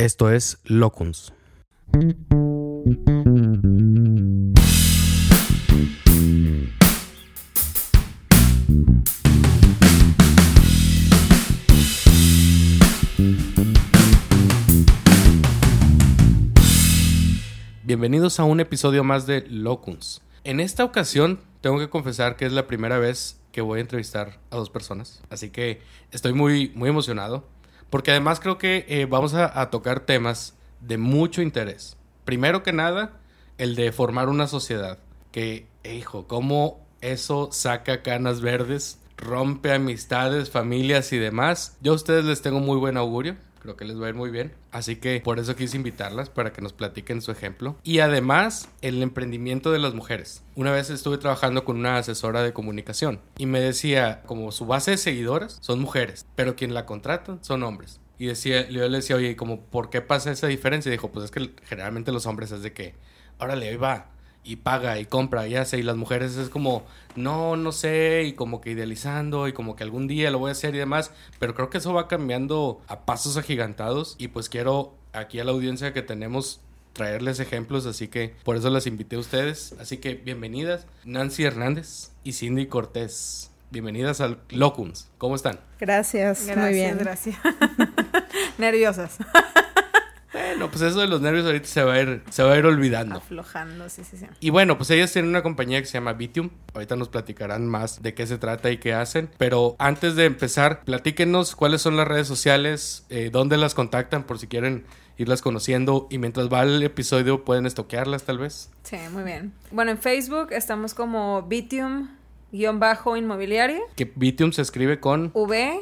Esto es Locuns. Bienvenidos a un episodio más de Locuns. En esta ocasión tengo que confesar que es la primera vez que voy a entrevistar a dos personas, así que estoy muy, muy emocionado, porque además creo que eh, vamos a, a tocar temas de mucho interés. Primero que nada, el de formar una sociedad, que, hijo, cómo eso saca canas verdes, rompe amistades, familias y demás. Yo a ustedes les tengo muy buen augurio. Creo que les va a ir muy bien. Así que por eso quise invitarlas para que nos platiquen su ejemplo. Y además, el emprendimiento de las mujeres. Una vez estuve trabajando con una asesora de comunicación y me decía, como su base de seguidoras son mujeres, pero quien la contratan son hombres. Y decía, yo le decía, oye, como, ¿por qué pasa esa diferencia? Y dijo, pues es que generalmente los hombres es de que, órale, ahí va, y paga y compra y hace y las mujeres es como no no sé y como que idealizando y como que algún día lo voy a hacer y demás pero creo que eso va cambiando a pasos agigantados y pues quiero aquí a la audiencia que tenemos traerles ejemplos así que por eso las invité a ustedes así que bienvenidas Nancy Hernández y Cindy Cortés bienvenidas al Locuns ¿cómo están? Gracias, Gracias, muy bien. gracias. Nerviosas. Bueno pues eso de los nervios ahorita se va a ir se va a ir olvidando Aflojando, sí, sí, sí. Y bueno, pues ellas tienen una compañía que se llama Vitium. Ahorita nos platicarán más de qué se trata y qué hacen. Pero antes de empezar, platíquenos cuáles son las redes sociales, eh, dónde las contactan por si quieren irlas conociendo. Y mientras va el episodio pueden estoquearlas tal vez. Sí, muy bien. Bueno, en Facebook estamos como Vitium-inmobiliaria, Que Vitium se escribe con... V.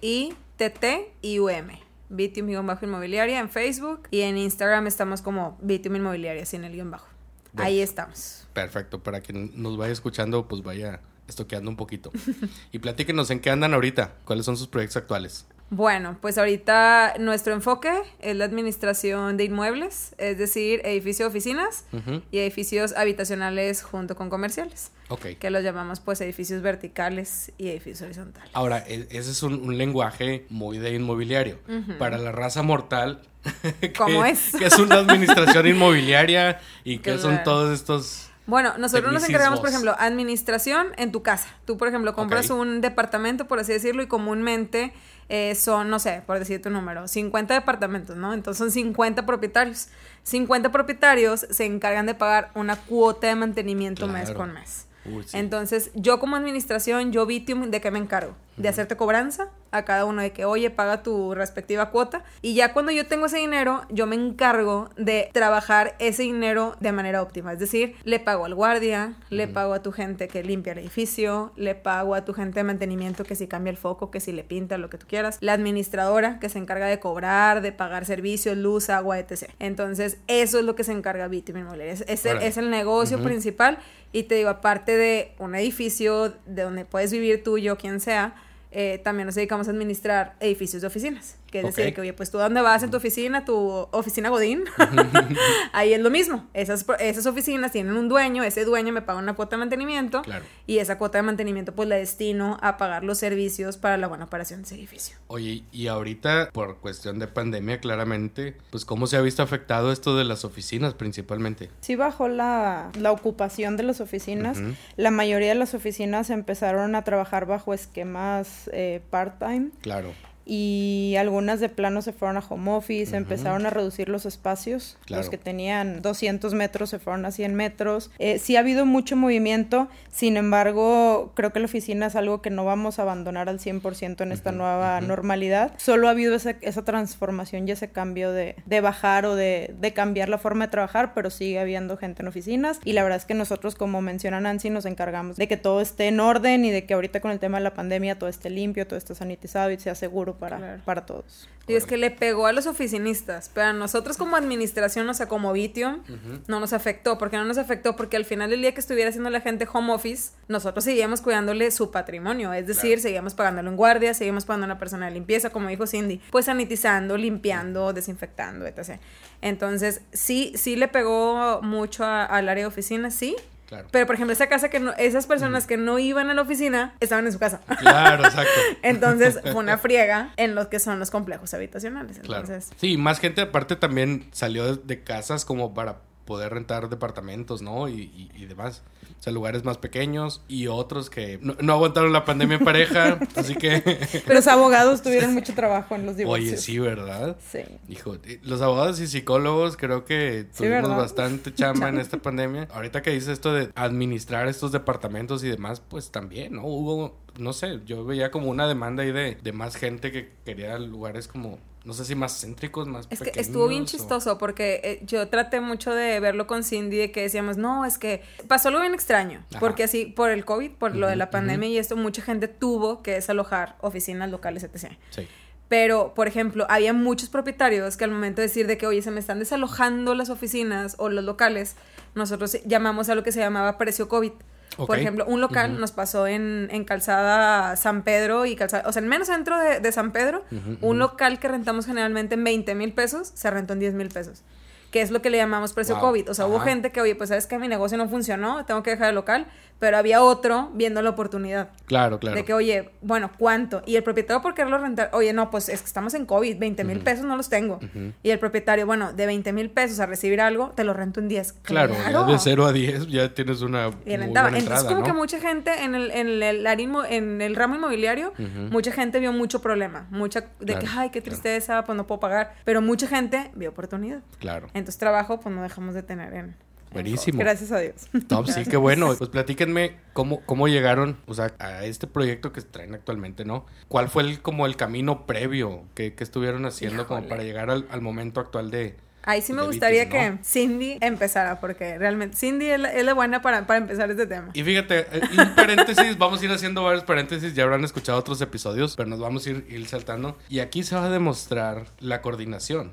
I, T, T y U, M. Vitium-inmobiliaria en Facebook y en Instagram estamos como Vitium Inmobiliaria sin el guion bajo. Bueno. Ahí estamos. Perfecto, para quien nos vaya escuchando, pues vaya estoqueando un poquito. y platíquenos en qué andan ahorita, cuáles son sus proyectos actuales. Bueno, pues ahorita nuestro enfoque es la administración de inmuebles, es decir, edificios oficinas y edificios habitacionales junto con comerciales. Ok. que los llamamos pues edificios verticales y edificios horizontales. Ahora, e- ese es un, un lenguaje muy de inmobiliario. Para la raza mortal. que- ¿Cómo es? Que es una administración inmobiliaria y que son todos estos. Bueno, nosotros nos encargamos, por ejemplo, administración en tu casa. Tú, por ejemplo, compras un departamento, por así decirlo, y comúnmente eh, son, no sé, por decirte un número, 50 departamentos, ¿no? Entonces son 50 propietarios. 50 propietarios se encargan de pagar una cuota de mantenimiento mes con mes. Uy, sí. Entonces, yo como administración, yo Vitium, ¿de qué me encargo? De hacerte cobranza a cada uno de que, oye, paga tu respectiva cuota. Y ya cuando yo tengo ese dinero, yo me encargo de trabajar ese dinero de manera óptima. Es decir, le pago al guardia, le pago a tu gente que limpia el edificio, le pago a tu gente de mantenimiento que si cambia el foco, que si le pinta, lo que tú quieras. La administradora que se encarga de cobrar, de pagar servicios, luz, agua, etc. Entonces, eso es lo que se encarga Vitium Inmobiliaria. Es, es es el negocio principal. Y te digo, aparte de un edificio de donde puedes vivir tú, yo, quien sea, eh, también nos dedicamos a administrar edificios de oficinas. Que es decir, que oye, pues tú a dónde vas en tu oficina, tu oficina Godín, ahí es lo mismo. Esas, esas oficinas tienen un dueño, ese dueño me paga una cuota de mantenimiento Claro. y esa cuota de mantenimiento pues la destino a pagar los servicios para la buena operación de ese edificio. Oye, y ahorita, por cuestión de pandemia, claramente, pues, ¿cómo se ha visto afectado esto de las oficinas principalmente? Sí bajó la, la ocupación de las oficinas. La mayoría de las oficinas empezaron a trabajar bajo esquemas eh, part-time Claro. Y algunas de plano se fueron a home office, Ujú. empezaron a reducir los espacios. Claro. Los que tenían 200 metros se fueron a 100 metros. Eh, sí ha habido mucho movimiento, sin embargo, creo que la oficina es algo que no vamos a abandonar al 100% en esta Ujú, nueva ujú. normalidad. Solo ha habido esa, esa transformación y ese cambio de, de bajar o de, de cambiar la forma de trabajar, pero sigue habiendo gente en oficinas. Y la verdad es que nosotros, como menciona Nancy, nos encargamos de que todo esté en orden y de que ahorita con el tema de la pandemia todo esté limpio, todo esté sanitizado y sea seguro para, Claro. para todos. Y es que le pegó a los oficinistas, pero a nosotros como administración, o sea, como Vitium, no nos afectó. ¿Por qué no nos afectó? Porque al final del día que estuviera haciendo la gente home office, nosotros seguíamos cuidándole su patrimonio. Es decir, Claro. seguíamos pagándolo en guardia, seguíamos pagando a una persona de limpieza, como dijo Cindy, pues sanitizando, limpiando, desinfectando, etc. Entonces, sí, sí le pegó mucho a- al área de oficina, sí. Claro. Pero, por ejemplo, esa casa que no, esas personas que no iban a la oficina estaban en su casa. Claro, exacto. Entonces, fue una friega en los que son los complejos habitacionales. Claro. Entonces, Sí, más gente aparte también salió de, de casas como para poder rentar departamentos, ¿no? Y, y- y demás. O sea, lugares más pequeños y otros que no, no aguantaron la pandemia en pareja. así que, Los abogados tuvieron mucho trabajo en los divorcios. oye, sí, ¿verdad? Sí. Hijo, eh, los abogados y psicólogos creo que tuvimos bastante chamba en esta pandemia. Ahorita que dices esto de administrar estos departamentos y demás, pues también, ¿no? Hubo, no sé, yo veía como una demanda ahí de, de más gente que quería lugares como, no sé si más céntricos, más es que estuvo bien o- chistoso porque eh, yo traté mucho de verlo con Cindy de que decíamos, no, es que pasó algo bien extraño. Ajá. Porque así, por el COVID, por lo de la pandemia y esto, mucha gente tuvo que desalojar oficinas locales, etc. Sí. Pero, por ejemplo, había muchos propietarios que al momento de decir de que, oye, se me están desalojando las oficinas o los locales, nosotros llamamos a lo que se llamaba precio COVID. Por ejemplo, un local nos pasó en, en Calzada San Pedro y Calzada, o sea, en menos centro de, de San Pedro, un local que rentamos generalmente en 20 mil pesos, se rentó en 10 mil pesos. Que es lo que le llamamos precio Wow. COVID. O sea, hubo gente que, oye, pues sabes que mi negocio no funcionó, tengo que dejar el local, pero había otro viendo la oportunidad. Claro, claro. De que, oye, bueno, ¿cuánto? Y el propietario, ¿por quererlo rentar? Oye, no, pues es que estamos en COVID, 20 mil pesos no los tengo. Y el propietario, bueno, de 20 mil pesos a recibir algo, te lo rento en 10. Claro, de 0 a 10 ya tienes una Y muy rentaba. buena Entonces, entrada, como ¿no? que mucha gente en el, en el, inmo- en el ramo inmobiliario, mucha gente vio mucho problema. Mucha, de que, ay, qué claro. tristeza, pues no puedo pagar. Pero mucha gente vio oportunidad. Claro. Entonces, trabajo, pues no dejamos de tener en. En Buenísimo. Gracias a Dios. No, pues sí, qué bueno. Pues platíquenme cómo, cómo llegaron, o sea, a este proyecto que traen actualmente, ¿no? ¿Cuál fue el, como el camino previo que, que estuvieron haciendo como para llegar al, al momento actual de... Ahí sí me gustaría que Cindy empezara, porque realmente Cindy es la, es la buena para, para empezar este tema. Y fíjate, eh, un paréntesis, vamos a ir haciendo varios paréntesis, ya habrán escuchado otros episodios, pero nos vamos a ir, ir saltando. Y aquí se va a demostrar la coordinación.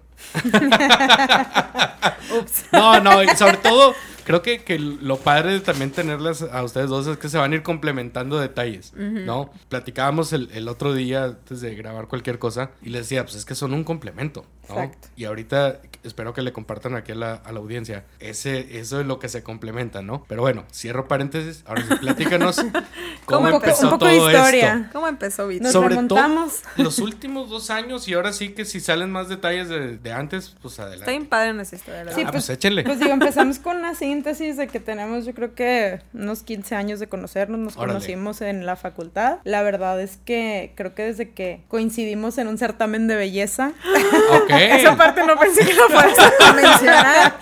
Ups. No, no, y sobre todo, creo que, que lo padre de también tenerlas a ustedes dos es que se van a ir complementando detalles, ¿no? Platicábamos el, el otro día antes de grabar cualquier cosa y les decía, pues es que son un complemento, ¿no? Exacto. Y ahorita espero que le compartan aquí a la, a la audiencia. Ese, eso es lo que se complementa, ¿no? Pero bueno, cierro paréntesis. Ahora sí, platícanos cómo Un poco- empezó un poco de todo historia. esto. ¿Cómo empezó Vito? Nos Sobre remontamos. todo los últimos dos años y ahora sí que si salen más detalles de, de antes, pues Está adelante. bien padre en esa historia, Sí, ah, verdad. pues, échenle. Pues digo, empezamos con una síntesis de que tenemos, yo creo que unos 15 años de conocernos, nos Órale. conocimos en la facultad. La verdad es que creo que desde que coincidimos en un certamen de belleza, ok. Esa parte no pensé que la fueras a mencionar.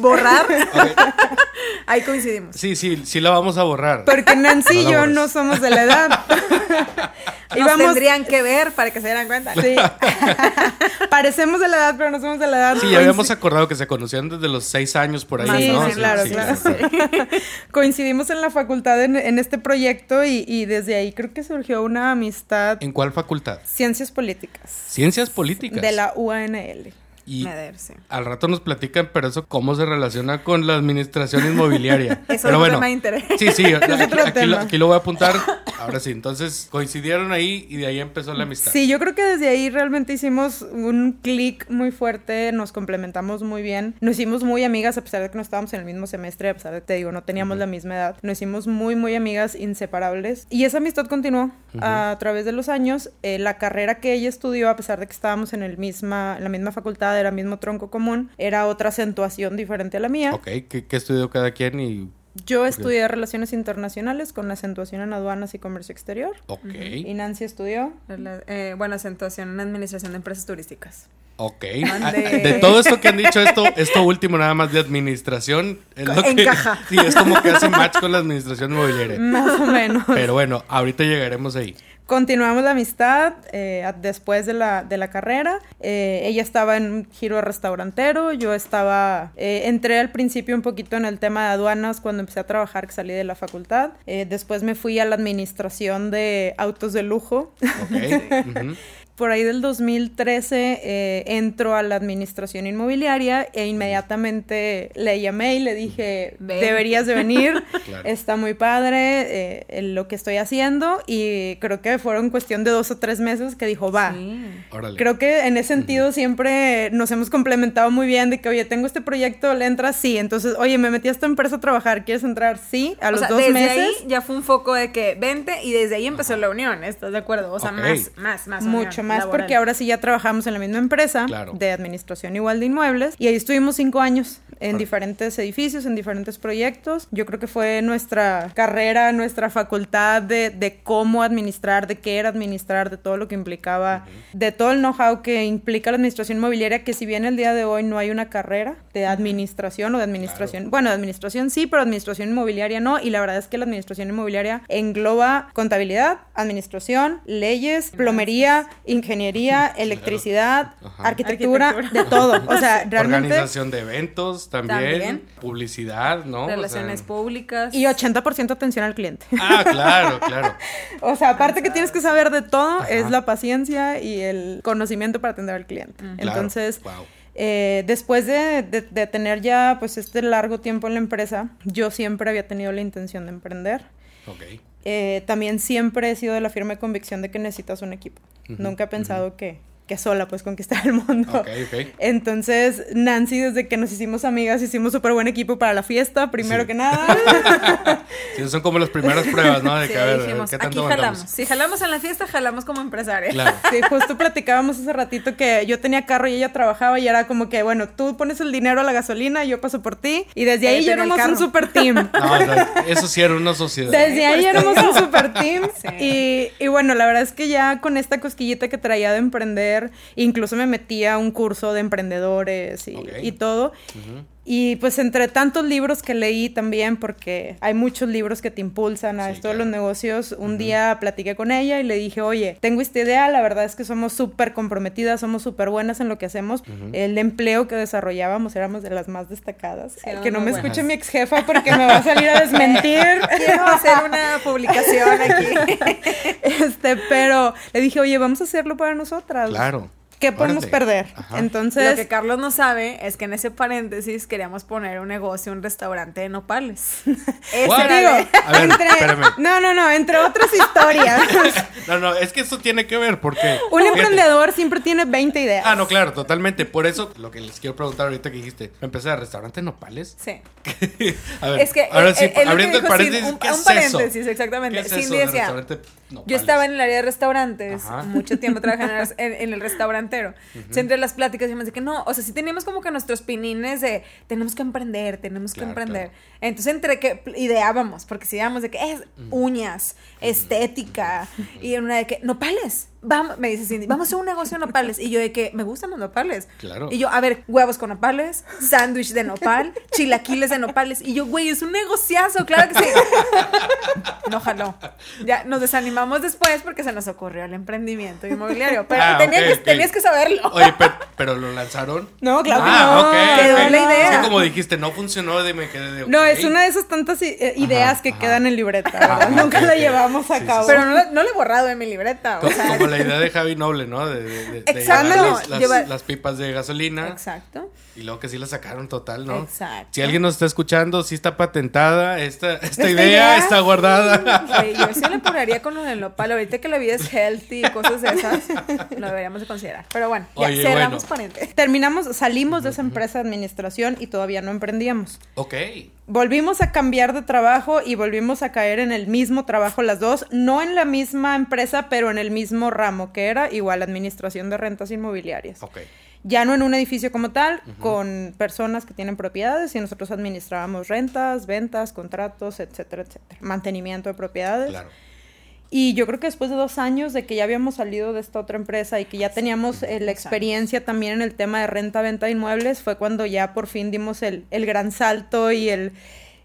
Borrar. Ok. Ahí coincidimos. Sí, sí, sí la vamos a borrar. porque Nancy y No yo borres. no somos de la edad. Nos Íbamos- tendrían que ver para que se dieran cuenta. Sí. Parecemos de la edad, pero no somos de la edad. Sí, ya habíamos acordado que se conocían desde los seis años por ahí, Sí, ¿no? sí, claro, sí, claro. sí. Coincidimos en la facultad en, en este proyecto y, y desde ahí creo que surgió una amistad. ¿En cuál facultad? Ciencias políticas. Ciencias políticas. De la UANL. Y Meder, sí. al rato nos platican, pero eso cómo se relaciona con la administración inmobiliaria. Eso pero es un bueno. tema de interés. Sí, sí, aquí, aquí lo, aquí lo voy a apuntar. Ahora sí, entonces coincidieron ahí y de ahí empezó la amistad. Sí, yo creo que desde ahí realmente hicimos un clic muy fuerte, nos complementamos muy bien, nos hicimos muy amigas a pesar de que no estábamos en el mismo semestre, a pesar de que te digo, no teníamos la misma edad, nos hicimos muy, muy amigas, inseparables. Y esa amistad continuó a través de los años. Eh, la carrera que ella estudió, a pesar de que estábamos en, el misma, en la misma facultad, era mismo tronco común, era otra acentuación diferente a la mía. Ok, ¿qué, qué estudió cada quien? Y. Yo estudié Relaciones Internacionales con acentuación en aduanas y comercio exterior. Ok, Y Nancy estudió La- eh, bueno, acentuación en administración de empresas turísticas. ok. Ah, De todo esto que han dicho, esto, esto último nada más de administración, es lo que, Encaja. Sí, es como que hace match con la administración inmobiliaria. más o menos. Pero bueno, ahorita llegaremos ahí. Continuamos la amistad eh, después de la, de la carrera. Eh, ella estaba en un giro restaurantero, yo estaba, eh, entré al principio un poquito en el tema de aduanas cuando empecé a trabajar, que salí de la facultad. Eh, después me fui a la administración de autos de lujo. Ok. ujú. Por ahí del 2013 eh, entro a la administración inmobiliaria e inmediatamente le llamé y le dije, Ven. deberías de venir, Claro. está muy padre eh, lo que estoy haciendo y creo que fueron cuestión de dos o tres meses que dijo, va. Sí. Órale. Creo que en ese sentido siempre nos hemos complementado muy bien de que, oye, tengo este proyecto, ¿le entras? Sí. Entonces, oye, me metí a esta empresa a trabajar, ¿quieres entrar? Sí. A O los sea, dos desde meses. ahí ya fue un foco de que vente y desde ahí empezó la unión, ¿estás de acuerdo? O sea, más, más, más. Mucho unión más laboral. porque ahora sí ya trabajamos en la misma empresa Claro. de administración igual de inmuebles y ahí estuvimos cinco años en diferentes edificios, en diferentes proyectos. Yo creo que fue nuestra carrera, nuestra facultad de, de cómo administrar, de qué era administrar, de todo lo que implicaba, de todo el know-how que implica la administración inmobiliaria, que si bien el día de hoy no hay una carrera de administración o de administración, bueno, de administración sí, pero administración inmobiliaria no, y la verdad es que la administración inmobiliaria engloba contabilidad, administración, leyes, plomería, ingeniería, electricidad, arquitectura, Arquitectura. de todo. O sea, realmente... Organización de eventos también, También. publicidad, ¿no? O sea, Relaciones públicas. Y 80% atención al cliente. Ah, claro, claro. O sea, aparte que tienes que saber de todo, es la paciencia y el conocimiento para atender al cliente. Entonces, Wow. eh, después de, de- de tener ya pues este largo tiempo en la empresa, yo siempre había tenido la intención de emprender. Ok. Eh, también siempre he sido de la firme convicción de que necesitas un equipo. Nunca he pensado que, que sola pues conquistar el mundo. Entonces, Nancy, desde que nos hicimos amigas, hicimos súper buen equipo para la fiesta, primero Sí. que nada. Sí, son como las primeras pruebas, ¿no? De Sí, que a ver, dijimos, ¿qué aquí tanto jalamos. Si jalamos en la fiesta, jalamos como empresarios. Claro. Sí, justo platicábamos hace ratito que yo tenía carro y ella trabajaba y era como que, bueno, tú pones el dinero a la gasolina, yo paso por ti. Y desde ahí ya éramos un super team. No, o sea, eso sí era una sociedad. Desde ahí éramos un super team. Sí. Y, y bueno, la verdad es que ya con esta cosquillita que traía de emprender, incluso me metí a un curso de emprendedores y, todo. Y pues entre tantos libros que leí también, porque hay muchos libros que te impulsan a Sí, esto de los negocios, un día platiqué con ella y le dije, oye, tengo esta idea, la verdad es que somos súper comprometidas, somos súper buenas en lo que hacemos. El empleo que desarrollábamos éramos de las más destacadas. Sí, Ay, éramos que no me buenas. escuche mi ex jefa porque me va a salir a desmentir. Quiero hacer una publicación aquí. este, pero le dije, oye, vamos a hacerlo para nosotras. Claro. ¿Qué podemos Órale. perder? Ajá. Entonces, Lo que Carlos no sabe es que en ese paréntesis queríamos poner un negocio, un restaurante de nopales. Era digo, A ver, entre, espérame. no, no, no, entre otras historias. No, no, es que esto tiene que ver porque... Un fíjate. emprendedor siempre tiene 20 ideas. Ah, no, claro, totalmente. Por eso, lo que les quiero preguntar ahorita que dijiste, empecé a restaurante Nopales. Sí. a ver, Es que ahora sí, abriendo paréntesis, un, ¿qué un es paréntesis, eso? exactamente. ¿Qué es eso decía, yo estaba en el área de restaurantes, Ajá. mucho tiempo trabajando en, el- en- en el restaurantero. Entonces, entre las pláticas decíamos de que no, o sea, sí teníamos como que nuestros pinines de tenemos que emprender, tenemos que emprender. claro. Entonces, entre que ideábamos, porque si ideábamos de que es uñas, estética, y en una de que nopales. Vamos, me dice Cindy, vamos a hacer un negocio de nopales. Y yo de que me gustan los nopales. Claro. Y yo, a ver, huevos con nopales, sándwich de nopal, chilaquiles de nopales. Y yo, güey, es un negociazo, claro que sí. No jaló. Ya nos desanimamos después porque se nos ocurrió el emprendimiento inmobiliario. Pero Ah, tenía que- tenías que saberlo. Oye, pero, pero lo lanzaron. No, claro que ah, no. ok, Quedó ok. la idea. Sí, como dijiste, no funcionó, de me quedé de. No, es una de esas tantas eh, ideas que ajá. quedan en libreta, ¿verdad? Ajá, Nunca la llevamos a Sí, sí, cabo. Pero no, lo- no lo he borrado de mi libreta. O sea, la idea de Javi Noble, ¿no? De, de, llevar las, las- Lleva- las pipas de gasolina. Exacto. Y luego que sí la sacaron total, ¿no? Exacto. Si alguien nos está escuchando, sí está patentada esta, esta, ¿Esta idea, idea? está guardada. Güey, yo sí le apuraría con lo del nopal. Ahorita que la vida es healthy y cosas de esas, lo deberíamos de considerar. Pero bueno, ya Oye, cerramos bueno. Terminamos, salimos de esa empresa de administración y todavía no emprendíamos. ok. Volvimos a cambiar de trabajo y volvimos a caer en el mismo trabajo las dos, no en la misma empresa, pero en el mismo ramo, que era igual administración de rentas inmobiliarias. Ok. Ya no en un edificio como tal, con personas que tienen propiedades y nosotros administrábamos rentas, ventas, contratos, etcétera, etcétera. Mantenimiento de propiedades. Claro. Y yo creo que después de dos años de que ya habíamos salido de esta otra empresa y que ya teníamos eh, la experiencia también en el tema de renta-venta de inmuebles, fue cuando ya por fin dimos el, el gran salto y el,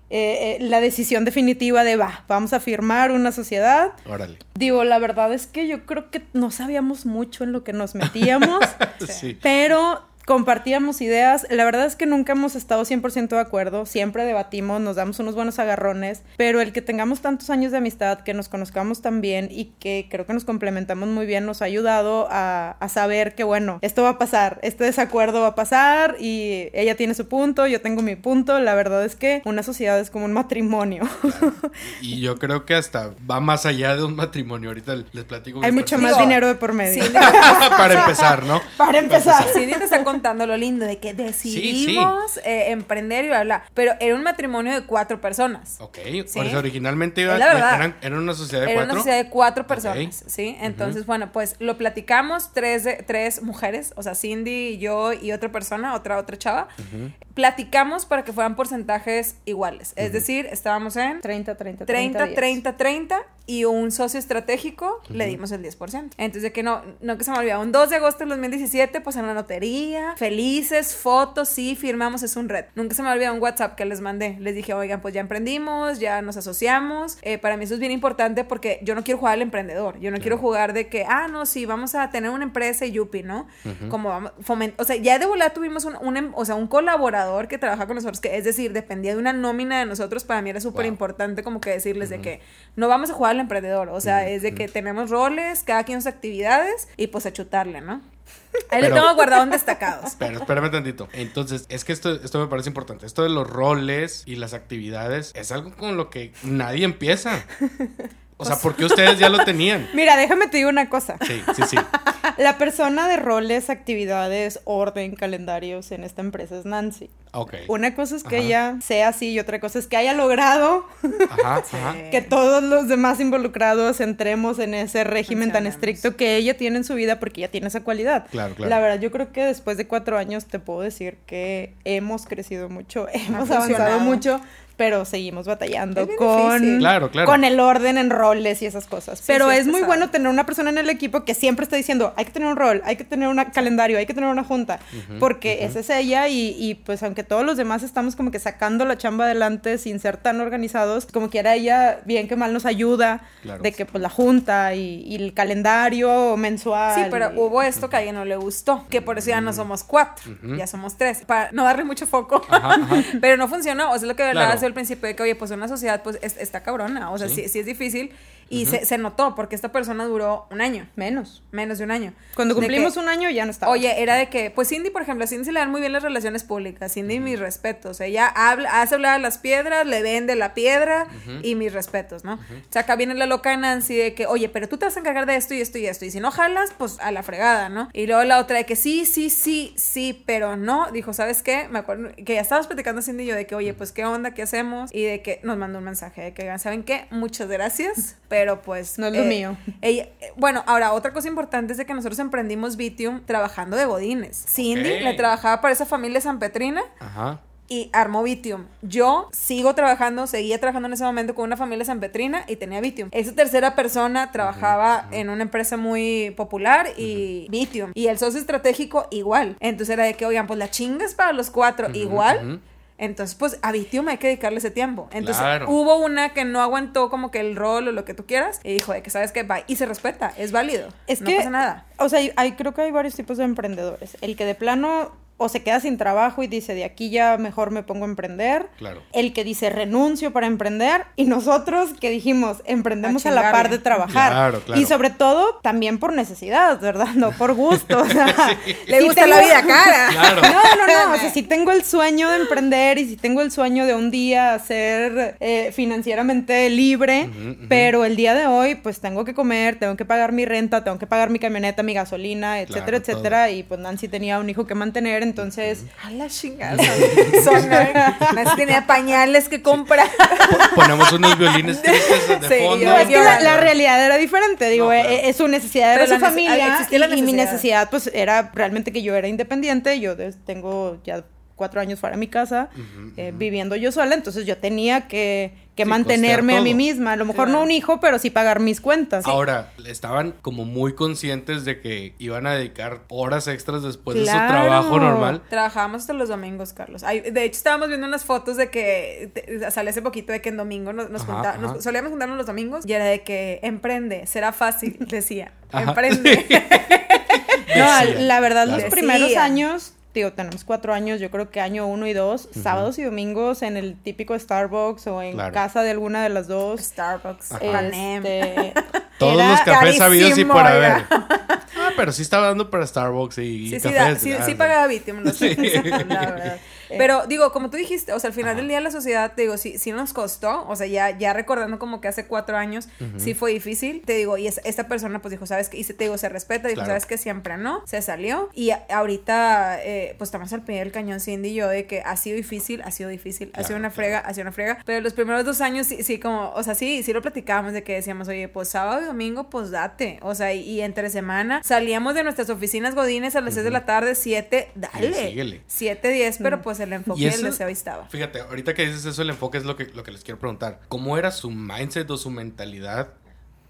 eh, eh, la decisión definitiva de, va, vamos a firmar una sociedad. Órale. Digo, la verdad es que yo creo que no sabíamos mucho en lo que nos metíamos, Sí. pero compartíamos ideas. La verdad es que nunca hemos estado 100% de acuerdo, siempre debatimos, nos damos unos buenos agarrones, pero el que tengamos tantos años de amistad, que nos conozcamos tan bien y que creo que nos complementamos muy bien, nos ha ayudado a, a saber que, bueno, esto va a pasar, este desacuerdo va a pasar y ella tiene su punto, yo tengo mi punto. La verdad es que una sociedad es como un matrimonio. Y yo creo que hasta va más allá de un matrimonio. Ahorita les platico. Hay mucho más dinero de por medio. Sí, Para empezar, ¿no? Para empezar. Cindy te está contando lo lindo de que decidimos eh, emprender y bla, bla. Pero era un matrimonio de cuatro personas. Ok, Sí. por eso originalmente iba, Es la verdad. eran, eran una sociedad de Era cuatro. una sociedad de cuatro personas, Ok. ¿sí? Entonces, bueno, pues lo platicamos tres, de- tres mujeres, o sea, Cindy, yo y otra persona, otra, otra chava. Platicamos para que fueran porcentajes iguales. Es decir, estábamos en 30, 30, 30, 10. 30, 30 y un socio estratégico le dimos el 10%. Entonces, de que no, no que se me olvidó, un 2 de agosto del 2017, pues en la notería, felices, fotos, sí, firmamos, es un red. Nunca se me olvidó un WhatsApp que les mandé. Les dije, oigan, pues ya emprendimos, ya nos asociamos. Eh, para mí eso es bien importante porque yo no quiero jugar al emprendedor. Yo no quiero jugar de que, ah, no, sí, vamos a tener una empresa y yupi, ¿no? Como vamos, o sea, ya de volada tuvimos un, un em- o sea, un colaborador que trabaja con nosotros, que es decir, dependía de una nómina de nosotros. Para mí era súper Wow. importante como que decirles de que no vamos a jugar al emprendedor, o sea, es de que tenemos roles, cada quien sus actividades y pues a chutarle, ¿no? Ahí le Pero- tengo guardado en destacados. Pero espérame tantito. Entonces, es que esto, esto me parece importante. Esto de los roles y las actividades es algo con lo que nadie empieza. O sea, porque ustedes ya lo tenían. Mira, déjame te digo una cosa. Sí, sí, sí. La persona de roles, actividades, orden, calendarios en esta empresa es Nancy. Ok. Una cosa es que Ajá. ella sea así y otra cosa es que haya logrado Ajá, ajá. que todos los demás involucrados entremos en ese régimen tan estricto que ella tiene en su vida porque ella tiene esa cualidad. Claro, claro. La verdad, yo creo que después de cuatro años te puedo decir que hemos crecido mucho, hemos avanzado mucho, pero seguimos batallando con. Claro, claro. con el orden en roles y esas cosas. Sí, pero sí, es es muy bueno tener una persona en el equipo que siempre está diciendo, hay que tener un rol, hay que tener un calendario, hay que tener una junta, porque esa es ella y, y, pues aunque todos los demás estamos como que sacando la chamba adelante sin ser tan organizados, como quiera ella bien que mal nos ayuda Claro. de que pues la junta y, y el calendario mensual. Sí, pero y- hubo esto que a ella no le gustó, que por eso ya no somos cuatro, ya somos tres, para no darle mucho foco. Ajá, ajá. Pero no funcionó, o sea, lo que hablaba Claro. Al principio de que, oye, pues una sociedad pues es- está cabrona, o sea, Sí. sí, sí es difícil y se, se notó porque esta persona duró un año, menos. menos de un año. Cuando cumplimos que- un año ya no estaba. Oye, era de que, pues Cindy, por ejemplo, a Cindy se le dan muy bien las relaciones públicas. Cindy, mis respetos. Ella habla, hace hablar a las piedras, le vende la piedra y mis respetos, ¿no? O sea, acá viene la loca de Nancy de que, oye, pero tú te vas a encargar de esto y esto y esto. Y si no jalas, pues a la fregada, ¿no? Y luego la otra de que sí, sí, sí, sí, pero no. Dijo, ¿sabes qué? Me acuerdo que ya estábamos platicando Cindy y yo de que, oye, pues qué onda, qué hacemos. Y de que nos mandó un mensaje de que, ¿saben qué? Muchas gracias, pero pues. No es lo mío. Ella, eh, bueno, ahora otra cosa importante es de que nosotros emprendimos Vitium trabajando de godines. Cindy Ok. le trabajaba para esa familia sanpetrina Ajá. y armó Vitium. Yo sigo trabajando, seguía trabajando en ese momento con una familia sanpetrina y tenía Vitium. Esa tercera persona trabajaba en una empresa muy popular y Vitium. Y el socio estratégico igual. Entonces era de que, oigan, pues la chingas para los cuatro igual. Entonces, pues a Vitium hay que dedicarle ese tiempo. Entonces, Claro. hubo una que no aguantó como que el rol o lo que tú quieras y dijo de que sabes que va y se respeta, es válido. Es no que, pasa nada. O sea, hay, creo que hay varios tipos de emprendedores. El que de plano o se queda sin trabajo y dice, de aquí ya mejor me pongo a emprender. Claro. El que dice, renuncio para emprender. Y nosotros que dijimos, emprendemos A a, la par de trabajar. Claro, claro. Y sobre todo, también por necesidad, ¿verdad? No por gusto. O sea, Le gusta tengo- la vida cara. Claro. no, no, no. O sea, si tengo el sueño de emprender y si tengo el sueño de un día ser eh, financieramente libre, pero el día de hoy, pues tengo que comer, tengo que pagar mi renta, tengo que pagar mi camioneta, mi gasolina, etcétera, Claro, etcétera. Y pues Nancy tenía un hijo que mantener, entonces. A la chingada. Nancy tenía pañales que comprar. Ponemos unos violines tristes de Sí, fondo. yo- No, es que la, realidad era diferente, digo, No, claro. eh, es su necesidad era su familia y, y mi necesidad. pues era realmente que yo era independiente, yo tengo ya cuatro años fuera de mi casa, eh, viviendo yo sola, entonces yo tenía que, que Sí, mantenerme a mí misma, a lo mejor Claro. no un hijo, pero sí pagar mis cuentas. Ahora, estaban como muy conscientes de que iban a dedicar horas extras después de su trabajo normal. Trabajábamos hasta los domingos, Carlos. Ay, de hecho, estábamos viendo unas fotos de que te- sale hace poquito de que en domingo nos, nos Ajá, junta- nos- ajá. solíamos juntarnos los domingos y era de que emprende, será fácil, decía. Ajá. Emprende. No, la verdad, los primeros años digo, tenemos cuatro años, yo creo que año uno y dos, sábados y domingos en el típico Starbucks o en Claro. casa de alguna de las dos. Starbucks, Este, Panem. Todos los cafés sabidos y por haber. Ah, pero sí estaba dando para Starbucks y, y Sí, sí, cafés. da- sí, ah, sí pagaba Vitium, lo sé, Sí. la verdad. Pero digo, como tú dijiste, o sea, al final del día la sociedad, te digo, sí, sí nos costó, o sea, ya, ya recordando como que hace cuatro años, sí fue difícil, te digo, y es- esta persona pues dijo, ¿sabes qué? Y se, te digo, se respeta, dijo, Claro. ¿sabes qué? Siempre no, se salió, y a- ahorita, eh, pues estamos al pie del cañón, Cindy y yo, de que ha sido difícil, ha sido difícil, ha sido Claro, una claro. frega, ha sido una frega, pero los primeros dos años sí, sí, como, o sea, sí, sí lo platicábamos de que decíamos, oye, pues sábado y domingo, pues date, o sea, y, y entre semana salíamos de nuestras oficinas godines a las 6 de la tarde, 7, dale. síguele. 7, 10, pero pues el enfoque Y y eso- el deseo ahí estaba. Fíjate, ahorita que dices eso, el enfoque es lo que, lo que les quiero preguntar. ¿Cómo era su mindset o su mentalidad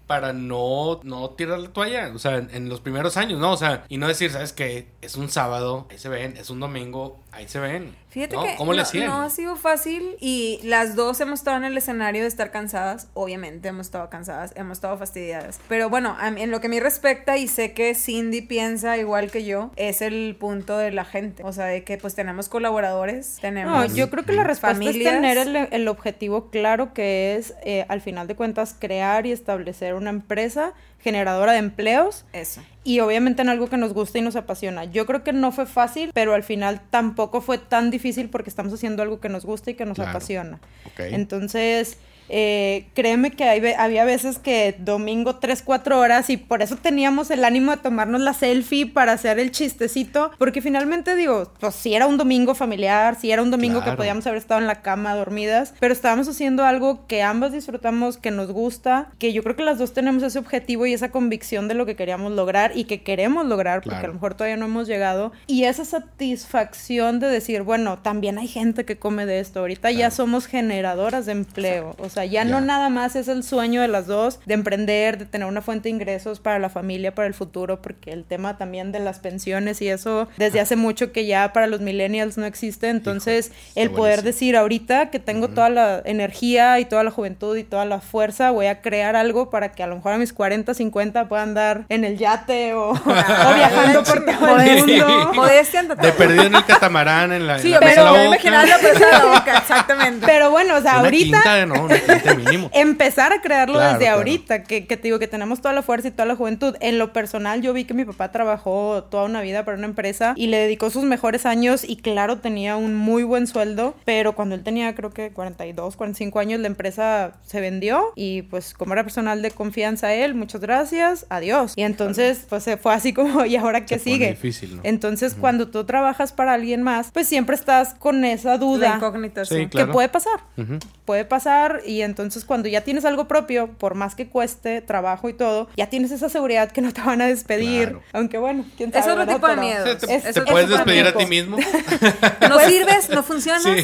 para no, no tirar la toalla? O sea, en, en los primeros años, ¿no? O sea, y no decir, ¿sabes qué? Es un sábado, ahí se ven, es un domingo, ahí se ven. Fíjate ¿no? que ¿Cómo no, no ha sido fácil y las dos hemos estado en el escenario de estar cansadas. Obviamente hemos estado cansadas, hemos estado fastidiadas. Pero bueno, en lo que a mí respecta y sé que Cindy piensa igual que yo, es el punto de la gente. O sea, de que pues tenemos colaboradores, No, tenemos... yo creo que la respuesta familias. es tener el, el objetivo claro que es, eh, al final de cuentas, crear y establecer una empresa generadora de empleos Eso. Y obviamente en algo que nos gusta y nos apasiona. Yo creo que no fue fácil, pero al final tampoco fue tan difícil porque estamos haciendo algo que nos gusta y que nos Claro. apasiona. Entonces, eh, créeme que hay había veces que domingo 3, 4 horas y por eso teníamos el ánimo de tomarnos la selfie para hacer el chistecito, porque finalmente digo, pues si era un domingo familiar, si era un domingo que podíamos haber estado en la cama dormidas, pero estábamos haciendo algo que ambas disfrutamos, que nos gusta, que yo creo que las dos tenemos ese objetivo y esa convicción de lo que queríamos lograr y que queremos lograr, porque Claro. a lo mejor todavía no hemos llegado, y esa satisfacción de decir, bueno, también hay gente que come de esto, ahorita ya somos generadoras de empleo, o sea, ya, no nada más es el sueño de las dos, de emprender, de tener una fuente de ingresos para la familia, para el futuro, porque el tema también de las pensiones y eso, desde hace mucho que ya para los millennials no existe, entonces el poder buenísimo. decir ahorita que tengo toda la energía y toda la juventud y toda la fuerza, voy a crear algo para que a lo mejor a mis 40, 50 pueda andar en el yate o, o viajando por todo el mundo. Modestia De perdido en el catamarán, en la, en Sí, la pero me imaginaba la presa de la boca, exactamente. Pero bueno, o sea, Una ahorita quinta, no, una quinta mínimo. empezar a crearlo Claro, desde claro. ahorita, que, que te digo que tenemos toda la fuerza y toda la juventud. En lo personal, yo vi que mi papá trabajó toda una vida para una empresa y le dedicó sus mejores años y claro, tenía un muy buen sueldo, pero cuando él tenía creo que 42, 45 años, la empresa se vendió y pues como era personal de confianza él, muchas gracias, adiós. Y entonces pues se fue así como, ¿y ahora qué Se sigue? difícil, ¿no? Entonces cuando tú trabajas para alguien más, pues siempre estás con esa duda. La incógnita, Sí, claro. Que puede pasar. Ujú. Puede pasar y entonces cuando ya tienes algo propio, por más que cueste trabajo y todo, ya tienes esa seguridad que no te van a despedir. Claro. Aunque bueno, quién Es sabe. otro ¿verdad? tipo de miedo. Te, Es- te- es te otro puedes despedir a ti mismo. No sirves, no funcionas. Sí.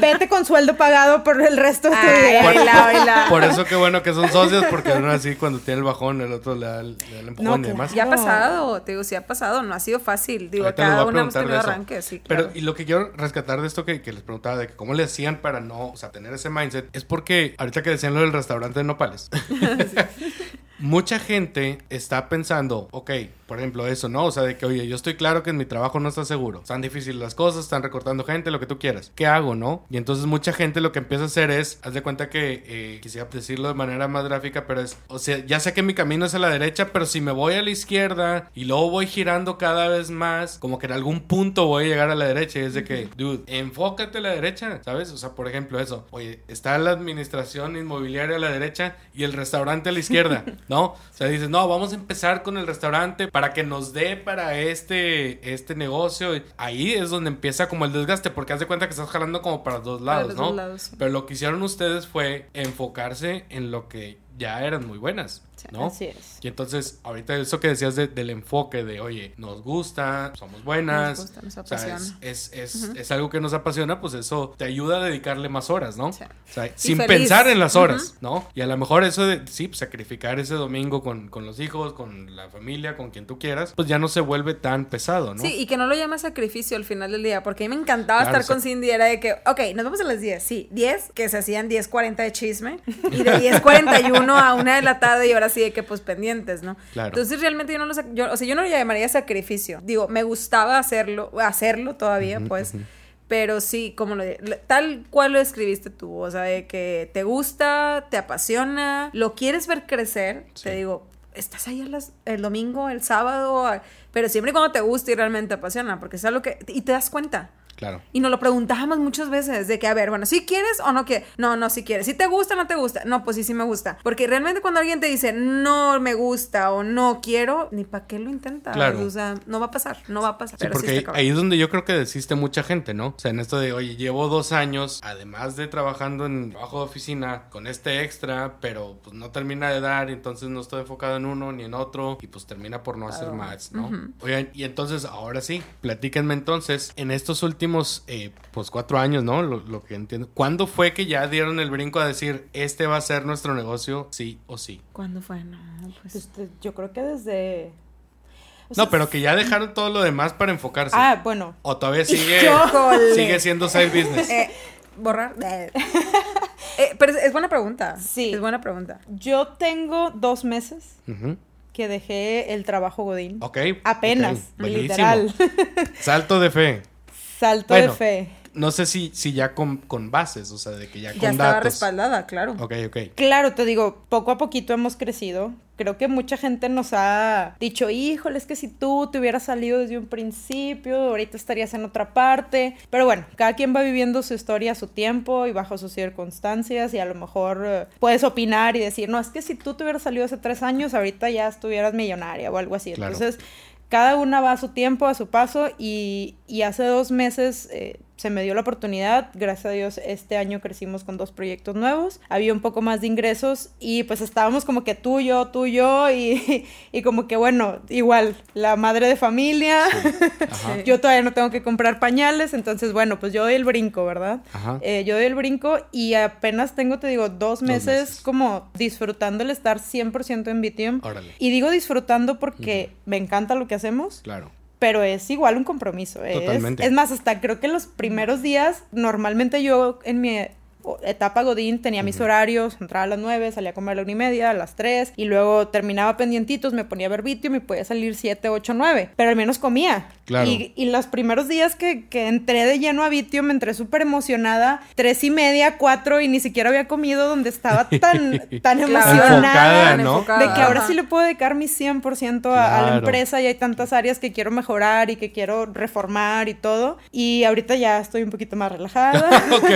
Vete con sueldo pagado por el resto de tu vida. Por eso qué bueno que son socios, porque uno así cuando tiene el bajón, el otro le da el, le da el empujón No, y demás. Ya ha pasado, te digo, sí ha pasado, no ha sido fácil. Digo, Ahorita cada uno hemos tenido arranques, sí, Pero, y lo que quiero rescatar de esto que, que les preguntaba, de que cómo le hacían para no, o sea, tener ese mindset, es porque ahorita que decían lo del restaurante de Nopales. Mucha gente está pensando, ok, por ejemplo, eso, ¿no? O sea, de que, oye, yo estoy claro que en mi trabajo no está seguro. Están difíciles las cosas, están recortando gente, lo que tú quieras. ¿Qué hago, no? Y entonces mucha gente lo que empieza a hacer es, haz de cuenta que, eh, quisiera decirlo de manera más gráfica, pero es, o sea, ya sé que mi camino es a la derecha, pero si me voy a la izquierda y luego voy girando cada vez más, como que en algún punto voy a llegar a la derecha. Y es de que, dude, enfócate a la derecha, ¿sabes? O sea, por ejemplo, eso. Oye, está la administración inmobiliaria a la derecha y el restaurante a la izquierda, ¿no? O sea, dices, no, vamos a empezar con el restaurante para que nos dé para este, este negocio. Ahí es donde empieza como el desgaste, porque haz de cuenta que estás jalando como para dos Para lados, los ¿no? dos lados. Pero lo que hicieron ustedes fue enfocarse en lo que ya eran muy buenas, ¿no? Así es. Y entonces, ahorita eso que decías de- del enfoque de, oye, nos gusta, somos buenas, Nos gusta, nos o sea, apasiona. es, es, es, es algo que nos apasiona, pues eso te ayuda a dedicarle más horas, ¿no? Sí. O sea, Y sin feliz. pensar en las horas, ¿no? Y a lo mejor eso de, sí, pues, sacrificar ese domingo con, con los hijos, con la familia, con quien tú quieras, pues ya no se vuelve tan pesado, ¿no? Sí, y que no lo llames sacrificio al final del día, porque a mí me encantaba Claro, estar con. Cindy, era de que, ok, nos vamos a las 10, sí, 10, que se hacían 10.40 de chisme, y de 10.41 uno a una de la tarde y ahora sí de que pues pendientes, ¿no? Claro. Entonces realmente yo no lo yo, o sea, yo no lo llamaría sacrificio. Digo, me gustaba hacerlo, hacerlo todavía, pues. Pero sí, como lo tal cual lo escribiste tú, o sea, de que te gusta, te apasiona, lo quieres ver crecer, Sí. te digo, estás ahí las- el domingo, el sábado, pero siempre y cuando te gusta y realmente te apasiona, porque es algo que y te das cuenta. Claro. Y nos lo preguntábamos muchas veces de que, a ver, bueno, si quieres o no quieres. No, no, si quieres. Si te gusta o no te gusta. No, pues sí, sí me gusta. Porque realmente cuando alguien te dice no me gusta o no quiero, ni para qué lo intentas. Claro. O sea, no va a pasar, no va a pasar. Pero sí porque ahí, es donde yo creo que desiste mucha gente, ¿no? O sea, en esto de, oye, llevo dos años, además de trabajando en trabajo de oficina, con este extra, pero pues no termina de dar, entonces no estoy enfocado en uno ni en otro, y pues termina por no hacer más, ¿no? Oigan, y entonces, ahora sí, platíquenme entonces, en estos últimos, eh, pues cuatro años, ¿no? Lo, lo que entiendo. ¿Cuándo fue que ya dieron el brinco a decir, este va a ser nuestro negocio, sí o sí? ¿Cuándo fue? No, pues. Este, yo creo que desde... o No, sea, pero que ya dejaron todo lo demás para enfocarse. Ah, bueno. O todavía sigue, Híjole. sigue siendo side business. Eh, borrar. Eh. Eh, pero es, es buena pregunta. Sí. Es buena pregunta. Yo tengo dos meses Ujú. que dejé el trabajo Godín. Ok. Apenas, ok, buenísimo. literal. Salto de fe. Salto Bueno, de fe. No sé si, si ya con, con bases, o sea, de que ya, Ya con estaba datos. respaldada, claro. Ok, ok. Claro, te digo, poco a poquito hemos crecido. Creo que mucha gente nos ha dicho, híjole, es que si tú te hubieras salido desde un principio, ahorita estarías en otra parte. Pero bueno, cada quien va viviendo su historia a su tiempo y bajo sus circunstancias y a lo mejor eh, puedes opinar y decir, no, es que si tú te hubieras salido hace tres años, ahorita ya estuvieras millonaria o algo así. Claro. Entonces, cada una va a su tiempo, a su paso y, y hace dos meses eh, se me dio la oportunidad, gracias a Dios este año crecimos con dos proyectos nuevos, había un poco más de ingresos y pues estábamos como que tú, yo, tú, yo y, y como que bueno, igual, la madre de familia. Sí. yo todavía no tengo que comprar pañales, entonces bueno, pues yo doy el brinco, ¿verdad? Ajá. Eh, yo doy el brinco y apenas tengo, te digo, dos meses, meses. como disfrutando el estar 100% en Vitium. Órale. Y digo disfrutando porque me encanta lo que hacemos, Claro. Pero es igual un compromiso. es- Totalmente. Es, más, hasta creo que los primeros días, normalmente yo en mi etapa Godín tenía mis horarios, entraba a las 9, salía a comer a la una y media, a las 3, y luego terminaba pendientitos, me ponía a ver Vitium y podía salir 7, 8, 9, pero al menos comía. Claro. Y, y los primeros días que, que entré de lleno a Vitium, me entré súper emocionada, tres y media, cuatro, y ni siquiera había comido donde estaba tan, tan Claro. emocionada. Enfocada, ¿no? De que ahora sí le puedo dedicar mi 100% a, a la empresa y hay tantas áreas que quiero mejorar y que quiero reformar y todo. Y ahorita ya estoy un poquito más relajada. ok.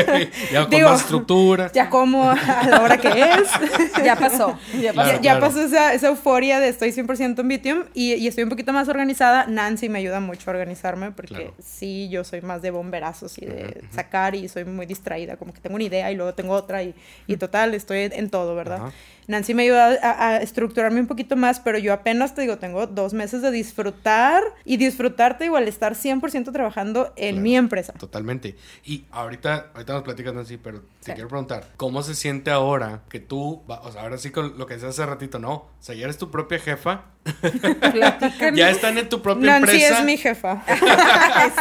Ya con Digo, más estructura. ya como a la hora que es. Ya pasó. Ya pasó. Claro, ya, ya claro. pasó esa, esa euforia de estoy 100% en Vitium y, y estoy un poquito más organizada. Nancy me ayuda mucho a organizarme porque Claro. sí, yo soy más de bomberazos y de sacar y soy muy distraída, como que tengo una idea y luego tengo otra y, y total, estoy en, todo, ¿verdad? Nancy me ayuda a, a estructurarme un poquito más, pero yo apenas te digo, tengo dos meses de disfrutar y disfrutarte igual estar 100% trabajando en Claro. mi empresa. Totalmente. Y ahorita, ahorita nos platicas así, pero te Sí. quiero preguntar, ¿cómo se siente ahora que tú, va- o sea, ahora sí con lo que decías hace ratito, no? O sea, ya eres tu propia jefa, ya están en tu propia Nancy empresa. es mi jefa.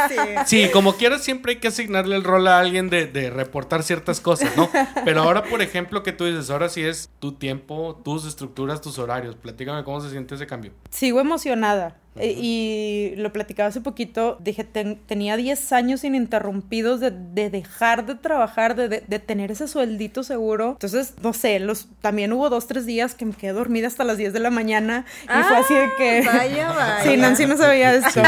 Sí. Sí, como quieras, siempre hay que asignarle el rol a alguien de, de reportar ciertas cosas, ¿no? Pero ahora, por ejemplo, que tú dices, ahora sí es tu tiempo, tus estructuras, tus horarios. Platícame cómo se siente ese cambio. Sigo emocionada. Eh, Y lo platicaba hace poquito, dije, ten- tenía 10 años ininterrumpidos de, de dejar de trabajar, de, de- de tener ese sueldito seguro. Entonces, no sé, los, también hubo dos, tres días que me quedé dormida hasta las 10 de la mañana y fue así de que... Ah, Vaya, vaya. Sí, Nancy no sabía esto.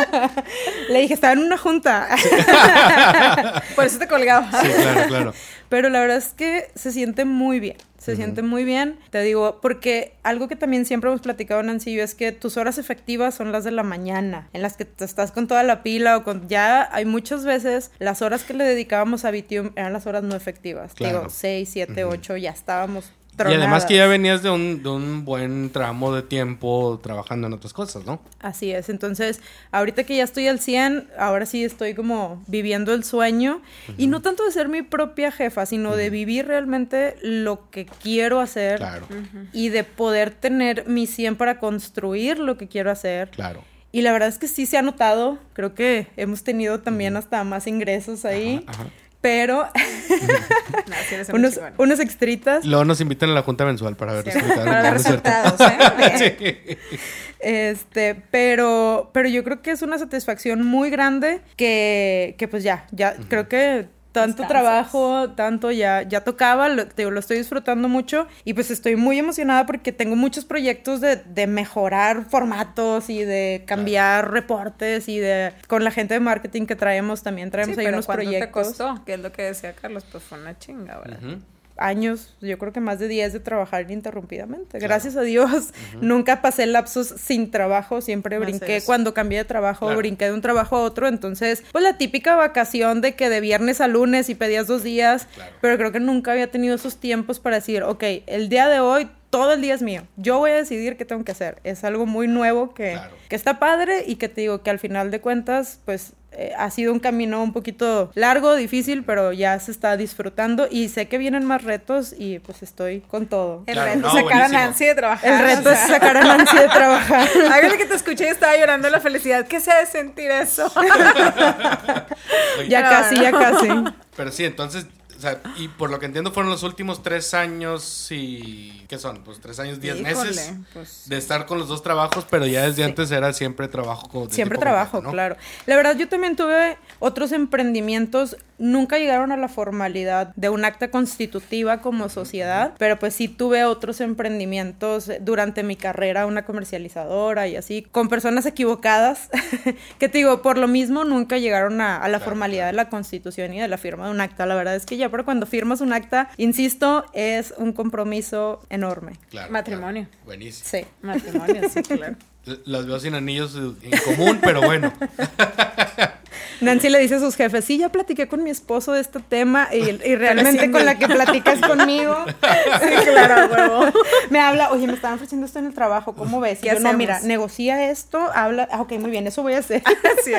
Le dije, estaba en una junta. Por eso te colgaba. Sí, claro, claro. Pero la verdad es que se siente muy bien. Se siente muy bien. Te digo, porque algo que también siempre hemos platicado, Nancy, yo, es que tus horas efectivas son las de la mañana, en las que te estás con toda la pila o con. Ya hay muchas veces las horas que le dedicábamos a Vitium eran las horas no efectivas. Claro. Digo, 6, 7, 8, ya estábamos. Y además que ya venías de un, de un buen tramo de tiempo trabajando en otras cosas, ¿no? Así es, entonces ahorita que ya estoy al 100, ahora sí estoy como viviendo el sueño y no tanto de ser mi propia jefa, sino de vivir realmente lo que quiero hacer Claro, y de poder tener mi 100 para construir lo que quiero hacer. claro. Y la verdad es que sí se ha notado, creo que hemos tenido también hasta más ingresos ahí. Ajá, ajá. Pero No, sí unos, unos extritas. Luego nos invitan a la junta mensual para ver Sí, resultados. para ver resultados, ¿eh? Sí. Este, pero, pero yo creo que es una satisfacción muy grande que, que pues ya, ya, creo que tanto trabajo, tanto ya, ya tocaba, lo, te lo estoy disfrutando mucho y pues estoy muy emocionada porque tengo muchos proyectos de, de mejorar formatos y de cambiar reportes y de, con la gente de marketing que traemos también traemos Sí, ahí pero unos ¿cuánto proyectos. te costó? Que es lo que decía Carlos, pues fue una chinga, ¿verdad? Ujú. Años, yo creo que más de 10 de trabajar ininterrumpidamente. Gracias a Dios, nunca pasé lapsos sin trabajo, siempre brinqué cuando cambié de trabajo, Claro. brinqué de un trabajo a otro, entonces, pues la típica vacación de que de viernes a lunes y pedías dos días, Claro. pero creo que nunca había tenido esos tiempos para decir, ok, el día de hoy todo el día es mío. Yo voy a decidir qué tengo que hacer. Es algo muy nuevo que, Claro. que está padre y que te digo que al final de cuentas, pues eh, ha sido un camino un poquito largo, difícil, pero ya se está disfrutando y sé que vienen más retos y pues estoy con todo. El Claro, reto no, es sacar a buenísimo. Nancy de trabajar. El o reto es sacar a Nancy de trabajar. Hágale que te escuché y estaba llorando de la felicidad. ¿Qué se ha de sentir eso? Oye, ya casi, ya casi. Pero sí, entonces, o sea, y por lo que entiendo fueron los últimos tres años y... ¿Qué son? Pues tres años, diez Híjole, meses pues. de estar con los dos trabajos, pero ya desde antes era siempre trabajo. co- de Siempre trabajo, completo, ¿no? claro. La verdad, yo también tuve otros emprendimientos, nunca llegaron a la formalidad de un acta constitutiva como sociedad, pero pues sí tuve otros emprendimientos durante mi carrera, una comercializadora y así, con personas equivocadas, que te digo, por lo mismo nunca llegaron a, a la Claro, formalidad claro. de la constitución y de la firma de un acta. La verdad es que ya, pero cuando firmas un acta, insisto, es un compromiso enorme. Claro, Matrimonio. claro. Buenísimo. Sí. Matrimonio, sí, claro. Las veo sin anillos en común, pero bueno. Nancy le dice a sus jefes, sí, ya platiqué con mi esposo de este tema y, y realmente con la que platicas conmigo Sí, claro, huevo. me habla, oye, me estaban ofreciendo esto en el trabajo, ¿cómo ves? Y ¿Qué yo, no, mira, negocia esto, habla, ah, ok, muy bien, eso voy a hacer. Sí.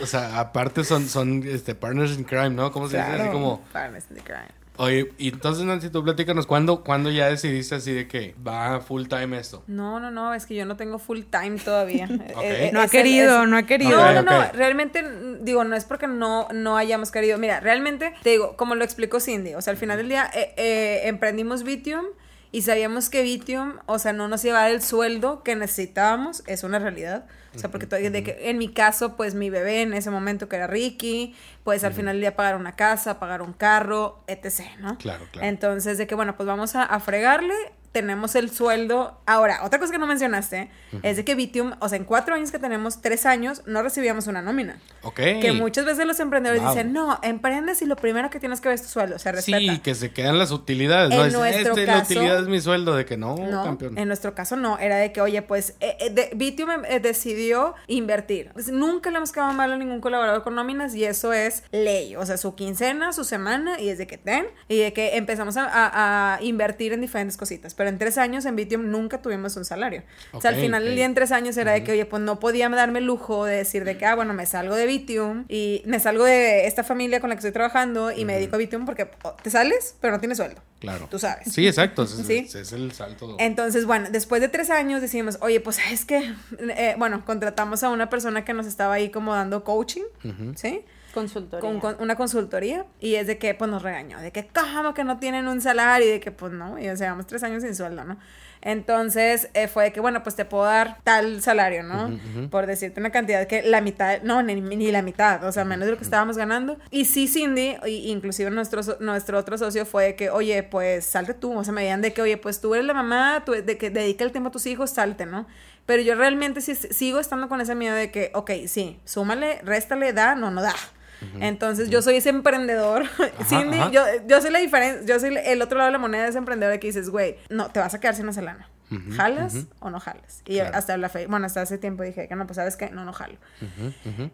O sea, aparte son, son este, partners in crime, ¿no? ¿Cómo se dice? Así como... Partners in the crime. Oye, y entonces Nancy, tú platícanos, ¿cuándo, ¿cuándo ya decidiste así de que va full time esto? No, no, no, es que yo no tengo full time todavía. Eh, eh, No ha es- querido, es- no ha querido. No, no, no, realmente, mm, digo, no es porque no, no hayamos querido. Mira, realmente, te digo, como lo explicó Cindy, o sea, al final del día eh, eh, emprendimos Vitium y sabíamos que Vitium, o sea, no nos iba a dar el sueldo que necesitábamos, es una realidad. O sea, porque to- de que en mi caso, pues mi bebé en ese momento que era Ricky, pues al final del día pagar una casa, pagar un carro, etc., ¿no? Claro, claro. Entonces, de que bueno, pues vamos a, a fregarle, tenemos el sueldo. Ahora, otra cosa que no mencionaste es de que Vitium, o sea, en cuatro años que tenemos, tres años, no recibíamos una nómina. Ok. Que muchas veces los emprendedores Wow. dicen, no, emprendes y lo primero que tienes que ver es tu sueldo, se respeta. Sí, que se quedan las utilidades, ¿no? En Es, nuestro este, la caso- utilidad es mi sueldo, de que no, No, campeón. en nuestro caso no, era de que, oye, pues eh, eh, de- Vitium eh, decidió invertir. Pues, nunca le hemos quedado mal a ningún colaborador con nóminas y eso es ley, o sea, su quincena, su semana y desde que ten, y de que empezamos a, a- a invertir en diferentes cositas. Pero en tres años en Vitium nunca tuvimos un salario. o sea, al final del ok. día en tres años era de que, oye, pues no podía darme el lujo de decir de que, ah, bueno, me salgo de Vitium y me salgo de esta familia con la que estoy trabajando y me dedico a Vitium porque te sales, pero no tienes sueldo. Claro. Tú sabes. Sí, exacto. ese- Sí. es el salto. Entonces, bueno, después de tres años decimos, oye, pues es que, eh, bueno, contratamos a una persona que nos estaba ahí como dando coaching. ¿sí? Consultoría. Con, con una consultoría y es de que, pues nos regañó, de que, ¿cómo que no tienen un salario? Y de que, pues no, y o sea, llevamos tres años sin sueldo, ¿no? Entonces, eh, fue de que, bueno, pues te puedo dar tal salario, ¿no? Ujú, ujú. Por decirte una cantidad que la mitad, no, ni, ni la mitad, o sea, menos de lo que estábamos ganando. Y sí, Cindy, y- inclusive nuestro, nuestro otro socio fue de que, oye, pues salte tú, o sea, me veían de que, oye, pues tú eres la mamá, tú, de que dedica el tiempo a tus hijos, salte, ¿no? Pero yo realmente sí, sigo estando con ese miedo de que, ok, sí, súmale, réstale, da, no, no da. Entonces yo soy ese emprendedor. Cindy, ajá. Yo, yo soy la diferencia, yo soy el otro lado de la moneda de ese emprendedor que dices, güey, no, te vas a quedar sin esa lana. ¿Jalas o no jalas? Y Claro. hasta la fe, bueno, hasta hace tiempo dije que no, pues sabes qué, no, no jalo.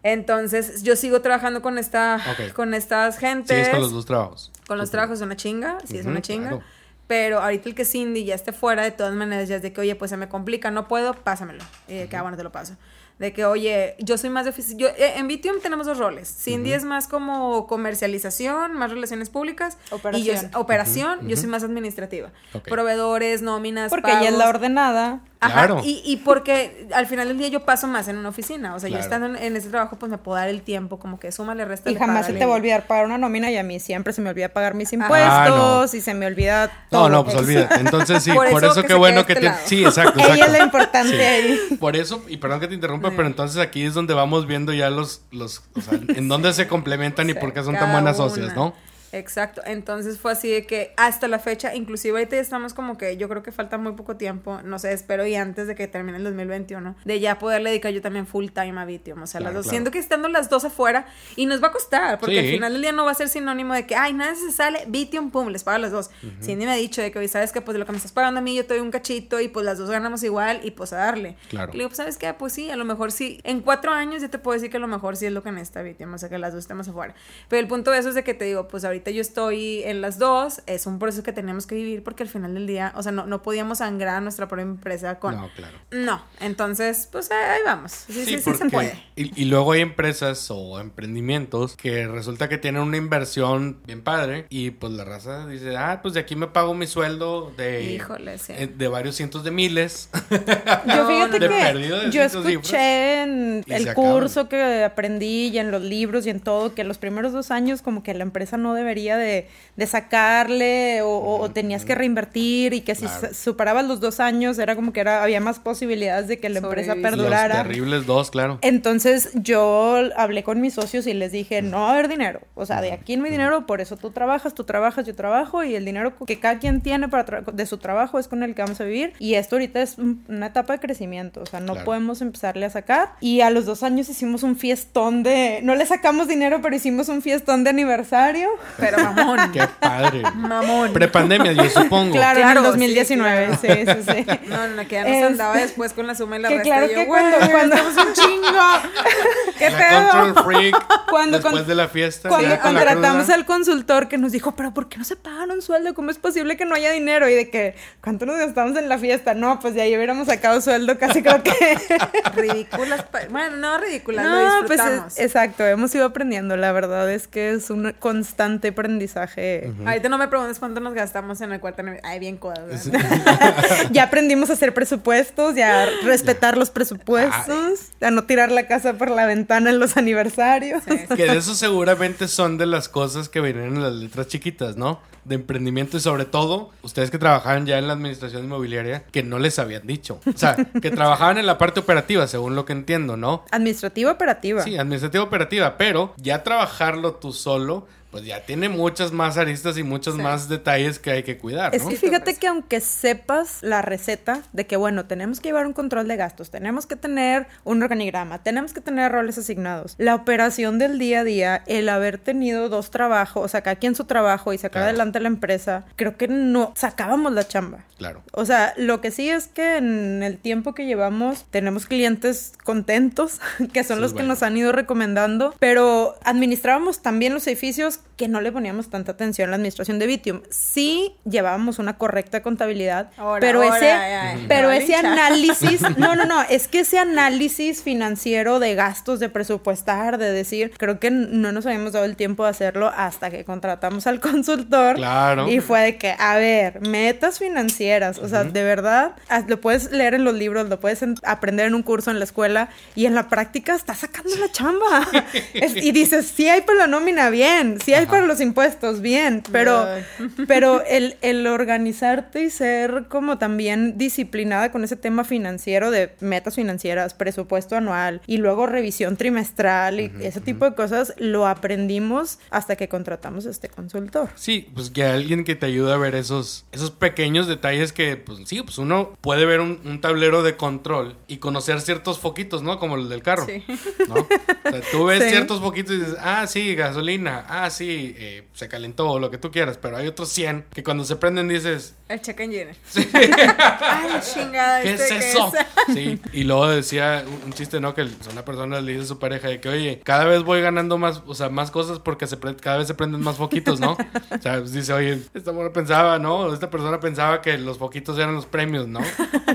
Entonces yo sigo trabajando con esta, con estas gentes. Sigues con los dos trabajos. Con los trabajos es una chinga, sí es una chinga. claro. Pero ahorita el que Cindy ya esté fuera, de todas maneras, ya es de que, oye, pues se me complica, no puedo, pásamelo. Y de que, ah, bueno, te lo paso. De que, oye, yo soy más de oficina. Yo, eh, en Vitium tenemos dos roles. Cindy es más como comercialización, más relaciones públicas. Operación. Y yo, operación, yo soy más administrativa. Proveedores, nóminas, Porque ella es la ordenada. Ajá, Claro. y, y porque al final del día yo paso más en una oficina. O sea, yo estando en, en ese trabajo, pues me puedo dar el tiempo, como que súmale, resta. Y jamás se te va a olvidar pagar una nómina y a mí siempre se me olvida pagar mis Ah, impuestos no. y se me olvida No, todo. no, pues Es- olvídate. Entonces sí, Por por, eso qué bueno que este tienes. lado. Sí, exacto, Ella es exacto. la importante Sí. ahí. Por eso, y perdón que te interrumpa, pero entonces aquí es donde vamos viendo ya los, los, o sea, en dónde se complementan y por qué son cada tan buenas una. socias, ¿no? Exacto, entonces fue así de que hasta la fecha, inclusive ahorita ya estamos como que yo creo que falta muy poco tiempo, no sé, espero y antes de que termine el 2021, de ya poderle dedicar yo también full time a Vitium, o sea, las dos, claro. siendo que estando las dos afuera y nos va a costar, porque Sí. al final del día no va a ser sinónimo de que, ay, nada se sale, Vitium, pum, les paga a las dos. Cindy me ha dicho de que, sabes que pues de lo que me estás pagando a mí yo te doy un cachito y pues las dos ganamos igual y pues a darle. Claro. Y le digo, pues, ¿sabes qué? Pues sí, a lo mejor sí. En cuatro años ya te puedo decir que a lo mejor sí es lo que necesita Vitium, o sea, que las dos estemos afuera. Pero el punto de eso es de que te digo, pues ahorita yo estoy en las dos, es un proceso que tenemos que vivir porque al final del día, o sea, no, no podíamos sangrar a nuestra propia empresa con... No, claro. No, entonces, pues ahí ahí vamos. Sí, sí, sí, se porque- puede. Y, y luego hay empresas o emprendimientos que resulta que tienen una inversión bien padre y pues la raza dice, ah, pues de aquí me pago mi sueldo de, Híjole, sí. eh, de varios cientos de miles. Yo fíjate de que de yo escuché en se el acaban. curso que aprendí y en los libros y en todo que los primeros dos años como que la empresa no debería de, de sacarle o, o- o tenías que reinvertir y que si Claro. superabas los dos años era como que era había más posibilidades de que la empresa Sobrevivir. Los perdurara. terribles dos, claro. Entonces yo hablé con mis socios y les dije, no va a haber dinero. O sea, de aquí no hay dinero, por eso tú trabajas, tú trabajas, yo trabajo y el dinero que cada quien tiene para de su trabajo es con el que vamos a vivir. Y esto ahorita es un- una etapa de crecimiento, o sea, no Claro. podemos empezarle a sacar. Y a los dos años hicimos un fiestón de, no le sacamos dinero, pero hicimos un fiestón de aniversario. Pero mamón. Qué padre. mamón. Prepandemia, yo supongo. Claro, Claro, en el sí, 2019, sí, sí, sí. No, no, que ya nos Es- andaba después con la suma y la Que resta. claro y yo, que cuando, cuando, un chingo. ¿Qué La pedo? Control Freak. Cuando después con- de la fiesta. Cuando contratamos al consultor que nos dijo, pero ¿por qué no se pagan un sueldo? ¿Cómo es posible que no haya dinero? Y de que, ¿cuánto nos gastamos en la fiesta? No, pues de ahí hubiéramos sacado sueldo casi creo que... Ridículas. pa- Bueno, no ridículas, lo no, pues disfrutamos. es- exacto, hemos ido aprendiendo. La verdad es que es un constante aprendizaje. Ahorita no me preguntes cuánto nos gastamos en el cuarto. Ay, bien codas. Es- ya aprendimos a hacer presupuestos, ya a respetar los presupuestos, a no tirar la casa por la ventana en los aniversarios. Que de eso seguramente son de las cosas que vienen en las letras chiquitas, ¿no? De emprendimiento y sobre todo, ustedes que trabajaban ya en la administración inmobiliaria, que no les habían dicho. O sea, que trabajaban en la parte operativa, según lo que entiendo, ¿no? Administrativa operativa. Sí, administrativa operativa, pero ya trabajarlo tú solo, pues ya tiene muchas más aristas y muchos Sí. más detalles que hay que cuidar, Es ¿no? que fíjate que aunque sepas la receta de que, bueno, tenemos que llevar un control de gastos, tenemos que tener un organigrama, tenemos que tener roles asignados, la operación del día a día, el haber tenido dos trabajos, o sea, cada quien su trabajo y sacar Claro. adelante la empresa, creo que no sacábamos la chamba. Claro. O sea, lo que sí es que en el tiempo que llevamos tenemos clientes contentos, que son Sí, los que bueno. nos han ido recomendando, pero administrábamos también los edificios que no le poníamos tanta atención a la administración de Vitium. Sí llevábamos una correcta contabilidad, Ahora, pero ahora, ese, ya, ya, pero ese análisis, no, no, no, es que ese análisis financiero de gastos, de presupuestar, de decir, creo que no nos habíamos dado el tiempo de hacerlo hasta que contratamos al consultor. Claro. Y fue de que, a ver, metas financieras, o sea, de verdad, lo puedes leer en los libros, lo puedes en- aprender en un curso en la escuela y en la práctica estás sacando la chamba. Es- y dices, sí hay para la nómina, bien, sí hay para los impuestos, bien, pero, pero el, el organizarte y ser como también disciplinada con ese tema financiero de metas financieras, presupuesto anual y luego revisión trimestral y ese tipo de cosas, lo aprendimos hasta que contratamos a este consultor. Sí, pues que alguien que te ayude a ver esos, esos pequeños detalles que, pues sí, pues uno puede ver un, un tablero de control y conocer ciertos foquitos, ¿no? Como el del carro. Sí. ¿no? O sea, tú ves Sí. ciertos foquitos y dices, ah, sí, gasolina, ah, sí, eh, se calentó, o lo que tú quieras, pero hay otros 100 que cuando se prenden dices, El check engine. Ay, chingada. ¿qué es ¿este eso? Sí, y luego decía un chiste, ¿no? Que una persona le dice a su pareja de que, oye, cada vez voy ganando más, o sea, más cosas porque se cada vez se prenden más foquitos, ¿no? O sea, pues dice, oye, esta morra pensaba, ¿no? Esta persona pensaba que los foquitos eran los premios, ¿no?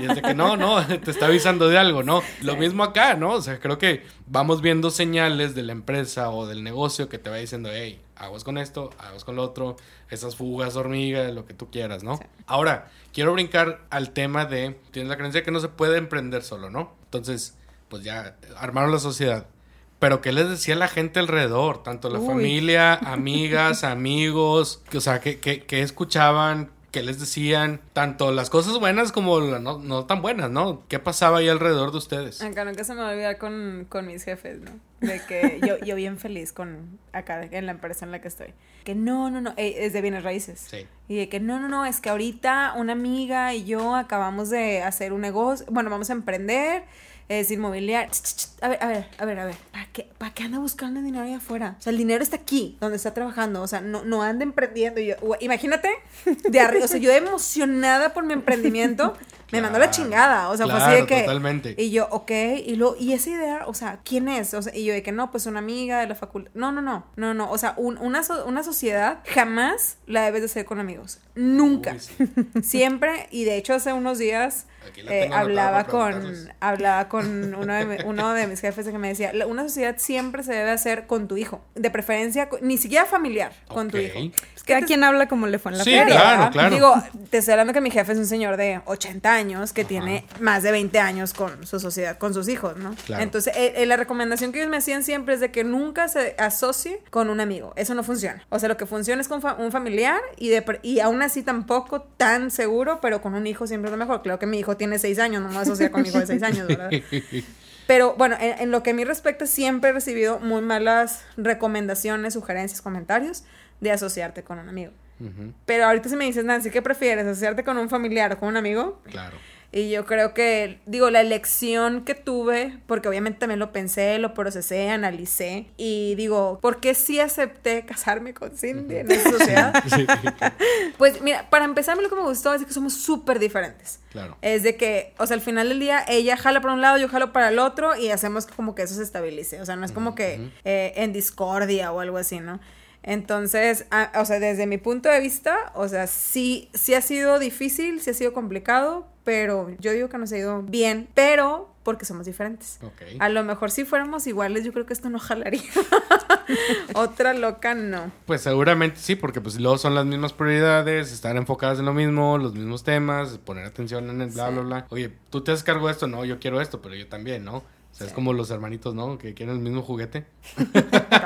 Y es de que no, no, te está avisando de algo, ¿no? Lo mismo acá, ¿no? O sea, creo que vamos viendo señales de la empresa o del negocio que te va diciendo, hey, aguas con esto, aguas con lo otro, esas fugas hormiga, lo que tú quieras, ¿no? Ahora, quiero brincar al tema de, tienes la creencia que no se puede emprender solo, ¿no? Entonces, pues ya armaron la sociedad. Pero ¿qué les decía la gente alrededor? Tanto la Uy. familia, amigas, amigos, que, o sea, que, que, que escuchaban, que les decían, tanto las cosas buenas como las no, no tan buenas, ¿no? ¿Qué pasaba ahí alrededor de ustedes? Acá nunca se me va a olvidar con, con mis jefes, ¿no? De que yo, yo bien feliz con acá en la empresa en la que estoy. Que no, no, no, eh, es de bienes raíces. Sí. Y de que no, no, no, es que ahorita una amiga y yo acabamos de hacer un negocio, bueno, vamos a emprender, es inmobiliario. Ch, ch, ch. A ver, a ver, a ver, a ver, ¿para qué, ¿para qué anda buscando dinero allá afuera? O sea, el dinero está aquí, donde está trabajando, o sea, no, no anda emprendiendo. Yo, imagínate, de arriba, o sea, yo emocionada por mi emprendimiento, me mandó la Claro. chingada, o sea, fue así Claro, de que... totalmente. Y yo, ok, y lo, y esa idea, o sea, ¿quién es? O sea, y yo de que no, pues una amiga de la facultad. No, no, no, no, no, o sea, un- una, so- una sociedad jamás la debes de hacer con amigos. Nunca. Uy, sí. Siempre, y de hecho hace unos días eh, hablaba con hablaba con uno de, uno de mis jefes que me decía, "La- una sociedad siempre se debe hacer con tu hijo, de preferencia, ni siquiera familiar, con tu hijo. Es que Cada te- quien habla como le fue en la Sí, feria. claro, ¿verdad? claro. Digo, te estoy hablando que mi jefe es un señor de 80 años que Ajá. tiene más de 20 años con su sociedad, con sus hijos, ¿no? Claro. Entonces, eh, eh, la recomendación que ellos me hacían siempre es de que nunca se asocie con un amigo. Eso no funciona. O sea, lo que funciona es con fa- un familiar y, de, pre- y aún así tampoco tan seguro, pero con un hijo siempre es lo mejor. Claro que mi hijo tiene 6 años, no me voy a asociar con mi hijo de 6 años, ¿verdad? Pero bueno, en, en lo que a mí respecta, siempre he recibido muy malas recomendaciones, sugerencias, comentarios de asociarte con un amigo. Pero ahorita si me dices, Nancy, ¿qué prefieres? ¿Asociarte con un familiar o con un amigo? Claro. Y yo creo que, digo, la elección que tuve, porque obviamente también lo pensé, lo procesé, analicé, y digo, ¿por qué sí acepté casarme con Cindy en esa sociedad? Sí, Pues mira, para empezar, a mí lo que me gustó es que somos súper diferentes. claro. Es de que, o sea, al final del día, ella jala para un lado, yo jalo para el otro y hacemos como que eso se estabilice. O sea, no es como que eh, en discordia o algo así, ¿no? Entonces, a- o sea, desde mi punto de vista, o sea, sí, sí ha sido difícil, sí ha sido complicado, pero yo digo que nos ha ido bien, pero porque somos diferentes. A lo mejor si fuéramos iguales, yo creo que esto no jalaría. Otra loca, no. Pues seguramente sí, porque pues luego son las mismas prioridades, estar enfocadas en lo mismo, los mismos temas, poner atención en el bla, Sí. bla, bla. Oye, tú te haces cargo de esto, no, yo quiero esto, pero yo también, ¿no? O sea, es Sí. como los hermanitos, ¿no? Que quieren el mismo juguete.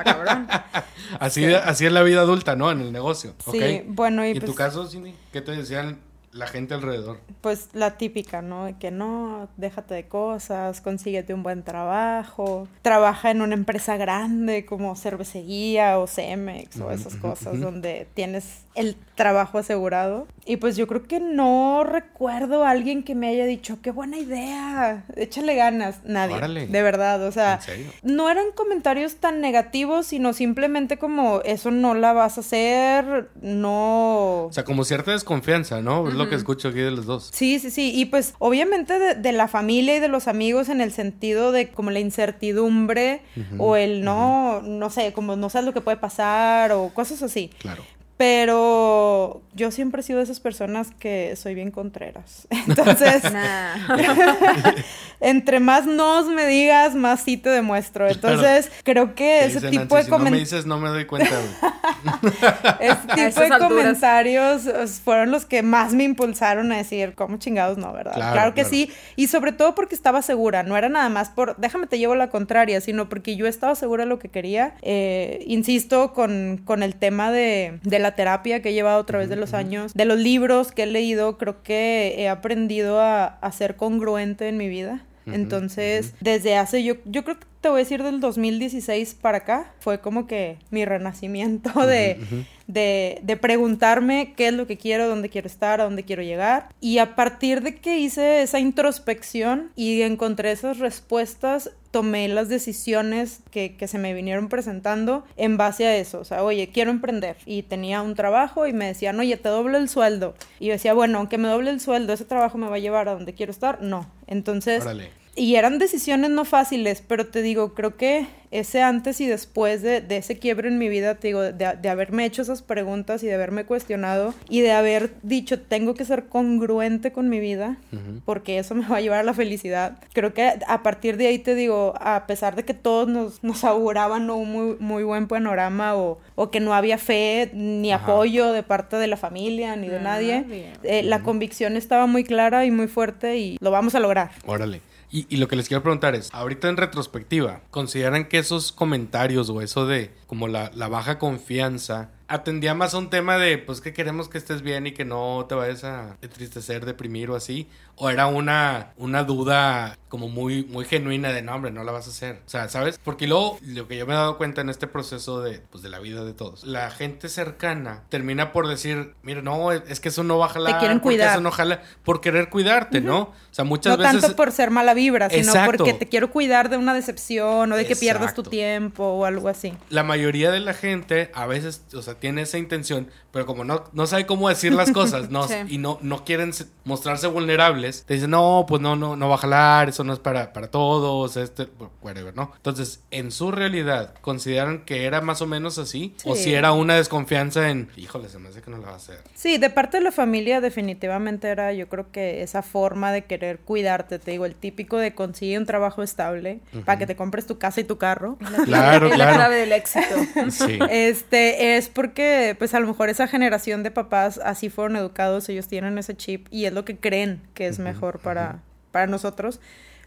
Cabrón. Así, así es la vida adulta, ¿no? En el negocio. Sí, bueno, y, ¿Y en pues, tu caso, Cindy? ¿Qué te decían la gente alrededor? pues la típica, ¿no? De que no, déjate de cosas, consíguete un buen trabajo, trabaja en una empresa grande como cervecería o Cemex o esas cosas donde tienes el trabajo asegurado. Y pues yo creo que no recuerdo a alguien que me haya dicho, qué buena idea, échale ganas. Nadie, Órale. de verdad, o sea, no eran comentarios tan negativos, sino simplemente como eso no la vas a hacer, no... O sea, como cierta desconfianza, ¿no? Es lo que escucho aquí de los dos. Sí, sí, sí. Y pues obviamente de, de la familia y de los amigos en el sentido de como la incertidumbre o el no, no sé, como no sabes lo que puede pasar o cosas así. Claro. Pero yo siempre he sido de esas personas que soy bien contreras. Entonces, Nah. entre más nos me digas, más sí te demuestro. Entonces, creo que ¿Qué ese dice tipo Nancy? de Si no me comentarios... dices, no me doy cuenta. Ese tipo de alturas. comentarios fueron los que más me impulsaron a decir, ¿cómo chingados no, verdad? Claro, Claro, que claro. sí. Y sobre todo porque estaba segura. No era nada más por, déjame te llevo la contraria, sino porque yo estaba segura de lo que quería. Eh, insisto con, con el tema de, de la terapia que he llevado a través de los años, de los libros que he leído, creo que he aprendido a, a ser congruente en mi vida. Entonces, desde hace, yo, yo creo que te voy a decir del 2016 para acá, fue como que mi renacimiento de, de, de preguntarme qué es lo que quiero, dónde quiero estar, a dónde quiero llegar. Y a partir de que hice esa introspección y encontré esas respuestas, tomé las decisiones que, que se me vinieron presentando en base a eso. O sea, oye, quiero emprender. Y tenía un trabajo y me decían, oye, te doble el sueldo. Y yo decía, bueno, aunque me doble el sueldo, ese trabajo me va a llevar a donde quiero estar. No. Entonces, Órale. Y eran decisiones no fáciles, pero te digo, creo que ese antes y después de, de ese quiebre en mi vida, te digo, de, de, haberme hecho esas preguntas y de haberme cuestionado y de haber dicho, tengo que ser congruente con mi vida, porque eso me va a llevar a la felicidad. Creo que a partir de ahí te digo, a pesar de que todos nos, nos auguraban un muy, muy buen panorama o, o que no había fe ni apoyo de parte de la familia ni de nadie, eh, la convicción estaba muy clara y muy fuerte y lo vamos a lograr. Órale. Y, lo que les quiero preguntar es, ahorita en retrospectiva, ¿consideran que esos comentarios o eso de como la baja confianza atendía más a un tema de, pues que queremos que estés bien y que no te vayas a entristecer, deprimir o así? ¿O era una, una duda como muy, muy genuina de, no, hombre, no la vas a hacer? O sea, ¿sabes? Porque luego, lo que yo me he dado cuenta en este proceso de, pues, de la vida de todos, la gente cercana termina por decir, mira, no, es que eso no va a jalar. Te quieren cuidar. Eso no jala, por querer cuidarte, ¿no? O sea, muchas no veces... tanto por ser mala vibra, sino Exacto. porque te quiero cuidar de una decepción o de que Exacto. pierdas tu tiempo o algo así. La mayoría de la gente a veces, o sea, tiene esa intención, pero como no, no sabe cómo decir las cosas, no, sí. y no, no quieren mostrarse vulnerables, te dicen, no, pues no, no, no va a jalar, eso no es para, para todos, este, whatever, ¿no? Entonces, en su realidad, ¿consideran que era más o menos así? Sí. ¿O si era una desconfianza en, híjole, se me hace que no la va a hacer? Sí, de parte de la familia definitivamente era, yo creo que esa forma de querer cuidarte, te digo, el típico de conseguir un trabajo estable uh -huh. para que te compres tu casa y tu carro. Claro, es claro. la clave del éxito. Sí. Este, es porque, pues a lo mejor esa generación de papás así fueron educados, ellos tienen ese chip y es lo que creen que es uh -huh, mejor para, para nosotros.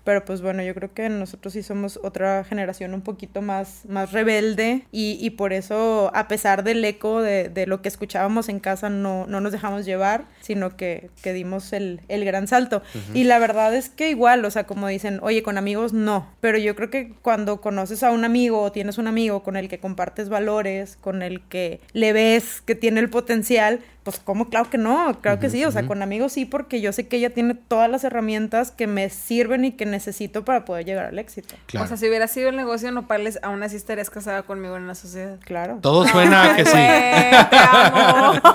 Pero pues bueno, yo creo que nosotros sí somos otra generación un poquito más, más rebelde y, y por eso, a pesar del eco de, de, lo que escuchábamos en casa, no, no nos dejamos llevar, sino que, que dimos el, el, gran salto. Uh -huh. Y la verdad es que igual, o sea, como dicen, oye, con amigos no, pero yo creo que cuando conoces a un amigo o tienes un amigo con el que compartes valores, con el que le ves que tiene el potencial, pues como claro que no, claro uh -huh, que sí, o sea, uh -huh. con amigos sí, porque yo sé que ella tiene todas las herramientas que me sirven y que necesito para poder llegar al éxito. Claro. O sea, si hubiera sido el negocio Nopales, aún así estarías casada conmigo en la sociedad. Claro. Todo suena a que sí. Te amo.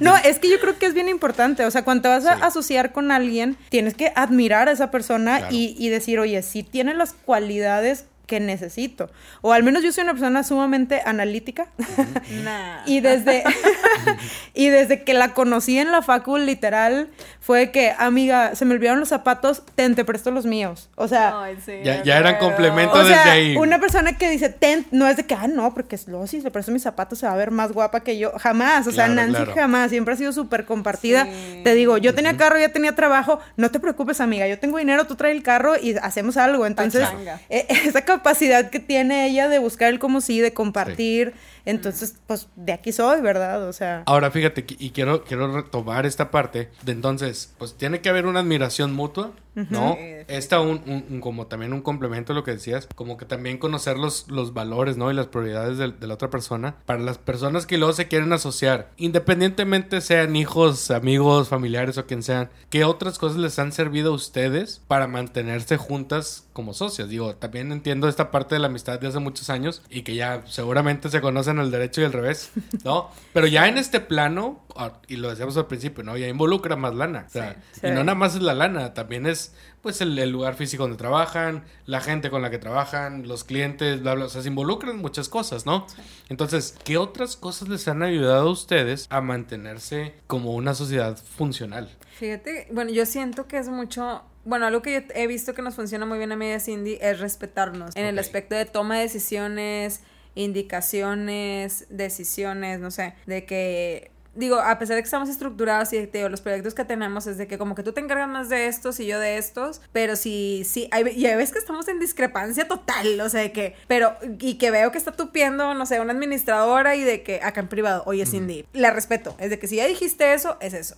No, es que yo creo que es bien importante. O sea, cuando te vas a sí. asociar con alguien, tienes que admirar a esa persona claro. y, y, decir, oye, si tiene las cualidades que necesito. O al menos yo soy una persona sumamente analítica. nah. y desde y desde que la conocí en la facu literal fue que, amiga, se me olvidaron los zapatos, ten, te presto los míos. O sea, Ay, sí, ya, ya eran complementos o desde ahí. Una persona que dice, ten, no es de que, ah, no, porque luego si le presto mis zapatos se va a ver más guapa que yo. Jamás. O sea, Claro, Nancy claro. jamás. Siempre ha sido súper compartida. Sí. Te digo, yo tenía carro, ya tenía trabajo. No te preocupes, amiga. Yo tengo dinero, tú traes el carro y hacemos algo. Entonces, eh, esa capacidad que tiene ella de buscar el como sí, de compartir. Entonces, pues de aquí soy, ¿verdad? O sea. Ahora fíjate, y quiero, quiero retomar esta parte de entonces, pues tiene que haber una admiración mutua, ¿no? Esta un, un- un- como también un complemento a lo que decías, como que también conocer los, los valores, ¿no? Y las prioridades de, de la otra persona. Para las personas que luego se quieren asociar, independientemente sean hijos, amigos, familiares o quien sean, ¿qué otras cosas les han servido a ustedes para mantenerse juntas como socias? Digo, también entiendo esta parte de la amistad de hace muchos años y que ya seguramente se conocen al derecho y al revés, ¿no? Pero ya en este plano, y lo decíamos al principio, ¿no? Ya involucra más lana. O sea, Sí. y no nada más es la lana, también es pues el, el lugar físico donde trabajan, la gente con la que trabajan, los clientes, bla, bla. O sea, se involucran muchas cosas, ¿no? Entonces, ¿qué otras cosas les han ayudado a ustedes a mantenerse como una sociedad funcional? Fíjate, bueno, yo siento que es mucho. Bueno, algo que yo he visto que nos funciona muy bien a media Cindy es respetarnos en el aspecto de toma de decisiones, indicaciones, decisiones, no sé, de que digo, a pesar de que estamos estructurados y digo, los proyectos que tenemos es de que como que tú te encargas más de estos y yo de estos, pero sí, sí, hay, y hay veces que estamos en discrepancia total, o sea, de que, pero, y que veo que está tupiendo, no sé, una administradora y de que acá en privado, oye, Cindy, la respeto, es de que si ya dijiste eso, es eso.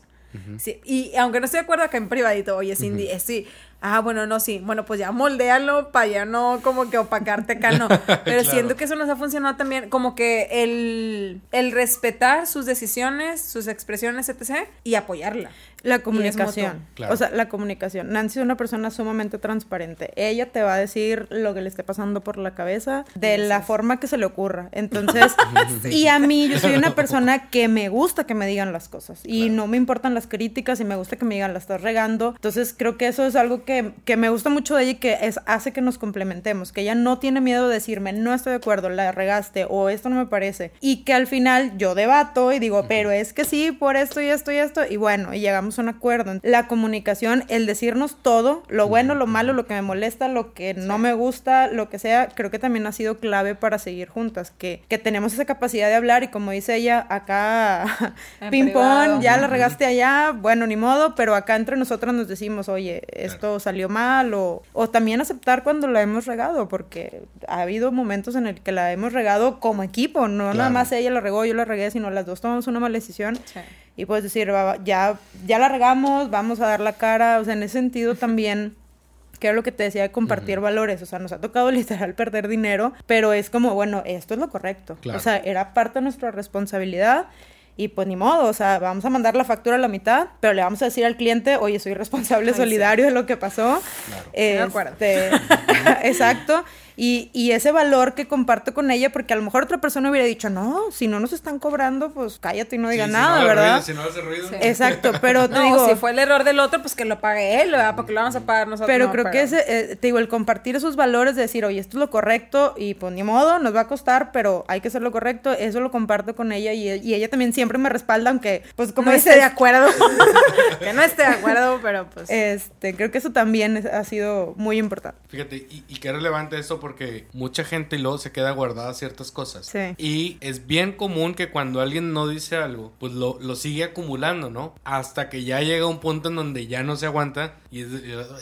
Sí, y aunque no estoy de acuerdo acá en privadito, oye, Cindy, eh, sí, ah, bueno, no, sí, bueno, pues ya moldéalo para ya no como que opacarte acá, no. Pero Claro. siento que eso nos ha funcionado también, como que el, el respetar sus decisiones, sus expresiones, etc., y apoyarla. La comunicación. Claro. O sea, la comunicación. Nancy es una persona sumamente transparente. Ella te va a decir lo que le esté pasando por la cabeza de la forma que se le ocurra. Entonces, y a mí, yo soy una persona que me gusta que me digan las cosas. Y Claro. no me importan las críticas y me gusta que me digan, la estás regando. Entonces, creo que eso es algo que, que me gusta mucho de ella y que es, hace que nos complementemos, que ella no tiene miedo de decirme, no estoy de acuerdo, la regaste o esto no me parece. Y que al final yo debato y digo, pero es que sí, por esto y esto y esto. Y bueno, y llegamos a un acuerdo. La comunicación, el decirnos todo, lo bueno, lo malo, lo que me molesta, lo que no me gusta, lo que sea, creo que también ha sido clave para seguir juntas, que, que tenemos esa capacidad de hablar y como dice ella, acá En ping privado. pong, ya la regaste allá, bueno, ni modo, pero acá entre nosotras nos decimos, oye, esto salió mal o, o también aceptar cuando la hemos regado, porque ha habido momentos en el que la hemos regado como equipo, no nada más ella la regó, yo la regué, sino las dos tomamos una mala decisión Sí. Y puedes decir, ya, ya la regamos, vamos a dar la cara, o sea, en ese sentido también, que era lo que te decía de compartir valores, o sea, nos ha tocado literal perder dinero, pero es como, bueno, esto es lo correcto, Claro. o sea, era parte de nuestra responsabilidad. Y pues ni modo, o sea, vamos a mandar la factura a la mitad, pero le vamos a decir al cliente, oye, soy responsable Ay, solidario de lo que pasó. de acuerdo. Este, exacto. Y, y ese valor que comparto con ella, porque a lo mejor otra persona hubiera dicho, no, si no nos están cobrando, pues cállate y no digas Sí, nada, si no ¿verdad? ruido, si no hace ruido. Sí. Exacto, pero te No, digo, si fue el error del otro, pues que lo pague él, ¿verdad? Porque lo vamos a pagar nosotros. pero No, creo que ese, eh, te digo, el compartir esos valores de decir, oye, esto es lo correcto y pues ni modo, nos va a costar, pero hay que hacer lo correcto, eso lo comparto con ella y, y ella también siempre me respalda, aunque pues como no dices, esté de acuerdo. que no esté de acuerdo, pero pues. este, creo que eso también es- ha sido muy importante. Fíjate, y, y qué relevante esto porque mucha gente luego se queda guardada ciertas cosas. Sí. Y es bien común que cuando alguien no dice algo, pues lo, lo sigue acumulando, ¿no? Hasta que ya llega un punto en donde ya no se aguanta y es,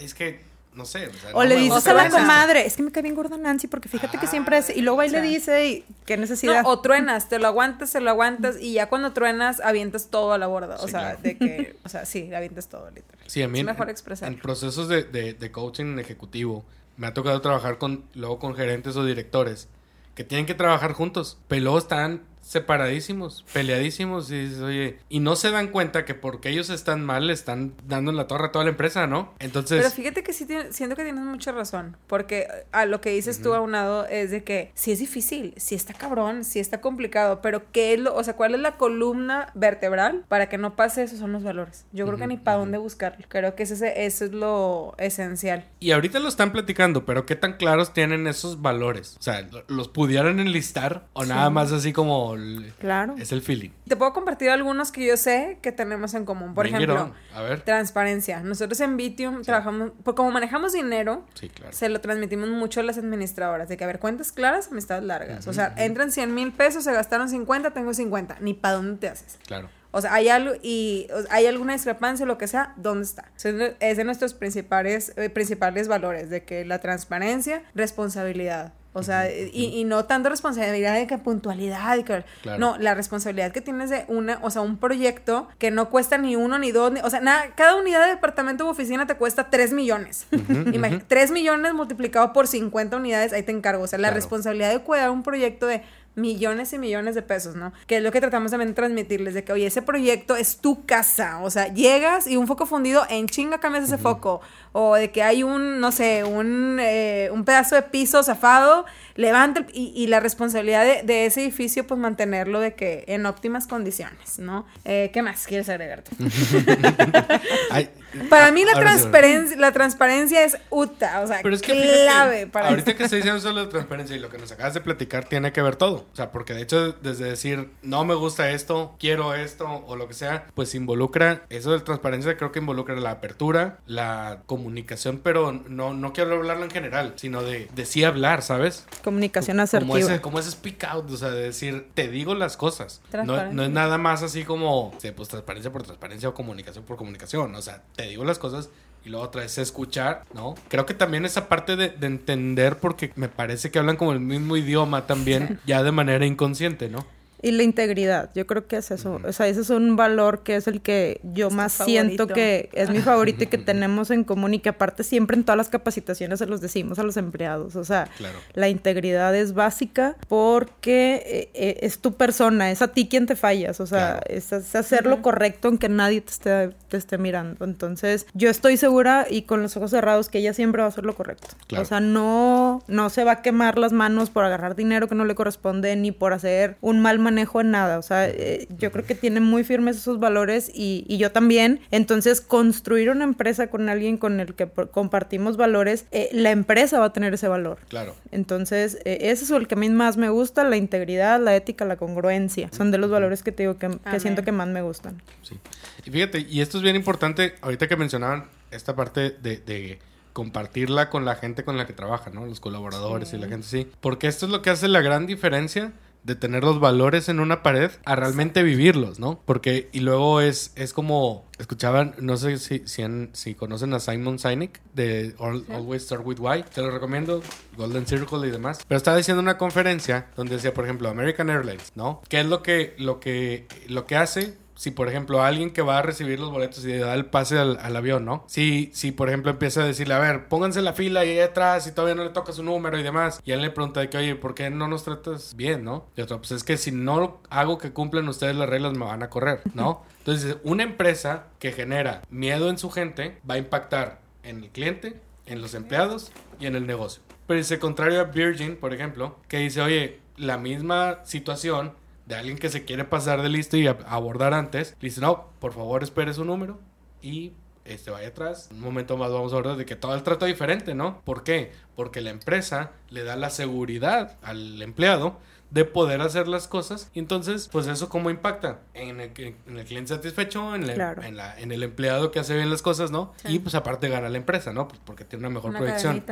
es que, no sé. sea, O no le dices a la comadre, es que me cae bien gorda Nancy porque fíjate que siempre es... Y luego ahí le Sí. dice, y qué necesidad. No, o truenas, te lo aguantas, te lo aguantas y ya cuando truenas avientas todo a la borda. O Sí, sea, claro. de que, o sea, sí, avientas todo, literal. Sí, a mí Es en- mejor en- expresar. En procesos de, de- de coaching ejecutivo, me ha tocado trabajar con, luego con gerentes o directores que tienen que trabajar juntos, pero luego están separadísimos, peleadísimos y dices, oye, y no se dan cuenta que porque ellos están mal, le están dando en la torre a toda la empresa, ¿no? Entonces, Pero fíjate que sí tiene- siento que tienes mucha razón, porque a lo que dices tú aunado es de que sí es difícil, sí está cabrón, sí está complicado, pero qué es lo, o sea, cuál es la columna vertebral para que no pase eso son los valores. Yo creo que ni para dónde buscarlo. Creo que ese, eso es lo esencial. y ahorita lo están platicando, pero ¿qué tan claros tienen esos valores? O sea, ¿lo- ¿los pudieran enlistar o nada más así como el- Claro. es el feeling? Te puedo compartir algunos que yo sé que tenemos en común. Por Bring ejemplo. A ver. transparencia. Nosotros en Vitium trabajamos, pues como manejamos dinero, Sí, claro. se lo transmitimos mucho a las administradoras, de que, a ver, cuentas claras, amistades largas. O sea, entran 100 mil pesos, se gastaron 50, tengo 50. Ni para dónde te haces. Claro. O sea, hay algo y o sea, hay alguna discrepancia, lo que sea, ¿dónde está? O sea, es de nuestros principales, eh, principales valores, de que la transparencia, responsabilidad. O sea, y, y no tanto responsabilidad de que puntualidad, y que, Claro. no, la responsabilidad que tienes de una, o sea, un proyecto que no cuesta ni uno ni dos, ni- o sea, nada, cada unidad de departamento u oficina te cuesta 3 millones. Imagi- 3 millones multiplicado por 50 unidades, ahí te encargo. O sea, la Claro. responsabilidad de cuidar un proyecto de millones y millones de pesos, ¿no? Que es lo que tratamos también de transmitirles, de que, oye, ese proyecto es tu casa, o sea, llegas y un foco fundido, en chinga cambias ese foco, o de que hay un, no sé, un, eh, un pedazo de piso zafado, levanta, el- y, y la responsabilidad de, de ese edificio, pues mantenerlo de que en óptimas condiciones, ¿no? Eh, ¿Qué más quieres agregarte? Ay, Para mí la transparencia, la transparencia es UTA, o sea, Pero es que fíjate, clave para ahorita que estoy diciendo solo de transparencia y lo que nos acabas de platicar tiene que ver todo. O sea, porque de hecho desde decir no me gusta esto, quiero esto o lo que sea, pues involucra eso de transparencia creo que involucra la apertura, la comunicación, pero no, no quiero hablarlo en general, sino de, de sí hablar, ¿sabes? Comunicación Como asertiva. ese, como ese speak out, o sea, de decir, te digo las cosas. No, no es nada más así como, pues transparencia por transparencia o comunicación por comunicación. O sea, te digo las cosas y luego otra vez escuchar, ¿no? Creo que también esa parte de, de entender, porque me parece que hablan como el mismo idioma también, ya de manera inconsciente, ¿no? Y la integridad, yo creo que es eso. O sea, ese es un valor que es el que yo Es más siento que es mi favorito y que tenemos en común y que aparte siempre en todas las capacitaciones se los decimos a los empleados. O sea, Claro. la integridad es básica porque eh, eh, es tu persona, es a ti quien te fallas. O sea, Claro. es, es hacer lo correcto aunque nadie te esté, te esté mirando. Entonces, yo estoy segura y con los ojos cerrados que ella siempre va a hacer lo correcto. Claro. O sea, no, no se va a quemar las manos por agarrar dinero que no le corresponde ni por hacer un mal manejo manejo en nada. O sea, eh, yo creo que tiene muy firmes esos valores y, y, yo también. Entonces, construir una empresa con alguien con el que compartimos valores, eh, la empresa va a tener ese valor. Claro. Entonces, eh, ese es el que a mí más me gusta, la integridad, la ética, la congruencia. Son de los valores que te digo que, que siento que más me gustan. Sí. Y fíjate, y esto es bien importante, ahorita que mencionaban esta parte de, de compartirla con la gente con la que trabaja, ¿no? Los colaboradores y la gente sí. Porque esto es lo que hace la gran diferencia de tener los valores en una pared a realmente vivirlos, ¿no? Porque, y luego es, es como, escuchaban, no sé si, si, si conocen a Simon Sinek de Always Start With Why, te lo recomiendo, Golden Circle y demás, pero estaba diciendo una conferencia donde decía, por ejemplo, American Airlines, ¿no? ¿Qué es lo que, lo que, lo que hace? Si por ejemplo alguien que va a recibir los boletos y le da el pase al, avión, ¿no? Si, si por ejemplo empieza a decirle, a ver, pónganse la fila y ahí atrás y todavía no le toca su número y demás, y él le pregunta de que, oye, ¿por qué no nos tratas bien, no? Y otro, pues es que si no hago que cumplan ustedes las reglas me van a correr, ¿no? Entonces, una empresa que genera miedo en su gente va a impactar en el cliente, en los empleados y en el negocio. Pero dice contrario a Virgin, por ejemplo, que dice, oye, la misma situación de alguien que se quiere pasar de listo y abordar antes, le dice, no, por favor espere su número y este vaya atrás. Un momento más vamos a hablar de que todo el trato es diferente, ¿no? ¿Por qué? Porque la empresa le da la seguridad al empleado de poder hacer las cosas. Y entonces, pues eso cómo impacta en el, en el cliente satisfecho, en, en, la, en el empleado que hace bien las cosas, ¿no? Y pues aparte gana la empresa, ¿no? Pues porque tiene una mejor proyección.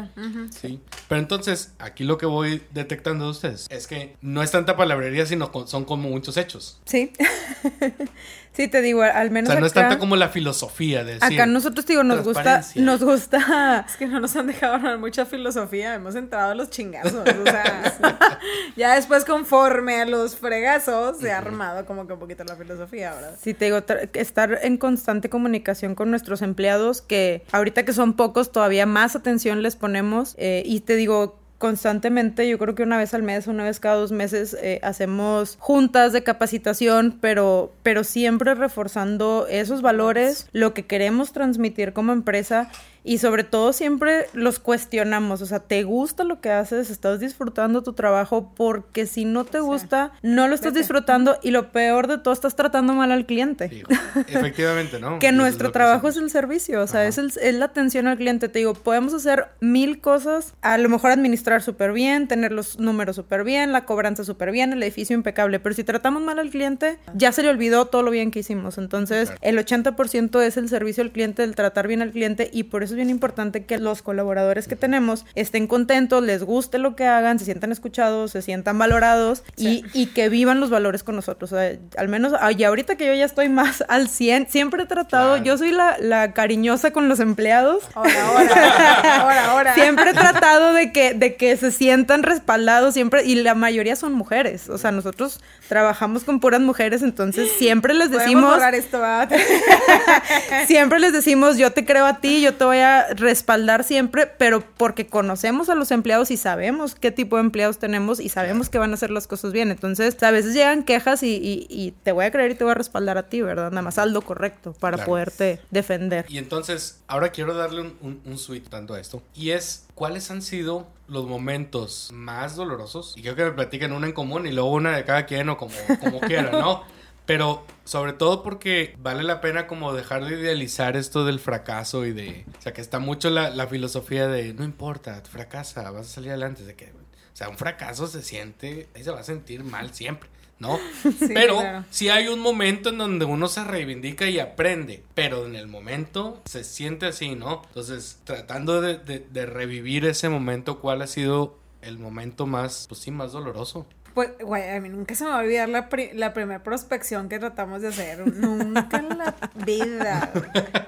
Sí. Pero entonces, aquí lo que voy detectando de ustedes es que no es tanta palabrería, sino son como muchos hechos. Sí. Sí, te digo, al menos. O sea, no es tanta como la filosofía de decir. Acá nosotros, digo, nos gusta. Nos gusta. Es que no nos han dejado hablar mucha filosofía. Hemos entrado a los chingazos. O sea, ya después, conforme a los fregazos, se ha armado como que un poquito la filosofía, ¿verdad? Sí, te digo, estar en constante comunicación con nuestros empleados, que ahorita que son pocos, todavía más atención les ponemos. Eh, y te digo, constantemente, yo creo que una vez al mes, una vez cada dos meses, eh, hacemos juntas de capacitación, pero, pero siempre reforzando esos valores, lo que queremos transmitir como empresa y sobre todo siempre los cuestionamos, o sea, ¿te gusta lo que haces? ¿Estás disfrutando tu trabajo? Porque si no te gusta, no lo estás disfrutando y lo peor de todo, estás tratando mal al cliente. efectivamente, ¿no? que nuestro trabajo es el servicio, o sea, es, el, es, la atención al cliente. Te digo, podemos hacer mil cosas, a lo mejor administrar súper bien, tener los números súper bien, la cobranza súper bien, el edificio impecable, pero si tratamos mal al cliente, ya se le olvidó todo lo bien que hicimos. Entonces, el 80% es el servicio al cliente, el tratar bien al cliente y por eso es bien importante que los colaboradores que tenemos estén contentos, les guste lo que hagan, se sientan escuchados, se sientan valorados y, y, que vivan los valores con nosotros. O sea, al menos, y ahorita que yo ya estoy más al 100, siempre he tratado, yo soy la, la, cariñosa con los empleados. Ahora, ahora, ahora, ahora. Siempre he tratado de que, de que se sientan respaldados, siempre, y la mayoría son mujeres. O sea, nosotros trabajamos con puras mujeres, entonces siempre les decimos... Esto, siempre les decimos, yo te creo a ti, yo te voy a respaldar siempre, pero porque conocemos a los empleados y sabemos qué tipo de empleados tenemos y sabemos que van a hacer las cosas bien. Entonces, a veces llegan quejas y, te voy a creer y te voy a respaldar a ti, ¿verdad? Nada más haz lo correcto para poderte defender. Y entonces, ahora quiero darle un, un, switch tanto a esto. Y es, ¿cuáles han sido los momentos más dolorosos? Y quiero que me platiquen una en común y luego una de cada quien o como, como quieran, ¿no? Pero sobre todo porque vale la pena como dejar de idealizar esto del fracaso y de... O sea, que está mucho la, filosofía de no importa, fracasa, vas a salir adelante. De que, o sea, un fracaso se siente, ahí se va a sentir mal siempre, ¿no? pero si hay un momento en donde uno se reivindica y aprende, pero en el momento se siente así, ¿no? Entonces, tratando de, de revivir ese momento, ¿cuál ha sido el momento más, pues sí, más doloroso? Pues, güey, a mí nunca se me va a olvidar la, la primera prospección que tratamos de hacer. Nunca en la vida.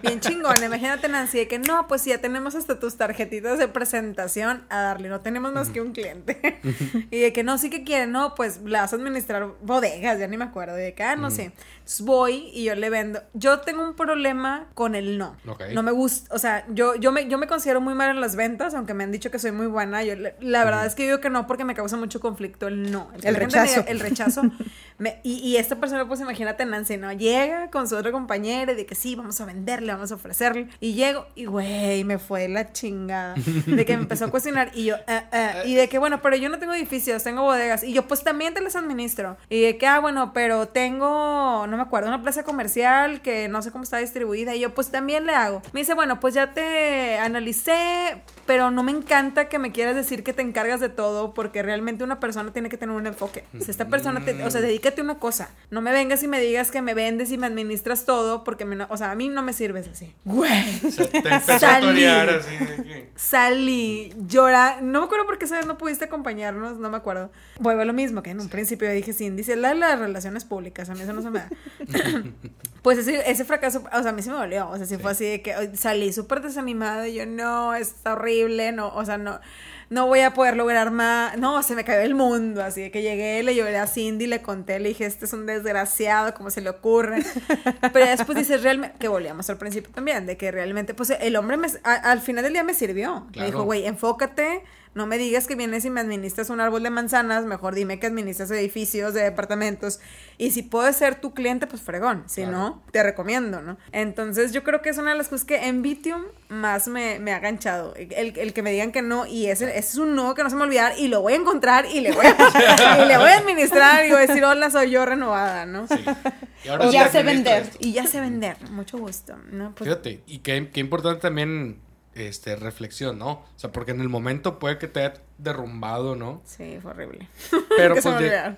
Bien chingón. Imagínate, Nancy, de que no, pues ya tenemos hasta tus tarjetitas de presentación a darle. No tenemos más que un cliente. y de que no, sí que quieren, no, pues le vas a administrar bodegas, ya ni me acuerdo. Y de que, ah, no sé. voy y yo le vendo. Yo tengo un problema con el no. No me gusta, o sea, yo, yo, me, yo me considero muy mal en las ventas, aunque me han dicho que soy muy buena. Yo, la verdad es que digo que no porque me causa mucho conflicto el no El rechazo. El rechazo. Me- y, y esta persona, pues imagínate, Nancy, ¿no? Llega con su otra compañera y de que sí, vamos a venderle, vamos a ofrecerle. Y llego y, güey, me fue la chingada. De que me empezó a cuestionar y yo, "Ah, ah", y de que, bueno, pero yo no tengo edificios, tengo bodegas. Y yo, pues también te las administro. Y de que, ah, bueno, pero tengo, no me acuerdo, una plaza comercial que no sé cómo está distribuida. Y yo, pues también le hago. Me dice, bueno, pues ya te analicé, pero no me encanta que me quieras decir que te encargas de todo porque realmente una persona tiene que tener un enfoque. Si esta persona, te- o sea, dedícate a una cosa. No me vengas y me digas que me vendes y me administras todo porque, me no- o sea, a mí no me sirves así. Güey. O sea, te a Salí. torear así de. Salí, llora. No me acuerdo por qué esa vez no pudiste acompañarnos, no me acuerdo. Vuelvo a lo mismo que en un principio dije, sí, dice la de las relaciones públicas, a mí eso no se me da. pues ese, ese fracaso, o sea, a mí sí me dolió. O sea, sí, fue así de que salí súper desanimada y yo, no, está horrible, no, o sea, no. No voy a poder lograr más. No, se me cayó el mundo. Así de que llegué, le lloré a Cindy, le conté, le dije, este es un desgraciado, ¿cómo se le ocurre? Pero después dices, realmente, que volvíamos al principio también, de que realmente, pues el hombre me, a- al final del día me sirvió. Me dijo, güey, enfócate, no me digas que vienes y me administras un árbol de manzanas, mejor dime que administras edificios de departamentos. Y si puedo ser tu cliente, pues fregón. Si Claro. no, te recomiendo, ¿no? Entonces yo creo que es una de las cosas que en Vitium más me, me ha ganchado. El, el que me digan que no, y ese, ese es un no que no se me olvidar, y lo voy a encontrar y le voy a, y le voy a administrar y voy a decir, hola, soy yo renovada, ¿no? Sí. Y ahora O sí ya sé vender. esto. Y ya sé vender, mucho gusto, ¿no? Pues, Fíjate, y qué, qué importante también este, reflexión, ¿no? O sea, porque en el momento puede que te haya derrumbado, ¿no? sí, fue horrible. Pero pues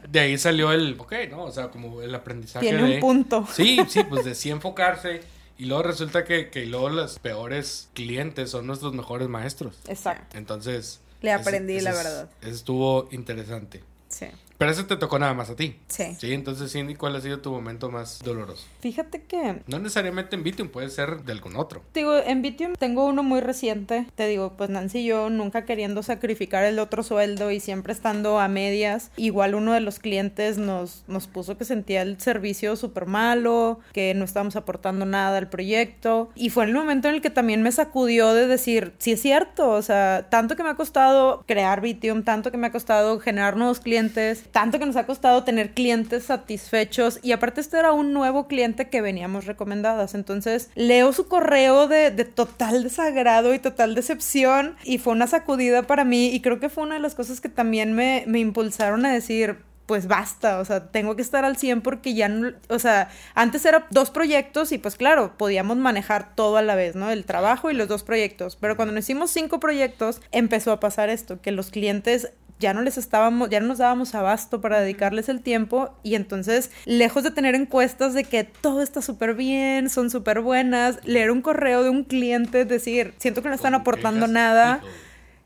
de, ahí salió el, ok, ¿no? O sea, como el aprendizaje Tiene de... un punto. Sí, sí, pues de sí enfocarse. Y luego resulta que, que luego los peores clientes son nuestros mejores maestros. Exacto. Entonces... Le aprendí, la ese verdad. Eso estuvo interesante. Sí. Pero eso te tocó nada más a ti. Sí. Sí, entonces Cindy, ¿cuál ha sido tu momento más doloroso? Fíjate que No necesariamente en Vitium, puede ser de algún otro. Digo, en Vitium tengo uno muy reciente. Te digo, pues Nancy y yo nunca queriendo sacrificar el otro sueldo y siempre estando a medias. Igual uno de los clientes nos, nos puso que sentía el servicio súper malo, que no estábamos aportando nada al proyecto. Y fue el momento en el que también me sacudió de decir, sí es cierto, o sea, tanto que me ha costado crear Vitium, tanto que me ha costado generar nuevos clientes, tanto que nos ha costado tener clientes satisfechos. Y aparte este era un nuevo cliente que veníamos recomendadas. Entonces leo su correo de, total desagrado y total decepción y fue una sacudida para mí y creo que fue una de las cosas que también me, me impulsaron a decir, pues basta, o sea, tengo que estar al 100 porque ya no, o sea, antes era dos proyectos y pues claro, podíamos manejar todo a la vez, ¿no? El trabajo y los dos proyectos, pero cuando nos hicimos cinco proyectos empezó a pasar esto, que los clientes ya no les estábamos, ya no nos dábamos abasto para dedicarles el tiempo y entonces, lejos de tener encuestas de que todo está súper bien, son súper buenas, leer un correo de un cliente, decir, siento que no están aportando nada.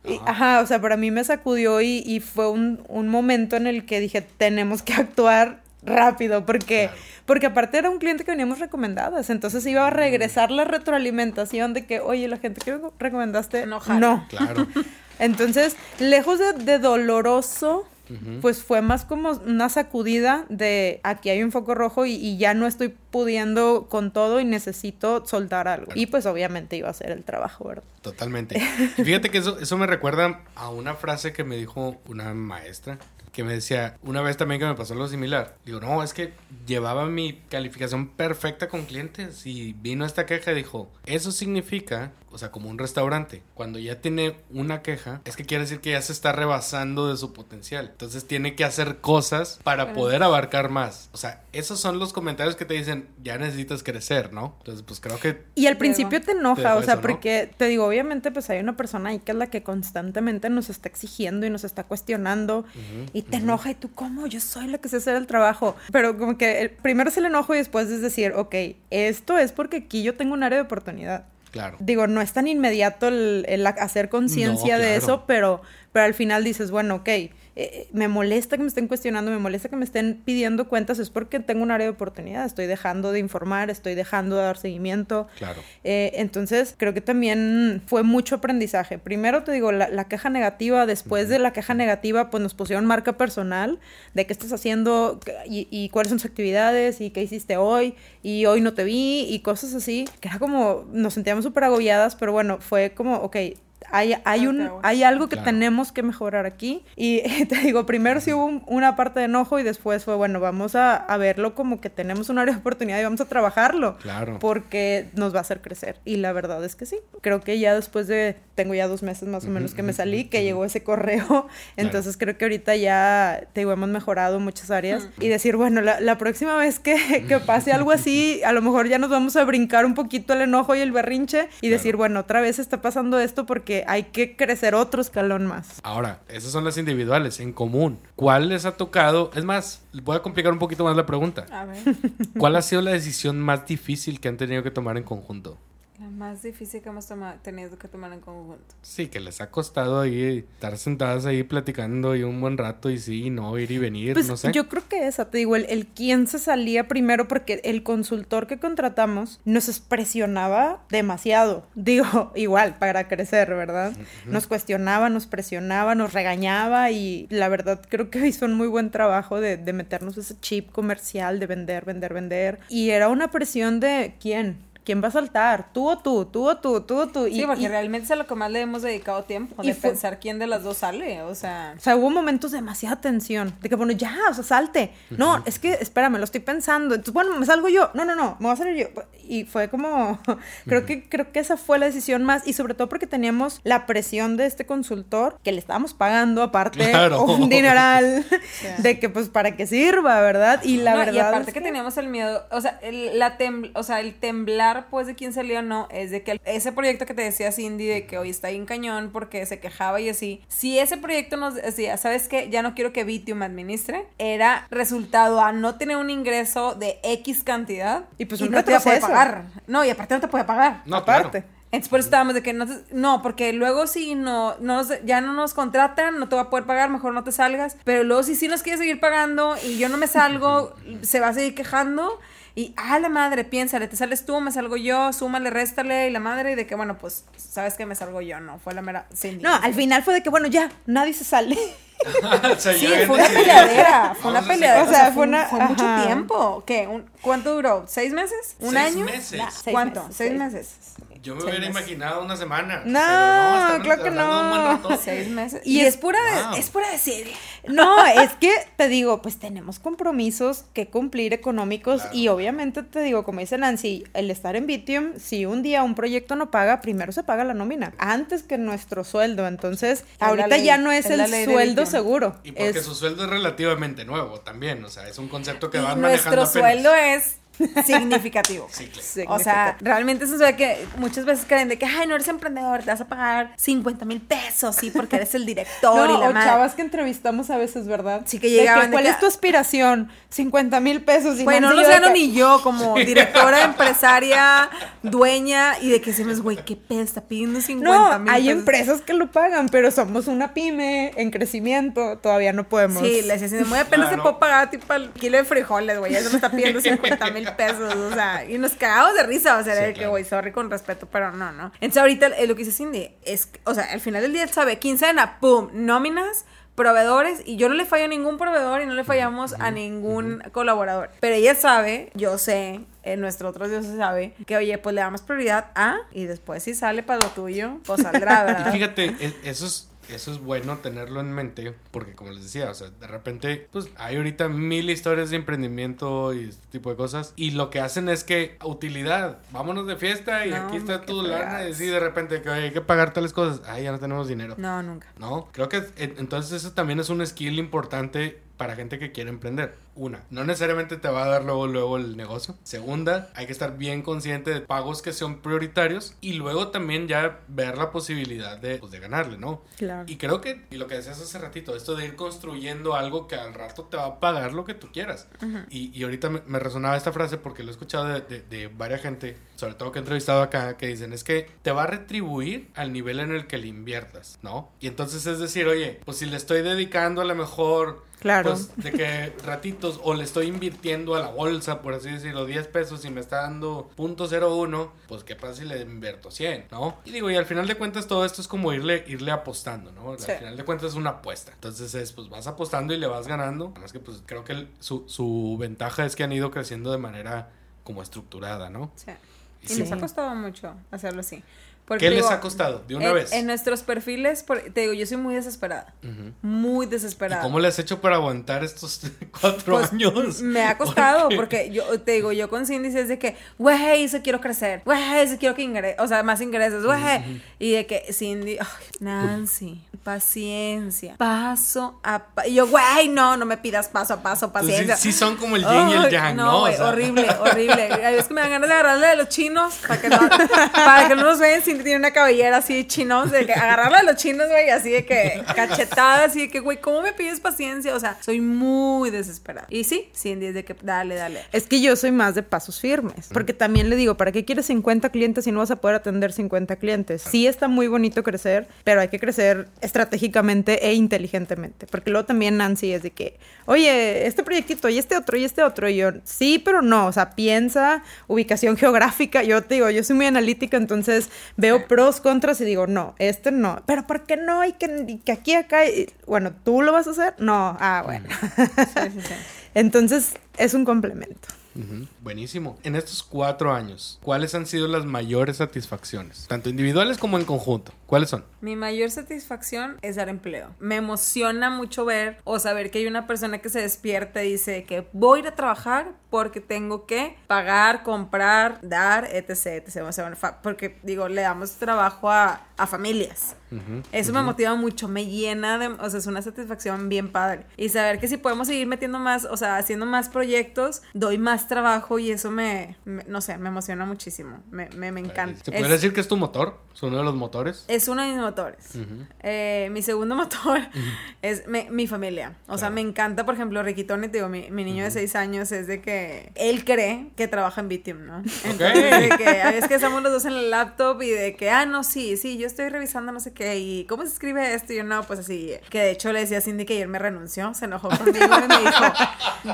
y Ajá. ajá, o sea, para mí me sacudió y, y fue un, un momento en el que dije, tenemos que actuar rápido, porque, Claro. porque aparte era un cliente que veníamos recomendadas, entonces iba a regresar la retroalimentación de que, oye, la gente que recomendaste, No jala. no. Claro. Entonces, lejos de, de doloroso, pues fue más como una sacudida de aquí hay un foco rojo y, y ya no estoy pudiendo con todo y necesito soltar algo. Y pues obviamente iba a hacer el trabajo, ¿verdad? Totalmente. Y fíjate que eso, eso me recuerda a una frase que me dijo una maestra que me decía, una vez también que me pasó algo similar. Digo, no, es que llevaba mi calificación perfecta con clientes y vino esta queja y dijo, eso significa, o sea, como un restaurante, cuando ya tiene una queja, es que quiere decir que ya se está rebasando de su potencial. Entonces tiene que hacer cosas para poder abarcar más. O sea, esos son los comentarios que te dicen, ya necesitas crecer, ¿no? Entonces, pues creo que Y al principio te enoja, o sea, eso, ¿no? porque te digo, obviamente, pues hay una persona ahí que es la que constantemente nos está exigiendo y nos está cuestionando y te enoja y tú, ¿cómo? Yo soy la que sé hacer el trabajo. Pero como que el- primero es el enojo y después es decir, ok, esto es porque aquí yo tengo un área de oportunidad. Claro. Digo, no es tan inmediato el, el hacer conciencia No, de eso, pero, pero al final dices, bueno, ok, eh, me molesta que me estén cuestionando, me molesta que me estén pidiendo cuentas, es porque tengo un área de oportunidad, estoy dejando de informar, estoy dejando de dar seguimiento. Claro. Eh, entonces, creo que también fue mucho aprendizaje. Primero te digo, la, la queja negativa, después de la queja negativa, pues nos pusieron marca personal de qué estás haciendo y cuáles son tus actividades y qué hiciste hoy y hoy no te vi y cosas así, que era como, nos sentíamos súper agobiadas, pero bueno, fue como, ok, hay, hay, un, hay algo que Claro. tenemos que mejorar aquí. Y te digo, primero sí hubo un- una parte de enojo y después fue, bueno, vamos a, a verlo como que tenemos un área de oportunidad y vamos a trabajarlo. Claro. Porque nos va a hacer crecer. Y la verdad es que sí. Creo que ya después de, tengo ya dos meses más o menos que me salí, que llegó ese correo. Entonces creo que ahorita ya, te digo, hemos mejorado muchas áreas. Y decir, bueno, la, la próxima vez que, que pase algo así, a lo mejor ya nos vamos a brincar un poquito el enojo y el berrinche y Claro. decir, bueno, otra vez está pasando esto porque hay que crecer otro escalón más. Ahora, esas son las individuales, en común. ¿Cuál les ha tocado? Es más, voy a complicar un poquito más la pregunta. A ver, ¿Cuál ha sido la decisión más difícil que han tenido que tomar en conjunto? Más difícil que hemos tenido que tomar en conjunto. Sí, que les ha costado ahí estar sentadas ahí platicando y un buen rato y sí, y no, ir y venir, Pues no sé. yo creo que esa, te digo, el, el quién se salía primero porque el consultor que contratamos nos presionaba demasiado. Digo, igual, para crecer, ¿verdad? Nos cuestionaba, nos presionaba, nos regañaba y la verdad creo que hizo un muy buen trabajo de, de meternos ese chip comercial de vender, vender, vender. Y era una presión de quién. ¿Quién va a saltar? ¿Tú o tú? ¿Tú o tú? ¿Tú o tú? Sí, porque y- realmente es a lo que más le hemos dedicado tiempo, Y de fue- pensar quién de las dos sale, o sea... O sea, hubo momentos de demasiada tensión. De que, bueno, ya, o sea, salte. No, es que, espérame, lo estoy pensando. Entonces, bueno, me salgo yo. No, no, no, me voy a salir yo. Y fue como, creo que, creo que esa fue la decisión más. Y sobre todo porque teníamos la presión de este consultor, que le estábamos pagando aparte Claro. un dineral, de que, pues, para que sirva, ¿verdad? Y la No, verdad y aparte es que, teníamos el miedo, o sea, el, la tem- o sea, el temblar pues de quién salió o no, es de que ese proyecto que te decía Cindy de que hoy está ahí en cañón porque se quejaba y así, si ese proyecto nos decía, ¿sabes qué? Ya no quiero que Vitium administre, era resultado a no tener un ingreso de X cantidad Y pues y no te iba a poder retroceso. pagar. No, y aparte no te puede pagar. No, aparte. claro. Entonces por eso estábamos de que no, te- no, porque luego si no, no nos- ya no nos contratan, no te va a poder pagar, mejor no te salgas. Pero luego si sí nos quiere seguir pagando y yo no me salgo, se va a seguir quejando. Y, ah, la madre, piénsale, te sales tú, me salgo yo, súmale, réstale, y la madre, y de que, bueno, pues, sabes que me salgo yo, no, fue la mera. Cindy. No, al final fue de que, bueno, ya, nadie se sale. O sea, Sí, fue una peleadera, fue una a peleadera. O sea, fue una- fue mucho tiempo. ¿Qué? Un- ¿Cuánto duró? ¿Seis meses? ¿Un Seis año? meses. Nah, Seis ¿Cuánto? meses, ¿Seis seis. meses? Yo me hubiera meses. imaginado una semana. No, pero estamos claro que no. Seis meses. Y Y, es- es, pura de, Wow. es pura serie. No, es que te digo, pues tenemos compromisos que cumplir económicos Claro. y obviamente te digo, como dice Nancy, el estar en Vitium, si un día un proyecto no paga, primero se paga la nómina, antes que nuestro sueldo. Entonces, ahorita ley, ya no es, el sueldo seguro. Y porque es- su sueldo es relativamente nuevo también. O sea, es un concepto que van manejando nuestro sueldo es significativo. Sí, claro. O sea, realmente eso es que muchas veces creen de que, ay, no eres emprendedor, te vas a pagar 50 mil pesos, sí, porque eres el director No, y la o madre. chavas que entrevistamos a veces, ¿verdad? Sí, que llegaban de ¿Cuál es tu aspiración? 50 mil pesos. y Güey, no los gano que- ni yo como directora, empresaria, dueña y de que decimos, güey, qué pedo, está pidiendo 50 No, mil hay pesos. empresas que lo pagan, pero somos una pyme en crecimiento, todavía no podemos. Sí, le decía, muy apenas Claro. te puedo pagar tipo el kilo de frijoles, güey, eso me está pidiendo 50 mil pesos, o sea, y nos cagamos de risa, o sea, Sí, de que, güey, sorry con respeto, pero no, no. Entonces ahorita eh, lo que dice Cindy es, o sea, al final del día él sabe, quincena, pum, nóminas, proveedores, y yo no le fallo a ningún proveedor y no le fallamos a ningún colaborador. Pero ella sabe, yo sé, eh, nuestro otro Dios sabe, que oye, pues le damos prioridad a, y después si sale para lo tuyo, pues saldrá, Y ¿verdad? fíjate, e- eso es, eso es bueno tenerlo en mente, porque como les decía, o sea, de repente, pues hay ahorita mil historias de emprendimiento y este tipo de cosas, y lo que hacen es que, utilidad, vámonos de fiesta y No, aquí está tu lana, y de repente, que hay que pagar tales cosas, ay, ya no tenemos dinero. No, nunca. No, creo que en- entonces eso también es un skill importante para gente que quiere emprender. Una, no necesariamente te va a dar luego luego el negocio. Segunda, hay que estar bien consciente de pagos que son prioritarios y luego también ya ver la posibilidad de, pues, de ganarle, ¿no? Claro. Y creo que, y lo que decías hace ratito, esto de ir construyendo algo que al rato te va a pagar lo que tú quieras. y, y ahorita me, me resonaba esta frase porque lo he escuchado de, de, de varias gente, sobre todo que he entrevistado acá, que dicen, es que te va a retribuir al nivel en el que le inviertas, ¿no? Y entonces es decir, oye, pues si le estoy dedicando a lo mejor... Claro. Pues de que ratitos o le estoy invirtiendo a la bolsa, por así decirlo, 10 pesos y me está dando .01, pues qué pasa si le invierto 100, ¿no? Y digo, y al final de cuentas todo esto es como irle, irle apostando, ¿no? Sí. Al final de cuentas es una apuesta. Entonces es, pues vas apostando y le vas ganando. Además que pues creo que el- su, su ventaja es que han ido creciendo de manera como estructurada, ¿no? Sí. Y sí. nos ha costado mucho hacerlo así. Porque ¿Qué digo, les ha costado? De una en, vez. En nuestros perfiles, te digo, yo soy muy desesperada. Muy ¿Y desesperada. cómo le has hecho para aguantar estos cuatro Pues, años? Me ha costado, Porque- porque yo te digo, yo con Cindy es de que, güey, eso quiero crecer, güey, eso quiero que ingreses, o sea, más ingresos, güey. Y de que Cindy, Nancy, paciencia, paso a paso. Y yo, güey, no, no me pidas paso a paso, sí, paciencia. sí son como el yin y el yang, ¿no? No, O güey, sea. horrible, horrible. Es que me dan ganas de agarrarle de los chinos para que no, para que no nos vean. Tiene una cabellera así de chinos, de que agarrarle de los chinos, güey, así de que cachetada, así de que, güey, ¿cómo me pides paciencia? O sea, soy muy desesperada. Y sí, Cindy es de que, dale, dale. Es que yo soy más de pasos firmes, porque también le digo, ¿para qué quieres 50 clientes si no vas a poder atender 50 clientes? Sí está muy bonito crecer, pero hay que crecer estratégicamente e inteligentemente, porque luego también Nancy es de que, oye, este proyectito y este otro y este otro, y yo, sí, pero no, o sea, piensa, ubicación geográfica, yo te digo, yo soy muy analítica, entonces veo pros, contras y digo, no, este no, pero ¿por qué no? Y que, y que aquí, acá, y- bueno, ¿tú lo vas a hacer? No, ah, bueno. Sí, sí, sí. Entonces, es un complemento. Ujú, Buenísimo. En estos cuatro años, ¿cuáles han sido las mayores satisfacciones? Tanto individuales como en conjunto. ¿Cuáles son? Mi mayor satisfacción es dar empleo. Me emociona mucho ver o saber que hay una persona que se despierta y dice que voy a ir a trabajar porque tengo que pagar, comprar, dar, etc. etc. O sea, porque digo, le damos trabajo a, a familias. Ujú, Eso me motiva mucho, me llena de, o sea, es una satisfacción bien padre. Y saber que si podemos seguir metiendo más, o sea, haciendo más proyectos, doy más trabajo y eso me, me- no sé, me emociona muchísimo. Me, me, me encanta. ¿Se Es- puede decir que es tu motor? ¿Es uno de los motores? es uno de mis motores. Ujú. Eh, mi segundo motor es mi, mi familia. O sea, Claro. me encanta, por ejemplo, Riquitone, te digo, mi, mi niño de seis años es de que él cree que trabaja en Vitium, ¿no? Entonces, de que a veces que estamos los dos en el laptop y de que, ah, no, sí, sí, yo estoy revisando no sé qué, y cómo se escribe esto, y yo no, pues así, que de hecho le decía a Cindy que ayer me renunció, se enojó conmigo y me dijo,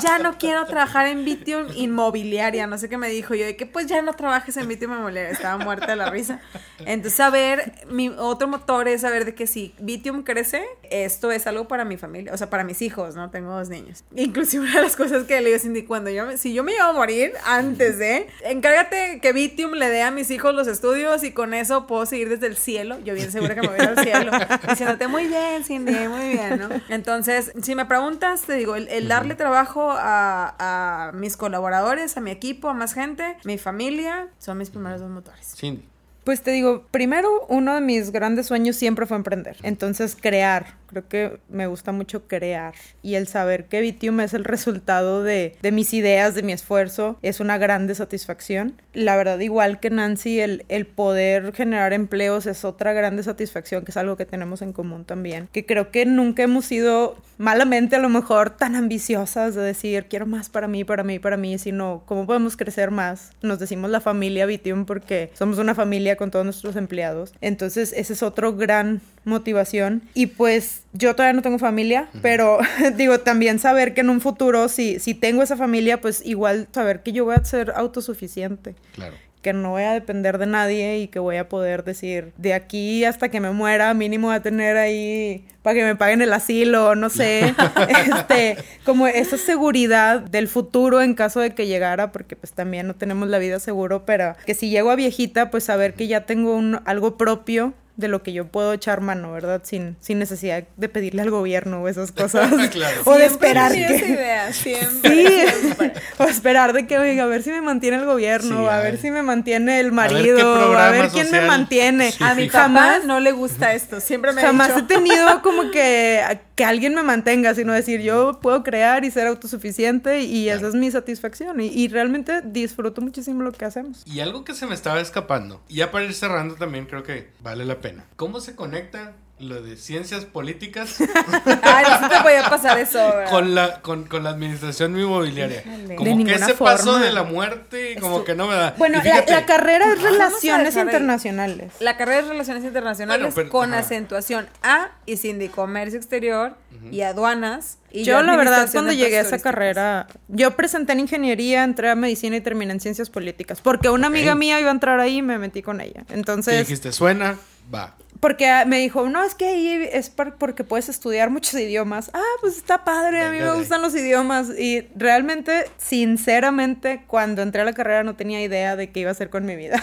ya no quiero trabajar en Vitium inmobiliaria, no sé qué me dijo, yo de que pues ya no trabajes en Vitium inmobiliaria, estaba muerta de la risa. Entonces, saber, mi otro motor es saber de que si Vitium crece, esto es algo para mi familia, o sea, para mis hijos, ¿no? Tengo dos niños. Inclusive una de las cosas que le digo a Cindy, cuando yo, me- si yo me iba a morir antes de, encárgate que Vitium le dé a mis hijos los estudios y con eso puedo seguir desde el cielo, yo bien segura que me voy al cielo, diciéndote muy bien, Cindy, muy bien, ¿no? Entonces, si me preguntas, te digo, el, el darle trabajo a, a mis colaboradores, a mi equipo, a más gente, mi familia, son mis primeros dos motores. Cindy. Pues te digo, primero, uno de mis grandes sueños siempre fue emprender. Entonces, crear. Creo que me gusta mucho crear. Y el saber que Vitium es el resultado de, mis ideas, de mi esfuerzo, es una grande satisfacción. La verdad, igual que Nancy, el, el poder generar empleos es otra grande satisfacción, que es algo que tenemos en común también. Que creo que nunca hemos sido malamente a lo mejor tan ambiciosas de decir, quiero más para mí, para mí, para mí, sino cómo podemos crecer más. Nos decimos la familia Vitium porque somos una familia con todos nuestros empleados. Entonces, ese es otro gran motivación. Y pues yo todavía no tengo familia, pero digo, también saber que en un futuro, si, si tengo esa familia, pues igual saber que yo voy a ser autosuficiente Claro. que no voy a depender de nadie y que voy a poder decir, de aquí hasta que me muera, mínimo voy a tener ahí para que me paguen el asilo, no sé, este, como esa seguridad del futuro en caso de que llegara, porque pues también no tenemos la vida seguro, pero que si llego a viejita, pues saber que ya tengo un, algo propio de lo que yo puedo echar mano, ¿verdad? Sin, sin necesidad de pedirle al gobierno o esas cosas. Claro. o de Siempre esperar he tenido esa que... idea, siempre. Sí, siempre. o esperar de que, oiga, a ver si me mantiene el gobierno, Sí, a a ver ver. si me mantiene el ver qué marido, a ver, quién me mantiene. Sí. A mi jamás, papá no le gusta esto, siempre me jamás ha he dicho. tenido como que, que alguien me mantenga, sino decir, yo puedo crear y ser autosuficiente y esa es mi satisfacción. Y, y realmente disfruto muchísimo lo que hacemos. Y algo que se me estaba escapando, y ya para ir cerrando también creo que vale la pena. ¿Cómo se conecta lo de ciencias políticas Ay, no te podía pasar eso. ¿verdad? con la, con, con la administración inmobiliaria? Híjole. De Como que ese paso forma. de la muerte y como Estu- que no me da. Bueno, Y la, carrera es relaciones internacionales. La carrera de Relaciones Internacionales Bueno, pero- con ajá. acentuación a y sin de comercio exterior y aduanas. Y yo, la verdad, cuando llegué a esa carrera, yo presenté en ingeniería, entré a medicina y terminé en ciencias políticas. Porque una amiga mía iba a entrar ahí y me metí con ella. y Entonces, dijiste, suena, va. Porque me dijo, no, es que ahí es por- porque puedes estudiar muchos idiomas. Ah, pues está padre, a mí Venga me gustan los idiomas. Y realmente, sinceramente, cuando entré a la carrera no tenía idea de qué iba a hacer con mi vida.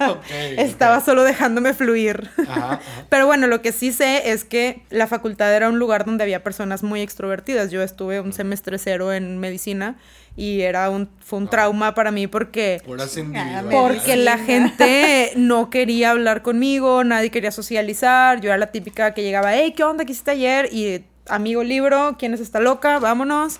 Estaba solo dejándome fluir. Ajá, ajá. Pero bueno, lo que sí sé es que la facultad era un lugar donde había personas muy extrovertidas. Yo estuve un semestre cero en medicina y era un, fue un trauma para mí porque porque la gente no quería hablar conmigo, nadie quería socializar. Yo era la típica que llegaba, hey, ¿qué onda? ¿Qué hiciste ayer? Y amigo libro, ¿quién es esta loca? Vámonos.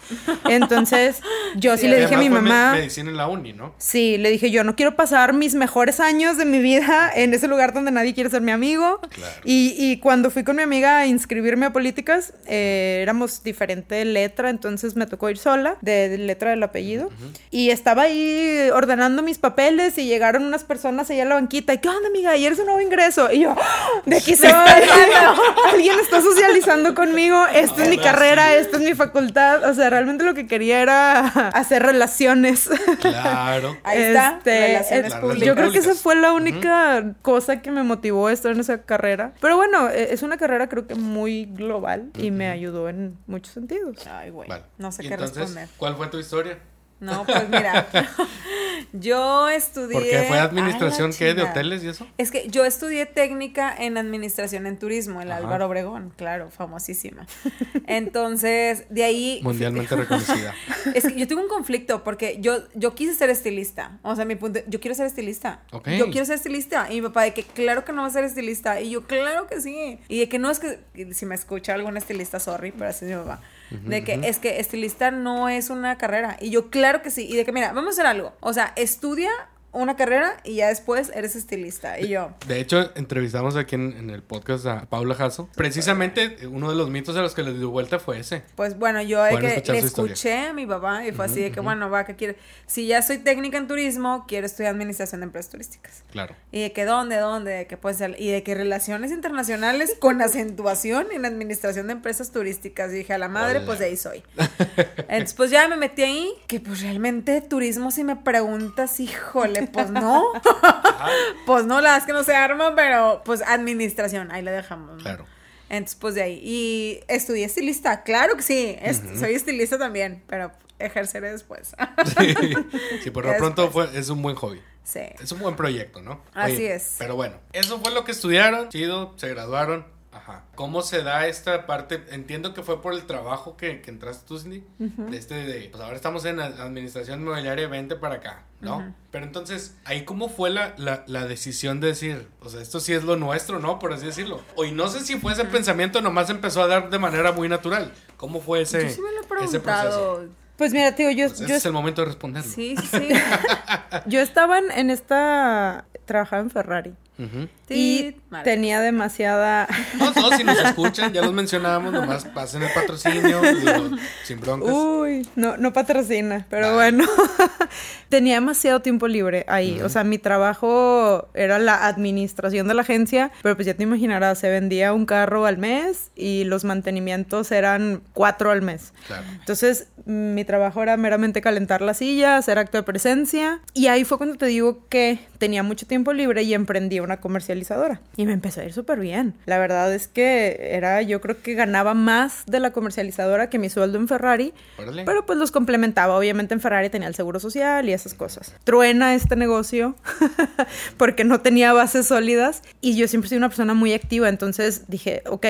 Entonces, yo sí, le dije a mi fue mamá. medicina en la uni, ¿no? Sí, le dije yo no quiero pasar mis mejores años de mi vida en ese lugar donde nadie quiere ser mi amigo. Claro. Y, y cuando fui con mi amiga a inscribirme a políticas, eh, éramos diferente letra, entonces me tocó ir sola, de, de letra del apellido. Y estaba ahí ordenando mis papeles y llegaron unas personas allá a la banquita. ¿Y qué onda, amiga? Ayer es un nuevo ingreso. Y yo, ¡Ah! de aquí soy. Alguien está socializando conmigo. Esta es mi carrera, esta es mi facultad. O sea, realmente lo que quería era hacer relaciones. Claro. Ahí está, Este, relaciones públicas. Yo creo que esa fue la única cosa que me motivó a estar en esa carrera. Pero bueno, eh, es una carrera creo que muy global y me ayudó en muchos sentidos. Ay, güey. Vale. No sé qué entonces, responder. ¿Cuál fue tu historia? No, pues mira. yo estudié. Porque fue Ay, la administración ¿qué? de hoteles y eso. Es que yo estudié técnica en administración en turismo, el Ajá. Álvaro Obregón, claro, famosísima. Entonces, de ahí. Mundialmente reconocida. Es que yo tuve un conflicto porque yo, yo quise ser estilista. O sea, mi punto, yo quiero ser estilista. Ok. Yo quiero ser estilista. Y mi papá de que claro que no va a ser estilista. Y yo, claro que sí. Y de que no es que, si me escucha algún estilista, sorry, pero así es mi papá. De que es que estilista no es una carrera. Y yo, claro que sí. Y de que, mira, vamos a hacer algo. O sea, estudia una carrera y ya después eres estilista. Y yo, De hecho, entrevistamos aquí en, en el podcast a Paula Jasso. Precisamente uno de los mitos a los que le dio vuelta fue ese. Pues bueno, yo de que le escuché a mi papá y fue así de que, bueno, va, que quiere. Si ya soy técnica en turismo, quiero estudiar administración de empresas turísticas. Claro. Y de que dónde, dónde, de que puede ser, y de que relaciones internacionales con acentuación en administración de empresas turísticas. Y dije, a la madre, Hola. pues de ahí soy. Entonces, pues ya me metí ahí, que pues realmente turismo, si me preguntas, híjole, pues no. pues no, la verdad es que no se arma, pero pues administración, ahí la dejamos. ¿no? Claro. Entonces, pues de ahí. Y estudié estilista, claro que sí, soy estilista también, pero ejerceré después. Sí, sí por lo pronto fue, es un buen hobby. sí. Es un buen proyecto, ¿no? Así es. Pero bueno, eso fue lo que estudiaron, chido, se graduaron. Ajá. ¿Cómo se da esta parte? Entiendo que fue por el trabajo que, que entraste tú, Cindy. De este de, pues ahora estamos en la administración inmobiliaria, vente para acá, ¿no? Pero entonces, ahí cómo fue la, la, la decisión de decir, o sea, esto sí es lo nuestro, ¿no? Por así decirlo. O y no sé si fue ese pensamiento, nomás empezó a dar de manera muy natural. ¿Cómo fue ese, Yo sí me lo he ese proceso? preguntado. Pues mira, tío, yo, Pues yo, ese es el momento de responderlo. Sí, sí, sí. yo estaba en, en esta... Trabajaba en Ferrari. Ujú. Y madre. tenía demasiada... No, no, si nos escuchan, ya los mencionamos, nomás pasen el patrocinio, digo, sin broncas. Uy, no, no patrocina, pero Vale. bueno. Tenía demasiado tiempo libre ahí. O sea, mi trabajo era la administración de la agencia, pero pues ya te imaginarás, se vendía un carro al mes y los mantenimientos eran cuatro al mes. Claro. Entonces, mi trabajo era meramente calentar la silla, hacer acto de presencia. Y ahí fue cuando te digo que tenía mucho tiempo libre y emprendí una comercializadora. Y me empezó a ir súper bien. La verdad es que era, yo creo que ganaba más de la comercializadora que mi sueldo en Ferrari. Órale. Pero pues los complementaba. Obviamente en Ferrari tenía el seguro social y esas cosas. Truena este negocio porque no tenía bases sólidas y yo siempre soy una persona muy activa. Entonces dije, ok,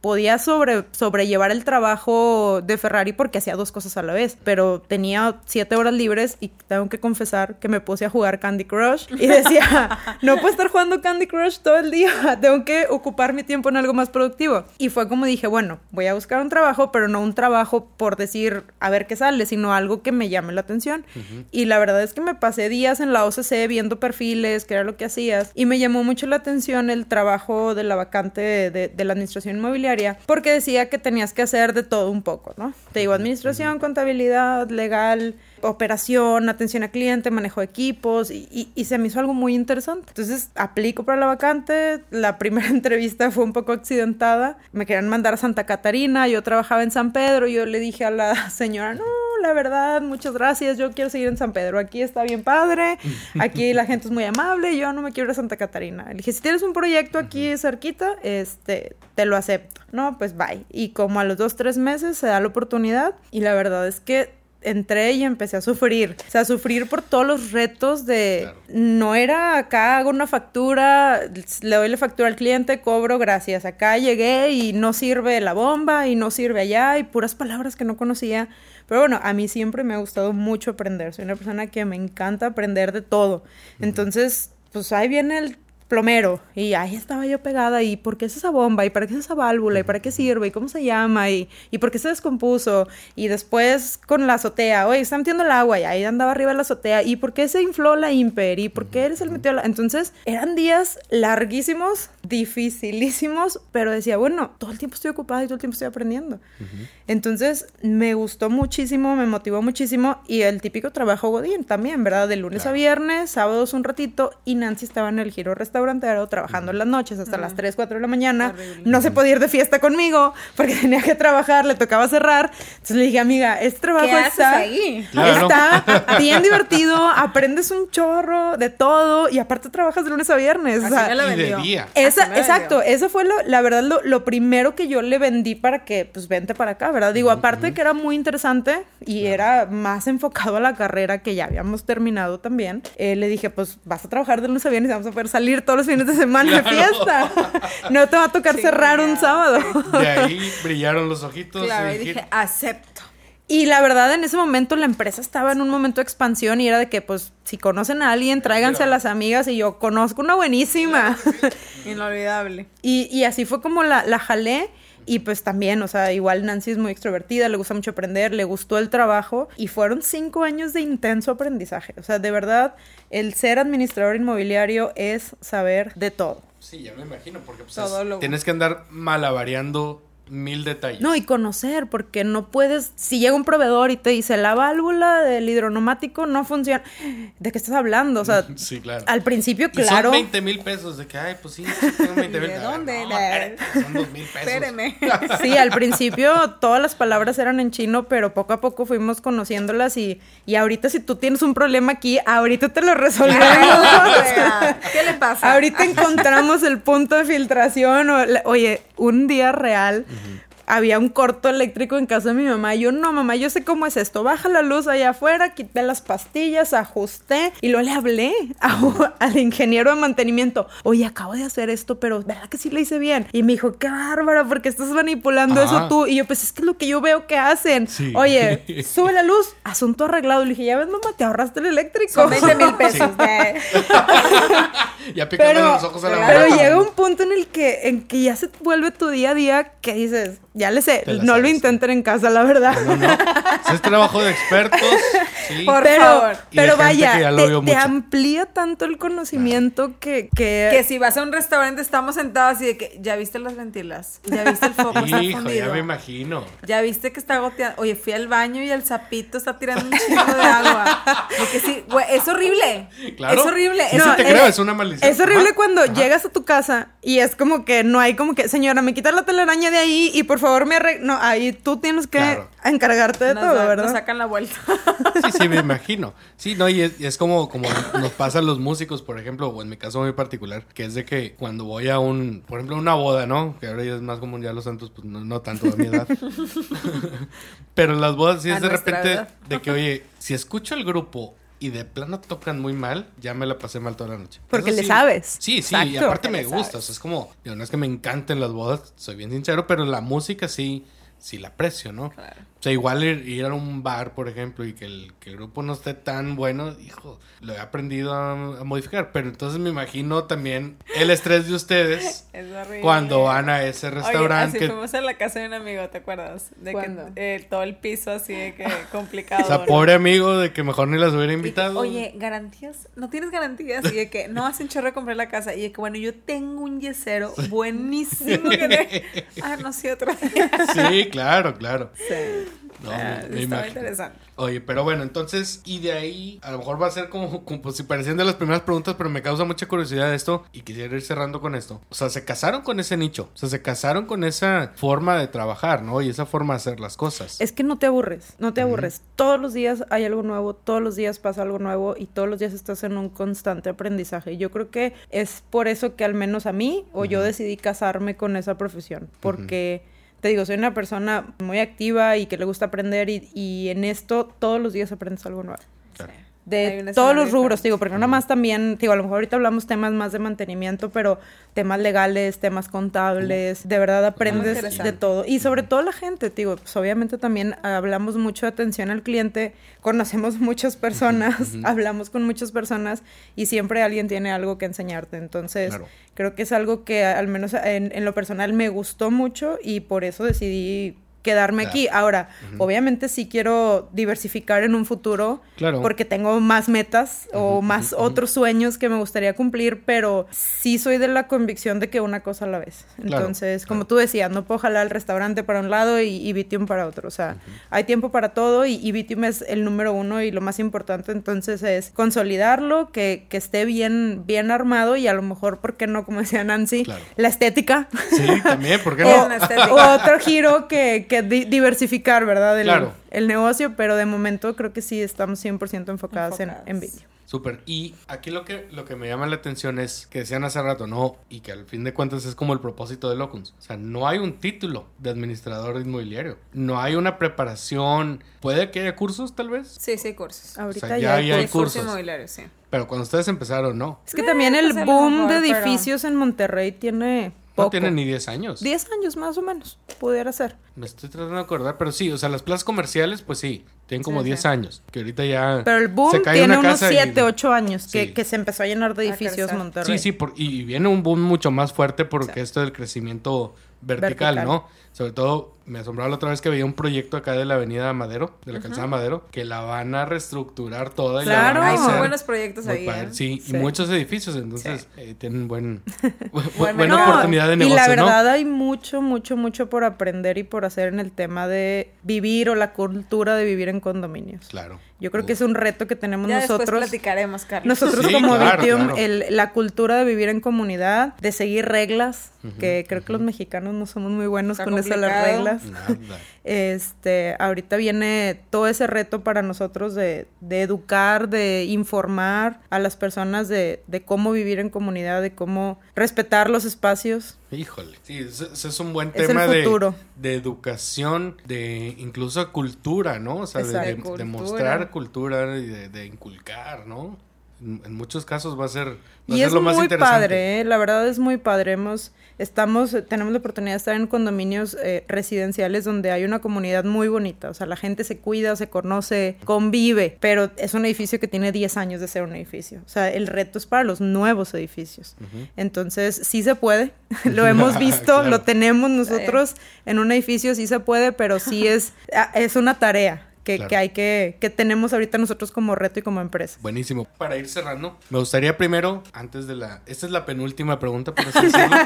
podía sobre, sobrellevar el trabajo de Ferrari porque hacía dos cosas a la vez, pero tenía siete horas libres y tengo que confesar que me puse a jugar Candy Crush y decía, no puedo estar jugando Candy Crush todo el día, tengo que ocupar mi tiempo en algo más productivo. Y fue como dije, bueno, voy a buscar un trabajo, pero no un trabajo por decir a ver qué sale, sino algo que me llame la atención. Y la verdad es que me pasé días en la OCC viendo perfiles, que era lo que hacías, y me llamó mucho la atención el trabajo de la vacante de, de- de la administración inmobiliaria, porque decía que tenías que hacer de todo un poco, ¿no? Te digo, administración, contabilidad, legal, operación, atención a cliente, manejo de equipos, y, y- y se me hizo algo muy interesante. Entonces, aplico para la vacante, la primera entrevista fue un poco accidentada, me querían mandar a Santa Catarina, yo trabajaba en San Pedro, yo le dije a la señora, no, la verdad, muchas gracias, yo quiero seguir en San Pedro, aquí está bien padre, aquí la gente es muy amable, yo no me quiero ir a Santa Catarina. Le dije, si tienes un proyecto aquí cerquita, este, te lo acepto. No, pues bye. Y como a los dos, tres meses se da la oportunidad y la verdad es que entré y empecé a sufrir. O sea, a sufrir por todos los retos de... No era acá hago una factura, le doy la factura al cliente, cobro, gracias. Acá llegué y no sirve la bomba y no sirve allá y puras palabras que no conocía. Pero bueno, a mí siempre me ha gustado mucho aprender. Soy una persona que me encanta aprender de todo. Entonces, pues ahí viene el plomero. Y ahí estaba yo pegada y por qué es esa bomba y para qué es esa válvula y para qué sirve y cómo se llama y, y por qué se descompuso y después con la azotea, oye, está metiendo el agua y ahí andaba arriba la azotea. Y por qué se infló la imper y por qué eres el metió la... Entonces eran días larguísimos, dificilísimos, pero decía, bueno, todo el tiempo estoy ocupada y todo el tiempo estoy aprendiendo. Entonces me gustó muchísimo, me motivó muchísimo y el típico trabajo Godín también, ¿verdad? De lunes a viernes, sábados un ratito y Nancy estaba en el giro restaurante restaurantero trabajando en las noches hasta las 3, 4 de la mañana. No se podía ir de fiesta conmigo porque tenía que trabajar, le tocaba cerrar. Entonces le dije, amiga, este trabajo está, está bien divertido, aprendes un chorro de todo y aparte trabajas de lunes a viernes. Así o sea, de día. Esa, exacto, eso fue lo, la verdad lo, lo, primero que yo le vendí para que, pues, vente para acá, ¿verdad? Digo, aparte que era muy interesante y era más enfocado a la carrera que ya habíamos terminado también, eh, le dije, pues, vas a trabajar de lunes a viernes y vamos a poder salir todos los fines de semana de fiesta. No te va a tocar cerrar un sábado. De ahí brillaron los ojitos. Claro, y dije, acepto. Y la verdad, en ese momento la empresa estaba en un momento de expansión y era de que, pues, si conocen a alguien, tráiganse a las amigas y yo conozco una buenísima. Inolvidable. Y, y así fue como la, la jalé. Y pues también, o sea, igual Nancy es muy extrovertida, le gusta mucho aprender, le gustó el trabajo y fueron cinco años de intenso aprendizaje. O sea, de verdad, el ser administrador inmobiliario es saber de todo. Sí, ya me imagino, porque pues, tienes que andar malavariando mil detalles. No, y conocer, porque no puedes, si llega un proveedor y te dice la válvula del hidroneumático no funciona, ¿de qué estás hablando? O sea, sí, claro. al principio, claro. son 20 mil pesos, de que, ay, pues sí, tengo 20 mil. ¿De dónde? son 2 mil pesos. Espéreme. Sí, al principio todas las palabras eran en chino, pero poco a poco fuimos conociéndolas y, y ahorita si tú tienes un problema aquí, ahorita te lo resolvemos. ¿Qué le pasa? Ahorita encontramos el punto de filtración o, oye, un día real Mm-hmm. Había un corto eléctrico en casa de mi mamá. Y yo, no, mamá, yo sé cómo es esto. Baja la luz allá afuera, quité las pastillas, ajusté. Y luego le hablé al ingeniero de mantenimiento. Oye, acabo de hacer esto, pero ¿verdad que sí lo hice bien? Y me dijo, qué bárbara, porque estás manipulando eso tú. Y yo, pues es que es lo que yo veo que hacen. Oye, sube la luz, asunto arreglado. Le dije, ya ves, mamá, te ahorraste el eléctrico. Son 20 mil pesos. ya picando los ojos a la Pero llega un punto en el que, en que ya se vuelve tu día a día que dices, ya le sé, no lo intenten en casa, la verdad. No, no. Es trabajo de expertos. Sí. Por pero, favor. Pero vaya, te, amplía tanto el conocimiento que, que... Que si vas a un restaurante estamos sentados y de que, ¿ya viste las ventilas? ¿Ya viste el foco? está Hijo, ya me imagino. ¿Ya viste que está goteando? Oye, fui al baño y el sapito está tirando un chingo de agua. Porque sí, güey, es horrible. Claro. Es horrible. Sí, no, te es, creo, es una maldición. Es horrible cuando llegas a tu casa y es como que no hay como que, señora, me quitas la telaraña de ahí y por favor favor me No, ahí tú tienes que encargarte de todo, ¿verdad? Nos sacan la vuelta. Sí, sí, me imagino. Sí, no, y es, como, como nos pasa a los músicos, por ejemplo, o en mi caso muy particular, que es de que cuando voy a un, por ejemplo, una boda, ¿no? Que ahora ya es más común ya los santos, pues no, tanto a mi edad. Pero en las bodas sí es de repente de que, oye, si escucho el grupo y de plano tocan muy mal, ya me la pasé mal toda la noche. Porque le sabes. Sí, sí, y aparte me gusta. O sea, es como, digo, no es que me encanten las bodas, soy bien sincero, pero la música sí, sí la aprecio, ¿no? Claro. Sea, igual ir, a un bar, por ejemplo, y que el, que el, grupo no esté tan bueno, hijo, lo he aprendido a, modificar. Pero entonces me imagino también el estrés de ustedes cuando van a ese restaurante. Oye, así fuimos a la casa de un amigo, ¿te acuerdas? De que eh, todo el piso así de que complicado. o sea, pobre amigo de que mejor ni las hubiera invitado. Oye, ¿garantías? ¿No tienes garantías? Y de que no hacen chorro de comprar la casa. Y de que, bueno, yo tengo un yesero buenísimo. Que Ah, no, sí, otra Sí, claro, claro. Sí. No, Ah, me- me estaba interesante. Oye, pero bueno, entonces, y de ahí, a lo mejor va a ser como, como pues, si parecían de las primeras preguntas, pero me causa mucha curiosidad esto y quisiera ir cerrando con esto. O sea, se casaron con ese nicho, o sea, se casaron con esa forma de trabajar, ¿no? Y esa forma de hacer las cosas. Es que no te aburres, no te aburres. Todos los días hay algo nuevo, todos los días pasa algo nuevo y todos los días estás en un constante aprendizaje. Y Yo creo que es por eso que al menos a mí o yo decidí casarme con esa profesión, porque te digo, soy una persona muy activa y que le gusta aprender y, y en esto todos los días aprendes algo nuevo. Claro. De todos los rubros, digo, porque no nada más también, digo, a lo mejor ahorita hablamos temas más de mantenimiento, pero temas legales, temas contables, de verdad aprendes de todo. Y sobre todo la gente, digo, pues obviamente también hablamos mucho de atención al cliente, conocemos muchas personas, hablamos con muchas personas y siempre alguien tiene algo que enseñarte. Entonces, Claro. creo que es algo que al menos en, en lo personal me gustó mucho y por eso decidí quedarme Claro. aquí. Ahora, obviamente sí quiero diversificar en un futuro Claro. porque tengo más metas o más otros sueños que me gustaría cumplir, pero sí soy de la convicción de que una cosa a la vez. Claro, Entonces, como tú decías, no puedo jalar el restaurante para un lado y, y Vitium para otro. O sea, hay tiempo para todo y, y Vitium es el número uno y lo más importante entonces es consolidarlo, que, que esté bien, bien armado y a lo mejor, ¿por qué no? Como decía Nancy, la estética. Sí, también, ¿por qué O, no? Estética. o otro giro que, que di- diversificar, ¿verdad? El, Claro. el negocio, pero de momento creo que sí estamos 100% enfocadas, en, Enfocadas. en vídeo. Súper. Y aquí lo que, lo que me llama la atención es que decían hace rato, ¿no? Y que al fin de cuentas es como el propósito de Locuns. O sea, no hay un título de administrador inmobiliario. No hay una preparación. Puede que haya cursos, tal vez. Sí, sí, hay cursos. Ahorita O sea, ya, ya hay hay Hay cursos cursos. inmobiliarios, sí. Pero cuando ustedes empezaron, no. Es que también Eh, el pues boom mejor, de pero- edificios en Monterrey tiene poco. No tienen ni 10 años. 10 años más o menos, pudiera ser. Me estoy tratando de acordar, pero sí, o sea, las plazas comerciales, pues sí, tienen como Sí, 10 sí. años. Que ahorita ya. Pero el boom se cae tiene una unos casa y- 7, 8 años que, Sí. que se empezó a llenar de edificios. Monterrey. Sí, sí, por- y viene un boom mucho más fuerte porque esto del crecimiento vertical, Vertical. ¿no? Sobre todo, me asombraba la otra vez que veía un proyecto acá de la avenida Madero, de la calzada Madero, que la van a reestructurar toda. y la Claro. Hay muy buenos proyectos ahí. padre. ¿eh? Sí, Sí. y muchos edificios, entonces eh, tienen buen, bu- Buen buena oportunidad de y negocio, la ¿no? verdad hay mucho, mucho, mucho por aprender y por hacer en el tema de vivir o la cultura de vivir en condominios. Claro. Yo creo que es un reto que tenemos Ya después nosotros. platicaremos, Carlos. Nosotros Sí, como claro, Vitium, claro. el- la cultura de vivir en comunidad, de seguir reglas, que creo que los mexicanos no somos muy buenos Está con eso de las reglas. Nada. Este, ahorita viene todo ese reto para nosotros de, de educar, de informar a las personas de, de cómo vivir en comunidad, de cómo respetar los espacios. Híjole. Sí, ese, es un buen tema de, de educación, de incluso cultura, ¿no? O sea, de, de- Cultura. Cultura y de, de inculcar, ¿no? En, en muchos casos va a ser, va a Y ser es lo más muy interesante. padre, ¿eh? la verdad es muy padre. Hemos, estamos, tenemos la oportunidad de estar en condominios eh, residenciales donde hay una comunidad muy bonita. O sea, la gente se cuida, se conoce, convive, pero es un edificio que tiene 10 años de ser un edificio. O sea, el reto es para los nuevos edificios. Entonces, sí se puede. lo hemos visto, Claro. lo tenemos nosotros en un edificio, sí se puede, pero sí es, ah, es una tarea. Que, Claro. que hay que, que tenemos ahorita nosotros como reto y como empresa. Buenísimo. Para ir cerrando, me gustaría primero, antes de la... Esta es la penúltima pregunta, por así decirlo.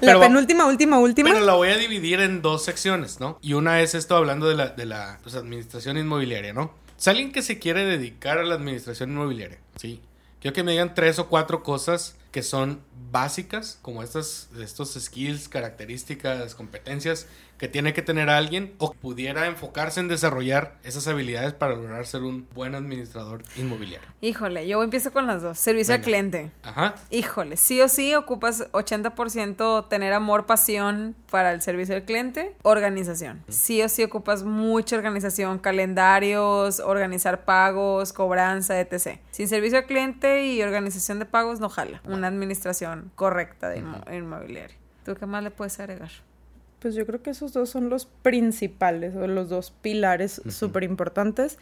La penúltima, última, última. Pero la voy a dividir en dos secciones, ¿no? Y una es esto hablando de la, de la pues, administración inmobiliaria, ¿no? Es alguien que se quiere dedicar a la administración inmobiliaria, ¿sí? Quiero que me digan tres o cuatro cosas que son básicas, como estas, estos skills, características, competencias que tiene que tener alguien o que pudiera enfocarse en desarrollar esas habilidades para lograr ser un buen administrador inmobiliario. Híjole, yo empiezo con las dos. Servicio al Venga. cliente. Ajá. Híjole, sí o sí ocupas 80% tener amor, pasión para el servicio al cliente, organización. Sí o sí ocupas mucha organización, calendarios, organizar pagos, cobranza, etc. Sin servicio al cliente y organización de pagos no jala. Una administración correcta de inmo- inmobiliario. ¿Tú qué más le puedes agregar? Pues yo creo que esos dos son los principales o los dos pilares súper importantes.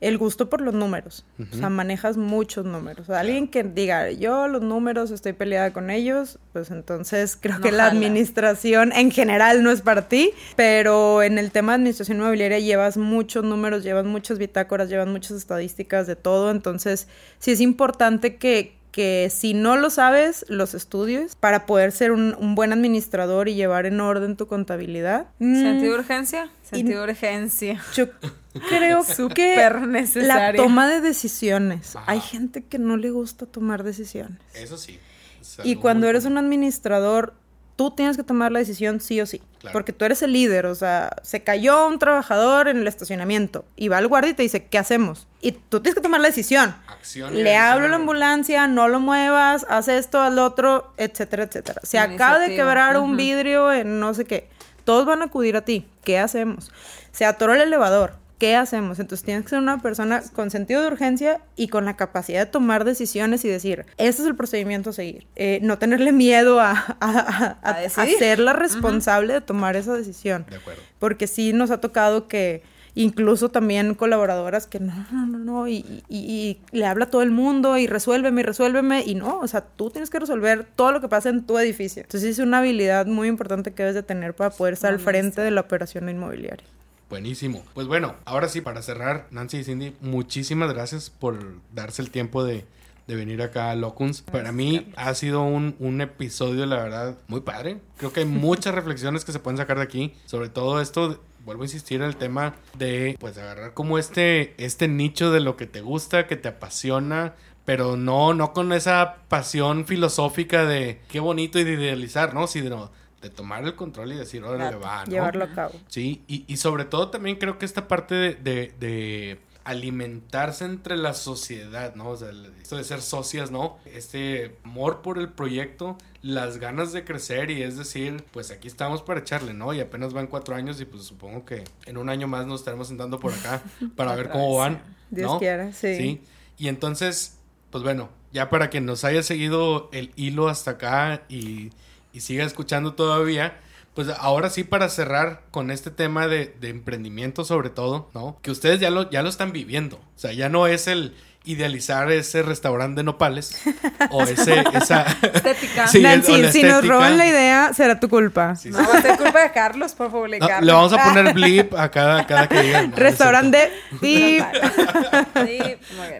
El gusto por los números. O sea, manejas muchos números. O sea, alguien que diga, yo los números estoy peleada con ellos, pues entonces creo No que la administración en general no es para ti. Pero en el tema de administración inmobiliaria llevas muchos números, llevas muchas bitácoras, llevas muchas estadísticas de todo. Entonces, sí es importante que, que si no lo sabes, los estudios para poder ser un, un buen administrador y llevar en orden tu contabilidad. Mm, ¿Sentido de urgencia? Sentido de urgencia. Yo creo que la toma de decisiones. Ajá. Hay gente que no le gusta tomar decisiones. Eso sí. Y cuando eres un administrador, tú tienes que tomar la decisión sí o sí. Claro. Porque tú eres el líder. O sea, se cayó un trabajador en el estacionamiento y va al guardia y te dice, ¿qué hacemos? Y tú tienes que tomar la decisión. Acción Le hablo a la ambulancia, no lo muevas, haz esto, haz lo otro, etcétera, etcétera. Se acaba de quebrar un vidrio en no sé qué. Todos van a acudir a ti. ¿Qué hacemos? Se atoró el elevador. ¿Qué hacemos? Entonces tienes que ser una persona con sentido de urgencia y con la capacidad de tomar decisiones y decir, este es el procedimiento a seguir. Eh, no tenerle miedo a, a, a- A a- a decidir. ser la responsable de tomar esa decisión. De acuerdo. Porque sí nos ha tocado que incluso también colaboradoras que no, no, no, no, y, y- y le habla a todo el mundo y resuélveme y resuélveme y no, o sea, tú tienes que resolver todo lo que pasa en tu edificio. Entonces es una habilidad muy importante que debes de tener para poder estar al frente de la operación inmobiliaria. Buenísimo. Pues bueno, ahora sí, para cerrar, Nancy y Cindy, muchísimas gracias por darse el tiempo de, de venir acá a Locuns. Para mí ha sido un, un episodio, la verdad, muy padre. Creo que hay muchas reflexiones que se pueden sacar de aquí. Sobre todo esto, vuelvo a insistir en el tema de, pues, agarrar como este, este nicho de lo que te gusta, que te apasiona. Pero no, no con esa pasión filosófica de qué bonito y de idealizar, ¿no? Sino de tomar el control y decir, órale, Claro, va, ¿no? Llevarlo a cabo. Sí, y, y sobre todo también creo que esta parte de, de- de alimentarse entre la sociedad, ¿no? O sea, esto de ser socias, ¿no? Este amor por el proyecto, las ganas de crecer y es decir, pues aquí estamos para echarle, ¿no? Y apenas van cuatro años y pues supongo que en un año más nos estaremos sentando por acá para ver cómo van, Dios ¿no? quiera, sí. Y entonces, pues bueno, ya para que nos haya seguido el hilo hasta acá y, y siga escuchando todavía, pues ahora sí para cerrar con este tema de, emprendimiento sobre todo, ¿no? Que ustedes ya lo, ya lo están viviendo. O sea, ya no es el idealizar ese restaurante de nopales o ese, esa... Estética. Sí, Nancy, o la si nos roban la idea, será tu culpa. Sí, No, va a ser culpa de Carlos por No, publicarlo. le vamos a poner blip a cada, cada que digan. No, Restaurante bien.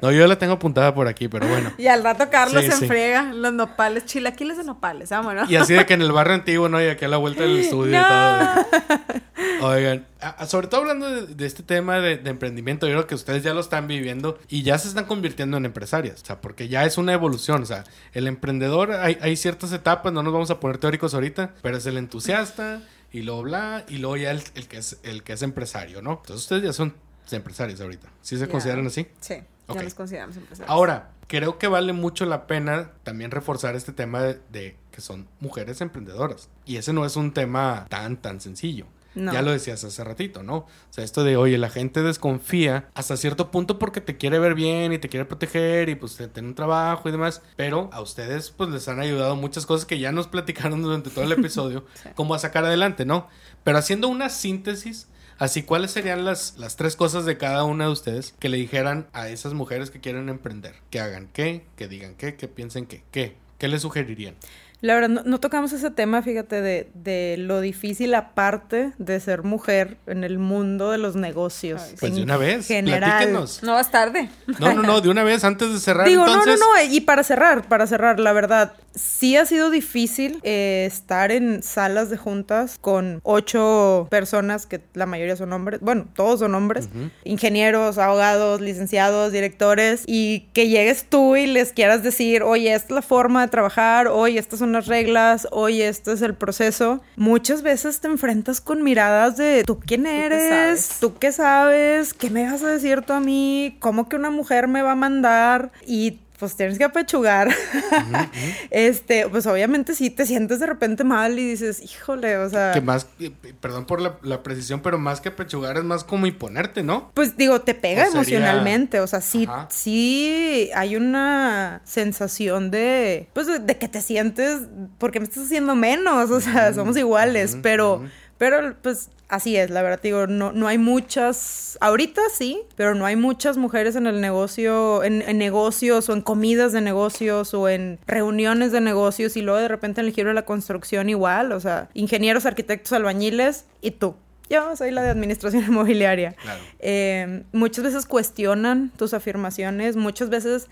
No, yo la tengo apuntada por aquí, pero bueno. Y al rato Carlos Sí, se sí. enfriega los nopales, chilaquiles de nopales, vámonos. Y así de que en el barrio antiguo, ¿no? Y aquí a la vuelta del estudio y todo. Oigan, a- sobre todo hablando de, de este tema de, de emprendimiento, yo creo que ustedes ya lo están viviendo y ya se están convirtiendo en empresarias. O sea, porque ya es una evolución. O sea, el emprendedor, hay, hay ciertas etapas, no nos vamos a poner teóricos ahorita, pero es el entusiasta y luego bla, y luego ya el, el que, es, el que es empresario, ¿no? Entonces ustedes ya son empresarios ahorita. ¿Sí se consideran así? Sí, Ok. ya nos consideramos empresarios. Ahora, creo que vale mucho la pena también reforzar este tema de, de que son mujeres emprendedoras. Y ese no es un tema tan, tan sencillo. No. Ya lo decías hace ratito, ¿no? O sea, esto de, oye, la gente desconfía hasta cierto punto porque te quiere ver bien y te quiere proteger y pues te tiene un trabajo y demás. Pero a ustedes pues les han ayudado muchas cosas que ya nos platicaron durante todo el episodio, como a sacar adelante, ¿no? Pero haciendo una síntesis, así, ¿cuáles serían las, las tres cosas de cada una de ustedes que le dijeran a esas mujeres que quieren emprender? Que hagan qué, que digan qué, que piensen qué, qué, qué les sugerirían. La verdad, no, no tocamos ese tema, fíjate, de, de lo difícil aparte de ser mujer en el mundo de los negocios. Ay, sí. Pues de una vez, general. platíquenos. No vas tarde. No, no, no, de una vez antes de cerrar. Digo, entonces, no, no, no, y para cerrar, para cerrar, la verdad, sí ha sido difícil eh, estar en salas de juntas con ocho personas, que la mayoría son hombres, bueno, todos son hombres, ingenieros, abogados, licenciados, directores, y que llegues tú y les quieras decir, oye, esta es la forma de trabajar, oye, estas son las reglas, oye, este es el proceso. Muchas veces te enfrentas con miradas de, ¿tú quién qué eres? ¿Tú qué sabes? ¿Qué me vas a decir tú a mí? ¿Cómo que una mujer me va a mandar? Y pues tienes que apechugar. este, pues obviamente sí te sientes de repente mal y dices, híjole, o sea. Que más, eh, perdón por la, la precisión, pero más que pechugar es más como imponerte, ¿no? Pues digo, te pega O sería- emocionalmente, o sea, sí, Ajá. sí hay una sensación de, pues, de, de que te sientes, porque me estás haciendo menos, o sea, somos iguales, pero. Pero, pues, así es, la verdad, digo, no, no hay muchas, ahorita sí, pero no hay muchas mujeres en el negocio, en, en negocios o en comidas de negocios o en reuniones de negocios y luego de repente en el giro de la construcción igual, o sea, ingenieros, arquitectos, albañiles y tú. Yo soy la de administración inmobiliaria. Claro. Eh, muchas veces cuestionan tus afirmaciones, muchas veces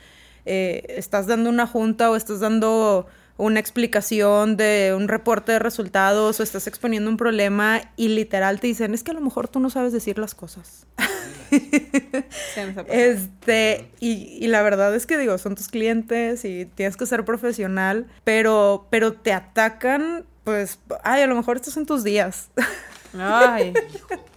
eh, estás dando una junta o estás dando una explicación de un reporte de resultados o estás exponiendo un problema y literal te dicen, es que a lo mejor tú no sabes decir las cosas. este, y, y, la verdad es que digo, son tus clientes y tienes que ser profesional, pero, pero te atacan, pues, ay, a lo mejor estos son tus días. Ay.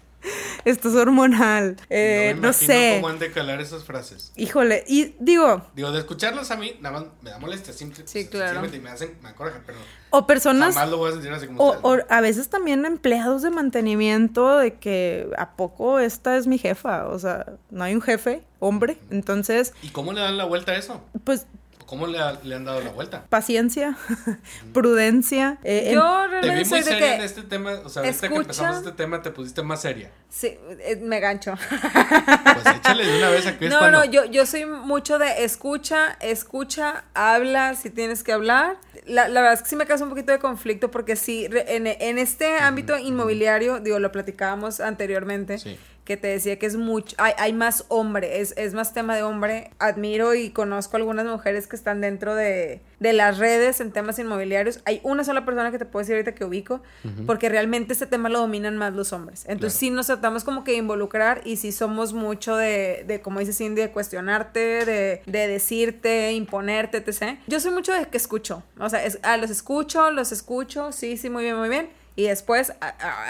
Esto es hormonal. Eh, no, sé. ¿Cómo han de calar esas frases? Híjole, y digo. Digo, de escucharlas a mí, nada más me da molestia. Simple, sí, claro. Y me hacen, me pero. O personas. Jamás lo voy a sentir así como o, o, a veces también empleados de mantenimiento de que a poco esta es mi jefa. O sea, no hay un jefe, hombre. Entonces. ¿Y cómo le dan la vuelta a eso? Pues ¿Cómo le, le, han dado la vuelta? Paciencia, prudencia. Eh, Yo realmente te vi muy seria en este tema, o sea, ahorita que empezamos este tema te pusiste más seria. Sí, eh, me gancho. Pues échale de una vez a que No, no, yo, yo soy mucho de escucha, escucha, habla si tienes que hablar. La, la verdad es que sí me causa un poquito de conflicto porque sí, en, en este ámbito inmobiliario, digo, lo platicábamos anteriormente. Sí que te decía que es mucho, hay, hay más hombre, es, es, más tema de hombre. Admiro y conozco algunas mujeres que están dentro de, de, las redes en temas inmobiliarios. Hay una sola persona que te puedo decir ahorita que ubico, porque realmente este tema lo dominan más los hombres. Entonces sí nos tratamos como que involucrar y sí somos mucho de, de como dice Cindy, de cuestionarte, de, de, decirte, imponerte, etc. Yo soy mucho de que escucho, o sea, es, ah, los escucho, los escucho, sí, sí, muy bien, muy bien y después,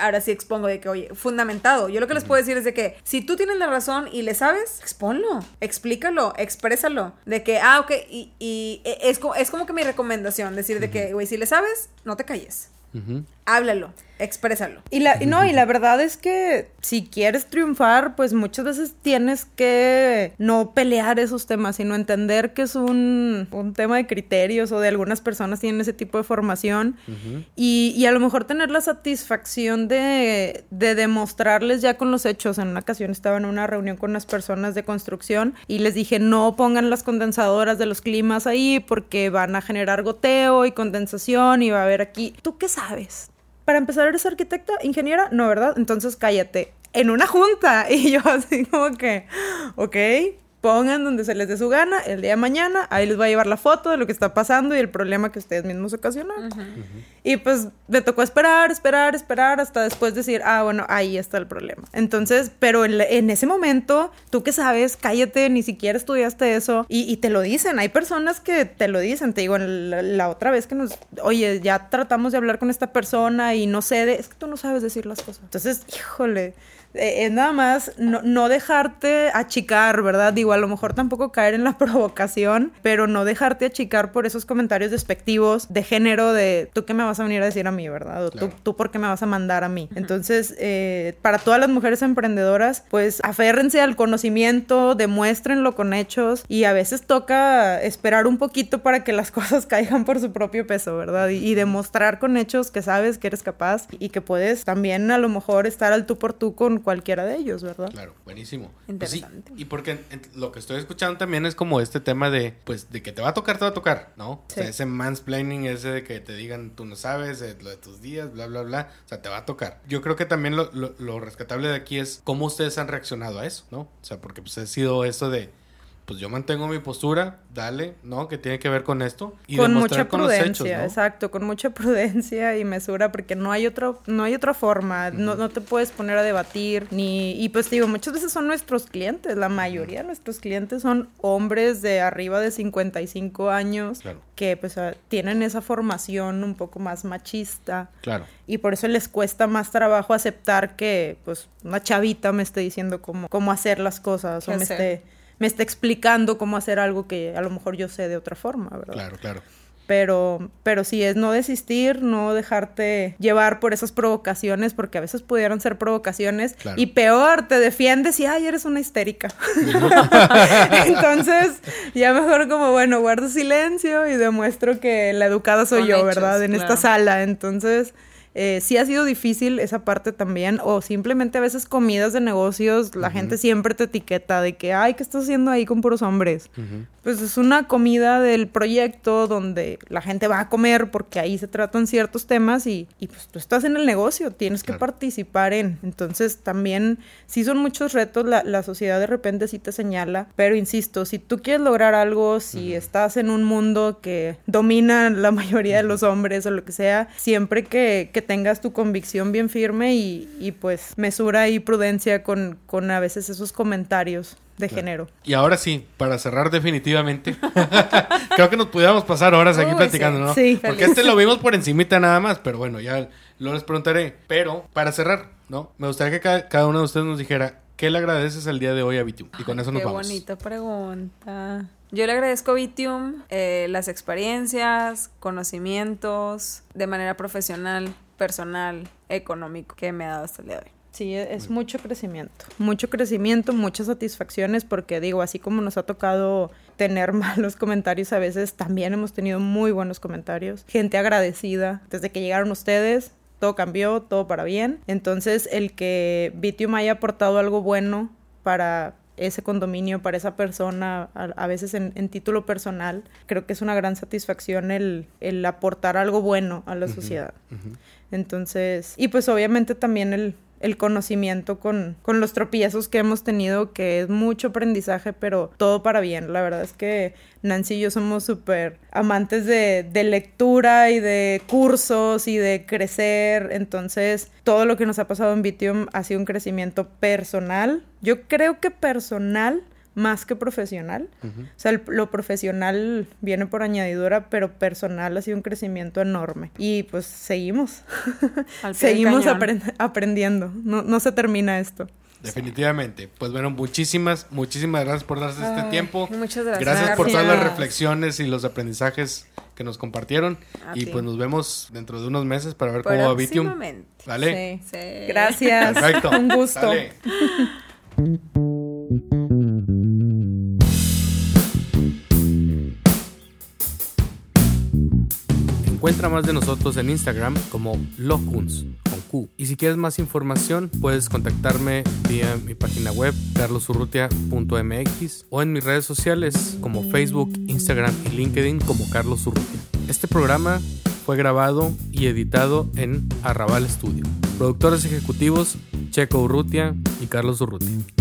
ahora sí expongo de que, oye, fundamentado. Yo lo que les puedo decir es de que si tú tienes la razón y le sabes, exponlo, explícalo, exprésalo. De que, ah, ok, y, y e, es, es como que mi recomendación, decir de que, güey, si le sabes, no te calles. Háblalo exprésalo. Y la, no, y la verdad es que si quieres triunfar, pues muchas veces tienes que no pelear esos temas, sino entender que es un, un tema de criterios o de algunas personas tienen ese tipo de formación y, y, a lo mejor tener la satisfacción de, de demostrarles ya con los hechos. En una ocasión estaba en una reunión con unas personas de construcción y les dije no pongan las condensadoras de los climas ahí porque van a generar goteo y condensación y va a haber aquí. ¿Tú qué sabes? Para empezar, ¿eres arquitecta? ¿Ingeniera? No, ¿verdad? Entonces cállate. En una junta. Y yo así como que, ok, pongan donde se les dé su gana el día de mañana, ahí les va a llevar la foto de lo que está pasando y el problema que ustedes mismos ocasionaron. Y pues me tocó esperar, esperar, esperar hasta después decir, ah, bueno, ahí está el problema. Entonces, pero en, ese momento, tú que sabes, cállate, ni siquiera estudiaste eso y, te lo dicen. Hay personas que te lo dicen, te digo, la, la, otra vez que nos, oye, ya tratamos de hablar con esta persona y no sé, es que tú no sabes decir las cosas. Entonces, híjole eh, es nada más no, no, dejarte achicar, ¿verdad? Digo, a lo mejor tampoco caer en la provocación, pero no dejarte achicar por esos comentarios despectivos de género de tú qué me vas a venir a decir a mí, ¿verdad? O tú, tú por qué me vas a mandar a mí. Entonces, eh, para todas las mujeres emprendedoras, pues aférrense al conocimiento, demuéstrenlo con hechos y a veces toca esperar un poquito para que las cosas caigan por su propio peso, ¿verdad? Y, y demostrar con hechos que sabes que eres capaz y que puedes también a lo mejor estar al tú por tú con cualquiera de ellos, ¿verdad? Claro, buenísimo. Pues Interesante. y porque lo que estoy escuchando también es como este tema de, pues, de que te va a tocar, te va a tocar, ¿no? O sea, ese mansplaining, ese de que te digan, tú no sabes, lo de tus días, bla, bla, bla, o sea, te va a tocar. Yo creo que también lo, lo rescatable de aquí es cómo ustedes han reaccionado a eso, ¿no? O sea, porque pues ha sido eso de pues yo mantengo mi postura, dale, ¿no? Que tiene que ver con esto. Y con mucha prudencia, exacto, con mucha prudencia y mesura, porque no hay otro, no hay otra forma, no, no, te puedes poner a debatir, ni, y pues digo, muchas veces son nuestros clientes, la mayoría de nuestros clientes son hombres de arriba de 55 años, que pues ah, tienen esa formación un poco más machista. Claro. Y por eso les cuesta más trabajo aceptar que, pues, una chavita me esté diciendo cómo, cómo hacer las cosas, o me esté me está explicando cómo hacer algo que a lo mejor yo sé de otra forma, ¿verdad? Claro, claro. Pero, pero sí es no desistir, no dejarte llevar por esas provocaciones, porque a veces pudieron ser provocaciones. Y peor, te defiendes y, ay, eres una histérica. Entonces, ya mejor como, bueno, guardo silencio y demuestro que la educada soy yo, ¿verdad? En esta sala. Entonces, eh, sí ha sido difícil esa parte también, o simplemente a veces comidas de negocios, la gente siempre te etiqueta de que, ay, ¿qué estás haciendo ahí con puros hombres? Pues es una comida del proyecto donde la gente va a comer porque ahí se tratan ciertos temas y, y pues tú estás en el negocio, tienes que Claro. participar en. Entonces también sí son muchos retos, la, la sociedad de repente sí te señala, pero insisto, si tú quieres lograr algo, si estás en un mundo que domina la mayoría de los hombres o lo que sea, siempre que, que tengas tu convicción bien firme y, y, pues mesura y prudencia con, con a veces esos comentarios de género. Y ahora sí, para cerrar definitivamente, creo que nos pudiéramos pasar horas aquí Uy, platicando, sí. ¿no? Sí. Porque este lo vimos por encimita nada más, pero bueno, ya lo les preguntaré. Pero para cerrar, ¿no? Me gustaría que cada, cada uno de ustedes nos dijera qué le agradeces el día de hoy a Vitium. Y con eso nos Qué vamos. bonita pregunta. Yo le agradezco a Vitium eh, las experiencias, conocimientos de manera profesional, personal, económico que me ha dado hasta el día de hoy. Sí, e- es mucho crecimiento, mucho crecimiento, muchas satisfacciones, porque digo, así como nos ha tocado tener malos comentarios a veces, también hemos tenido muy buenos comentarios, gente agradecida, desde que llegaron ustedes, todo cambió, todo para bien, entonces el que Vitium haya aportado algo bueno para ese condominio, para esa persona, a, a veces en, en título personal, creo que es una gran satisfacción el, el aportar algo bueno a la sociedad. Entonces, y pues obviamente también el, el conocimiento con, con los tropiezos que hemos tenido, que es mucho aprendizaje, pero todo para bien. La verdad es que Nancy y yo somos súper amantes de, de lectura y de cursos y de crecer. Entonces, todo lo que nos ha pasado en Vitium ha sido un crecimiento personal. Yo creo que personal más que profesional. O sea, el- lo profesional viene por añadidura, pero personal ha sido un crecimiento enorme. Y pues seguimos. Seguimos aprendiendo. No, no se termina esto. Definitivamente. Pues bueno, muchísimas, muchísimas gracias por darse este tiempo. muchas gracias. Gracias por todas las Gracias. reflexiones y los aprendizajes que nos compartieron. A y ti. pues nos vemos dentro de unos meses para ver cómo va Vitium. ¿Vale? Sí. Sí. Gracias. Perfecto. Un gusto. Encuentra más de nosotros en Instagram como Locuns con. Y si quieres más información, puedes contactarme vía mi página web carlosurrutia.mx o en mis redes sociales como Facebook, Instagram y LinkedIn como Carlos Urrutia. Este programa fue grabado y editado en Arrabal Studio. Productores ejecutivos Checo Urrutia y Carlos Urrutia.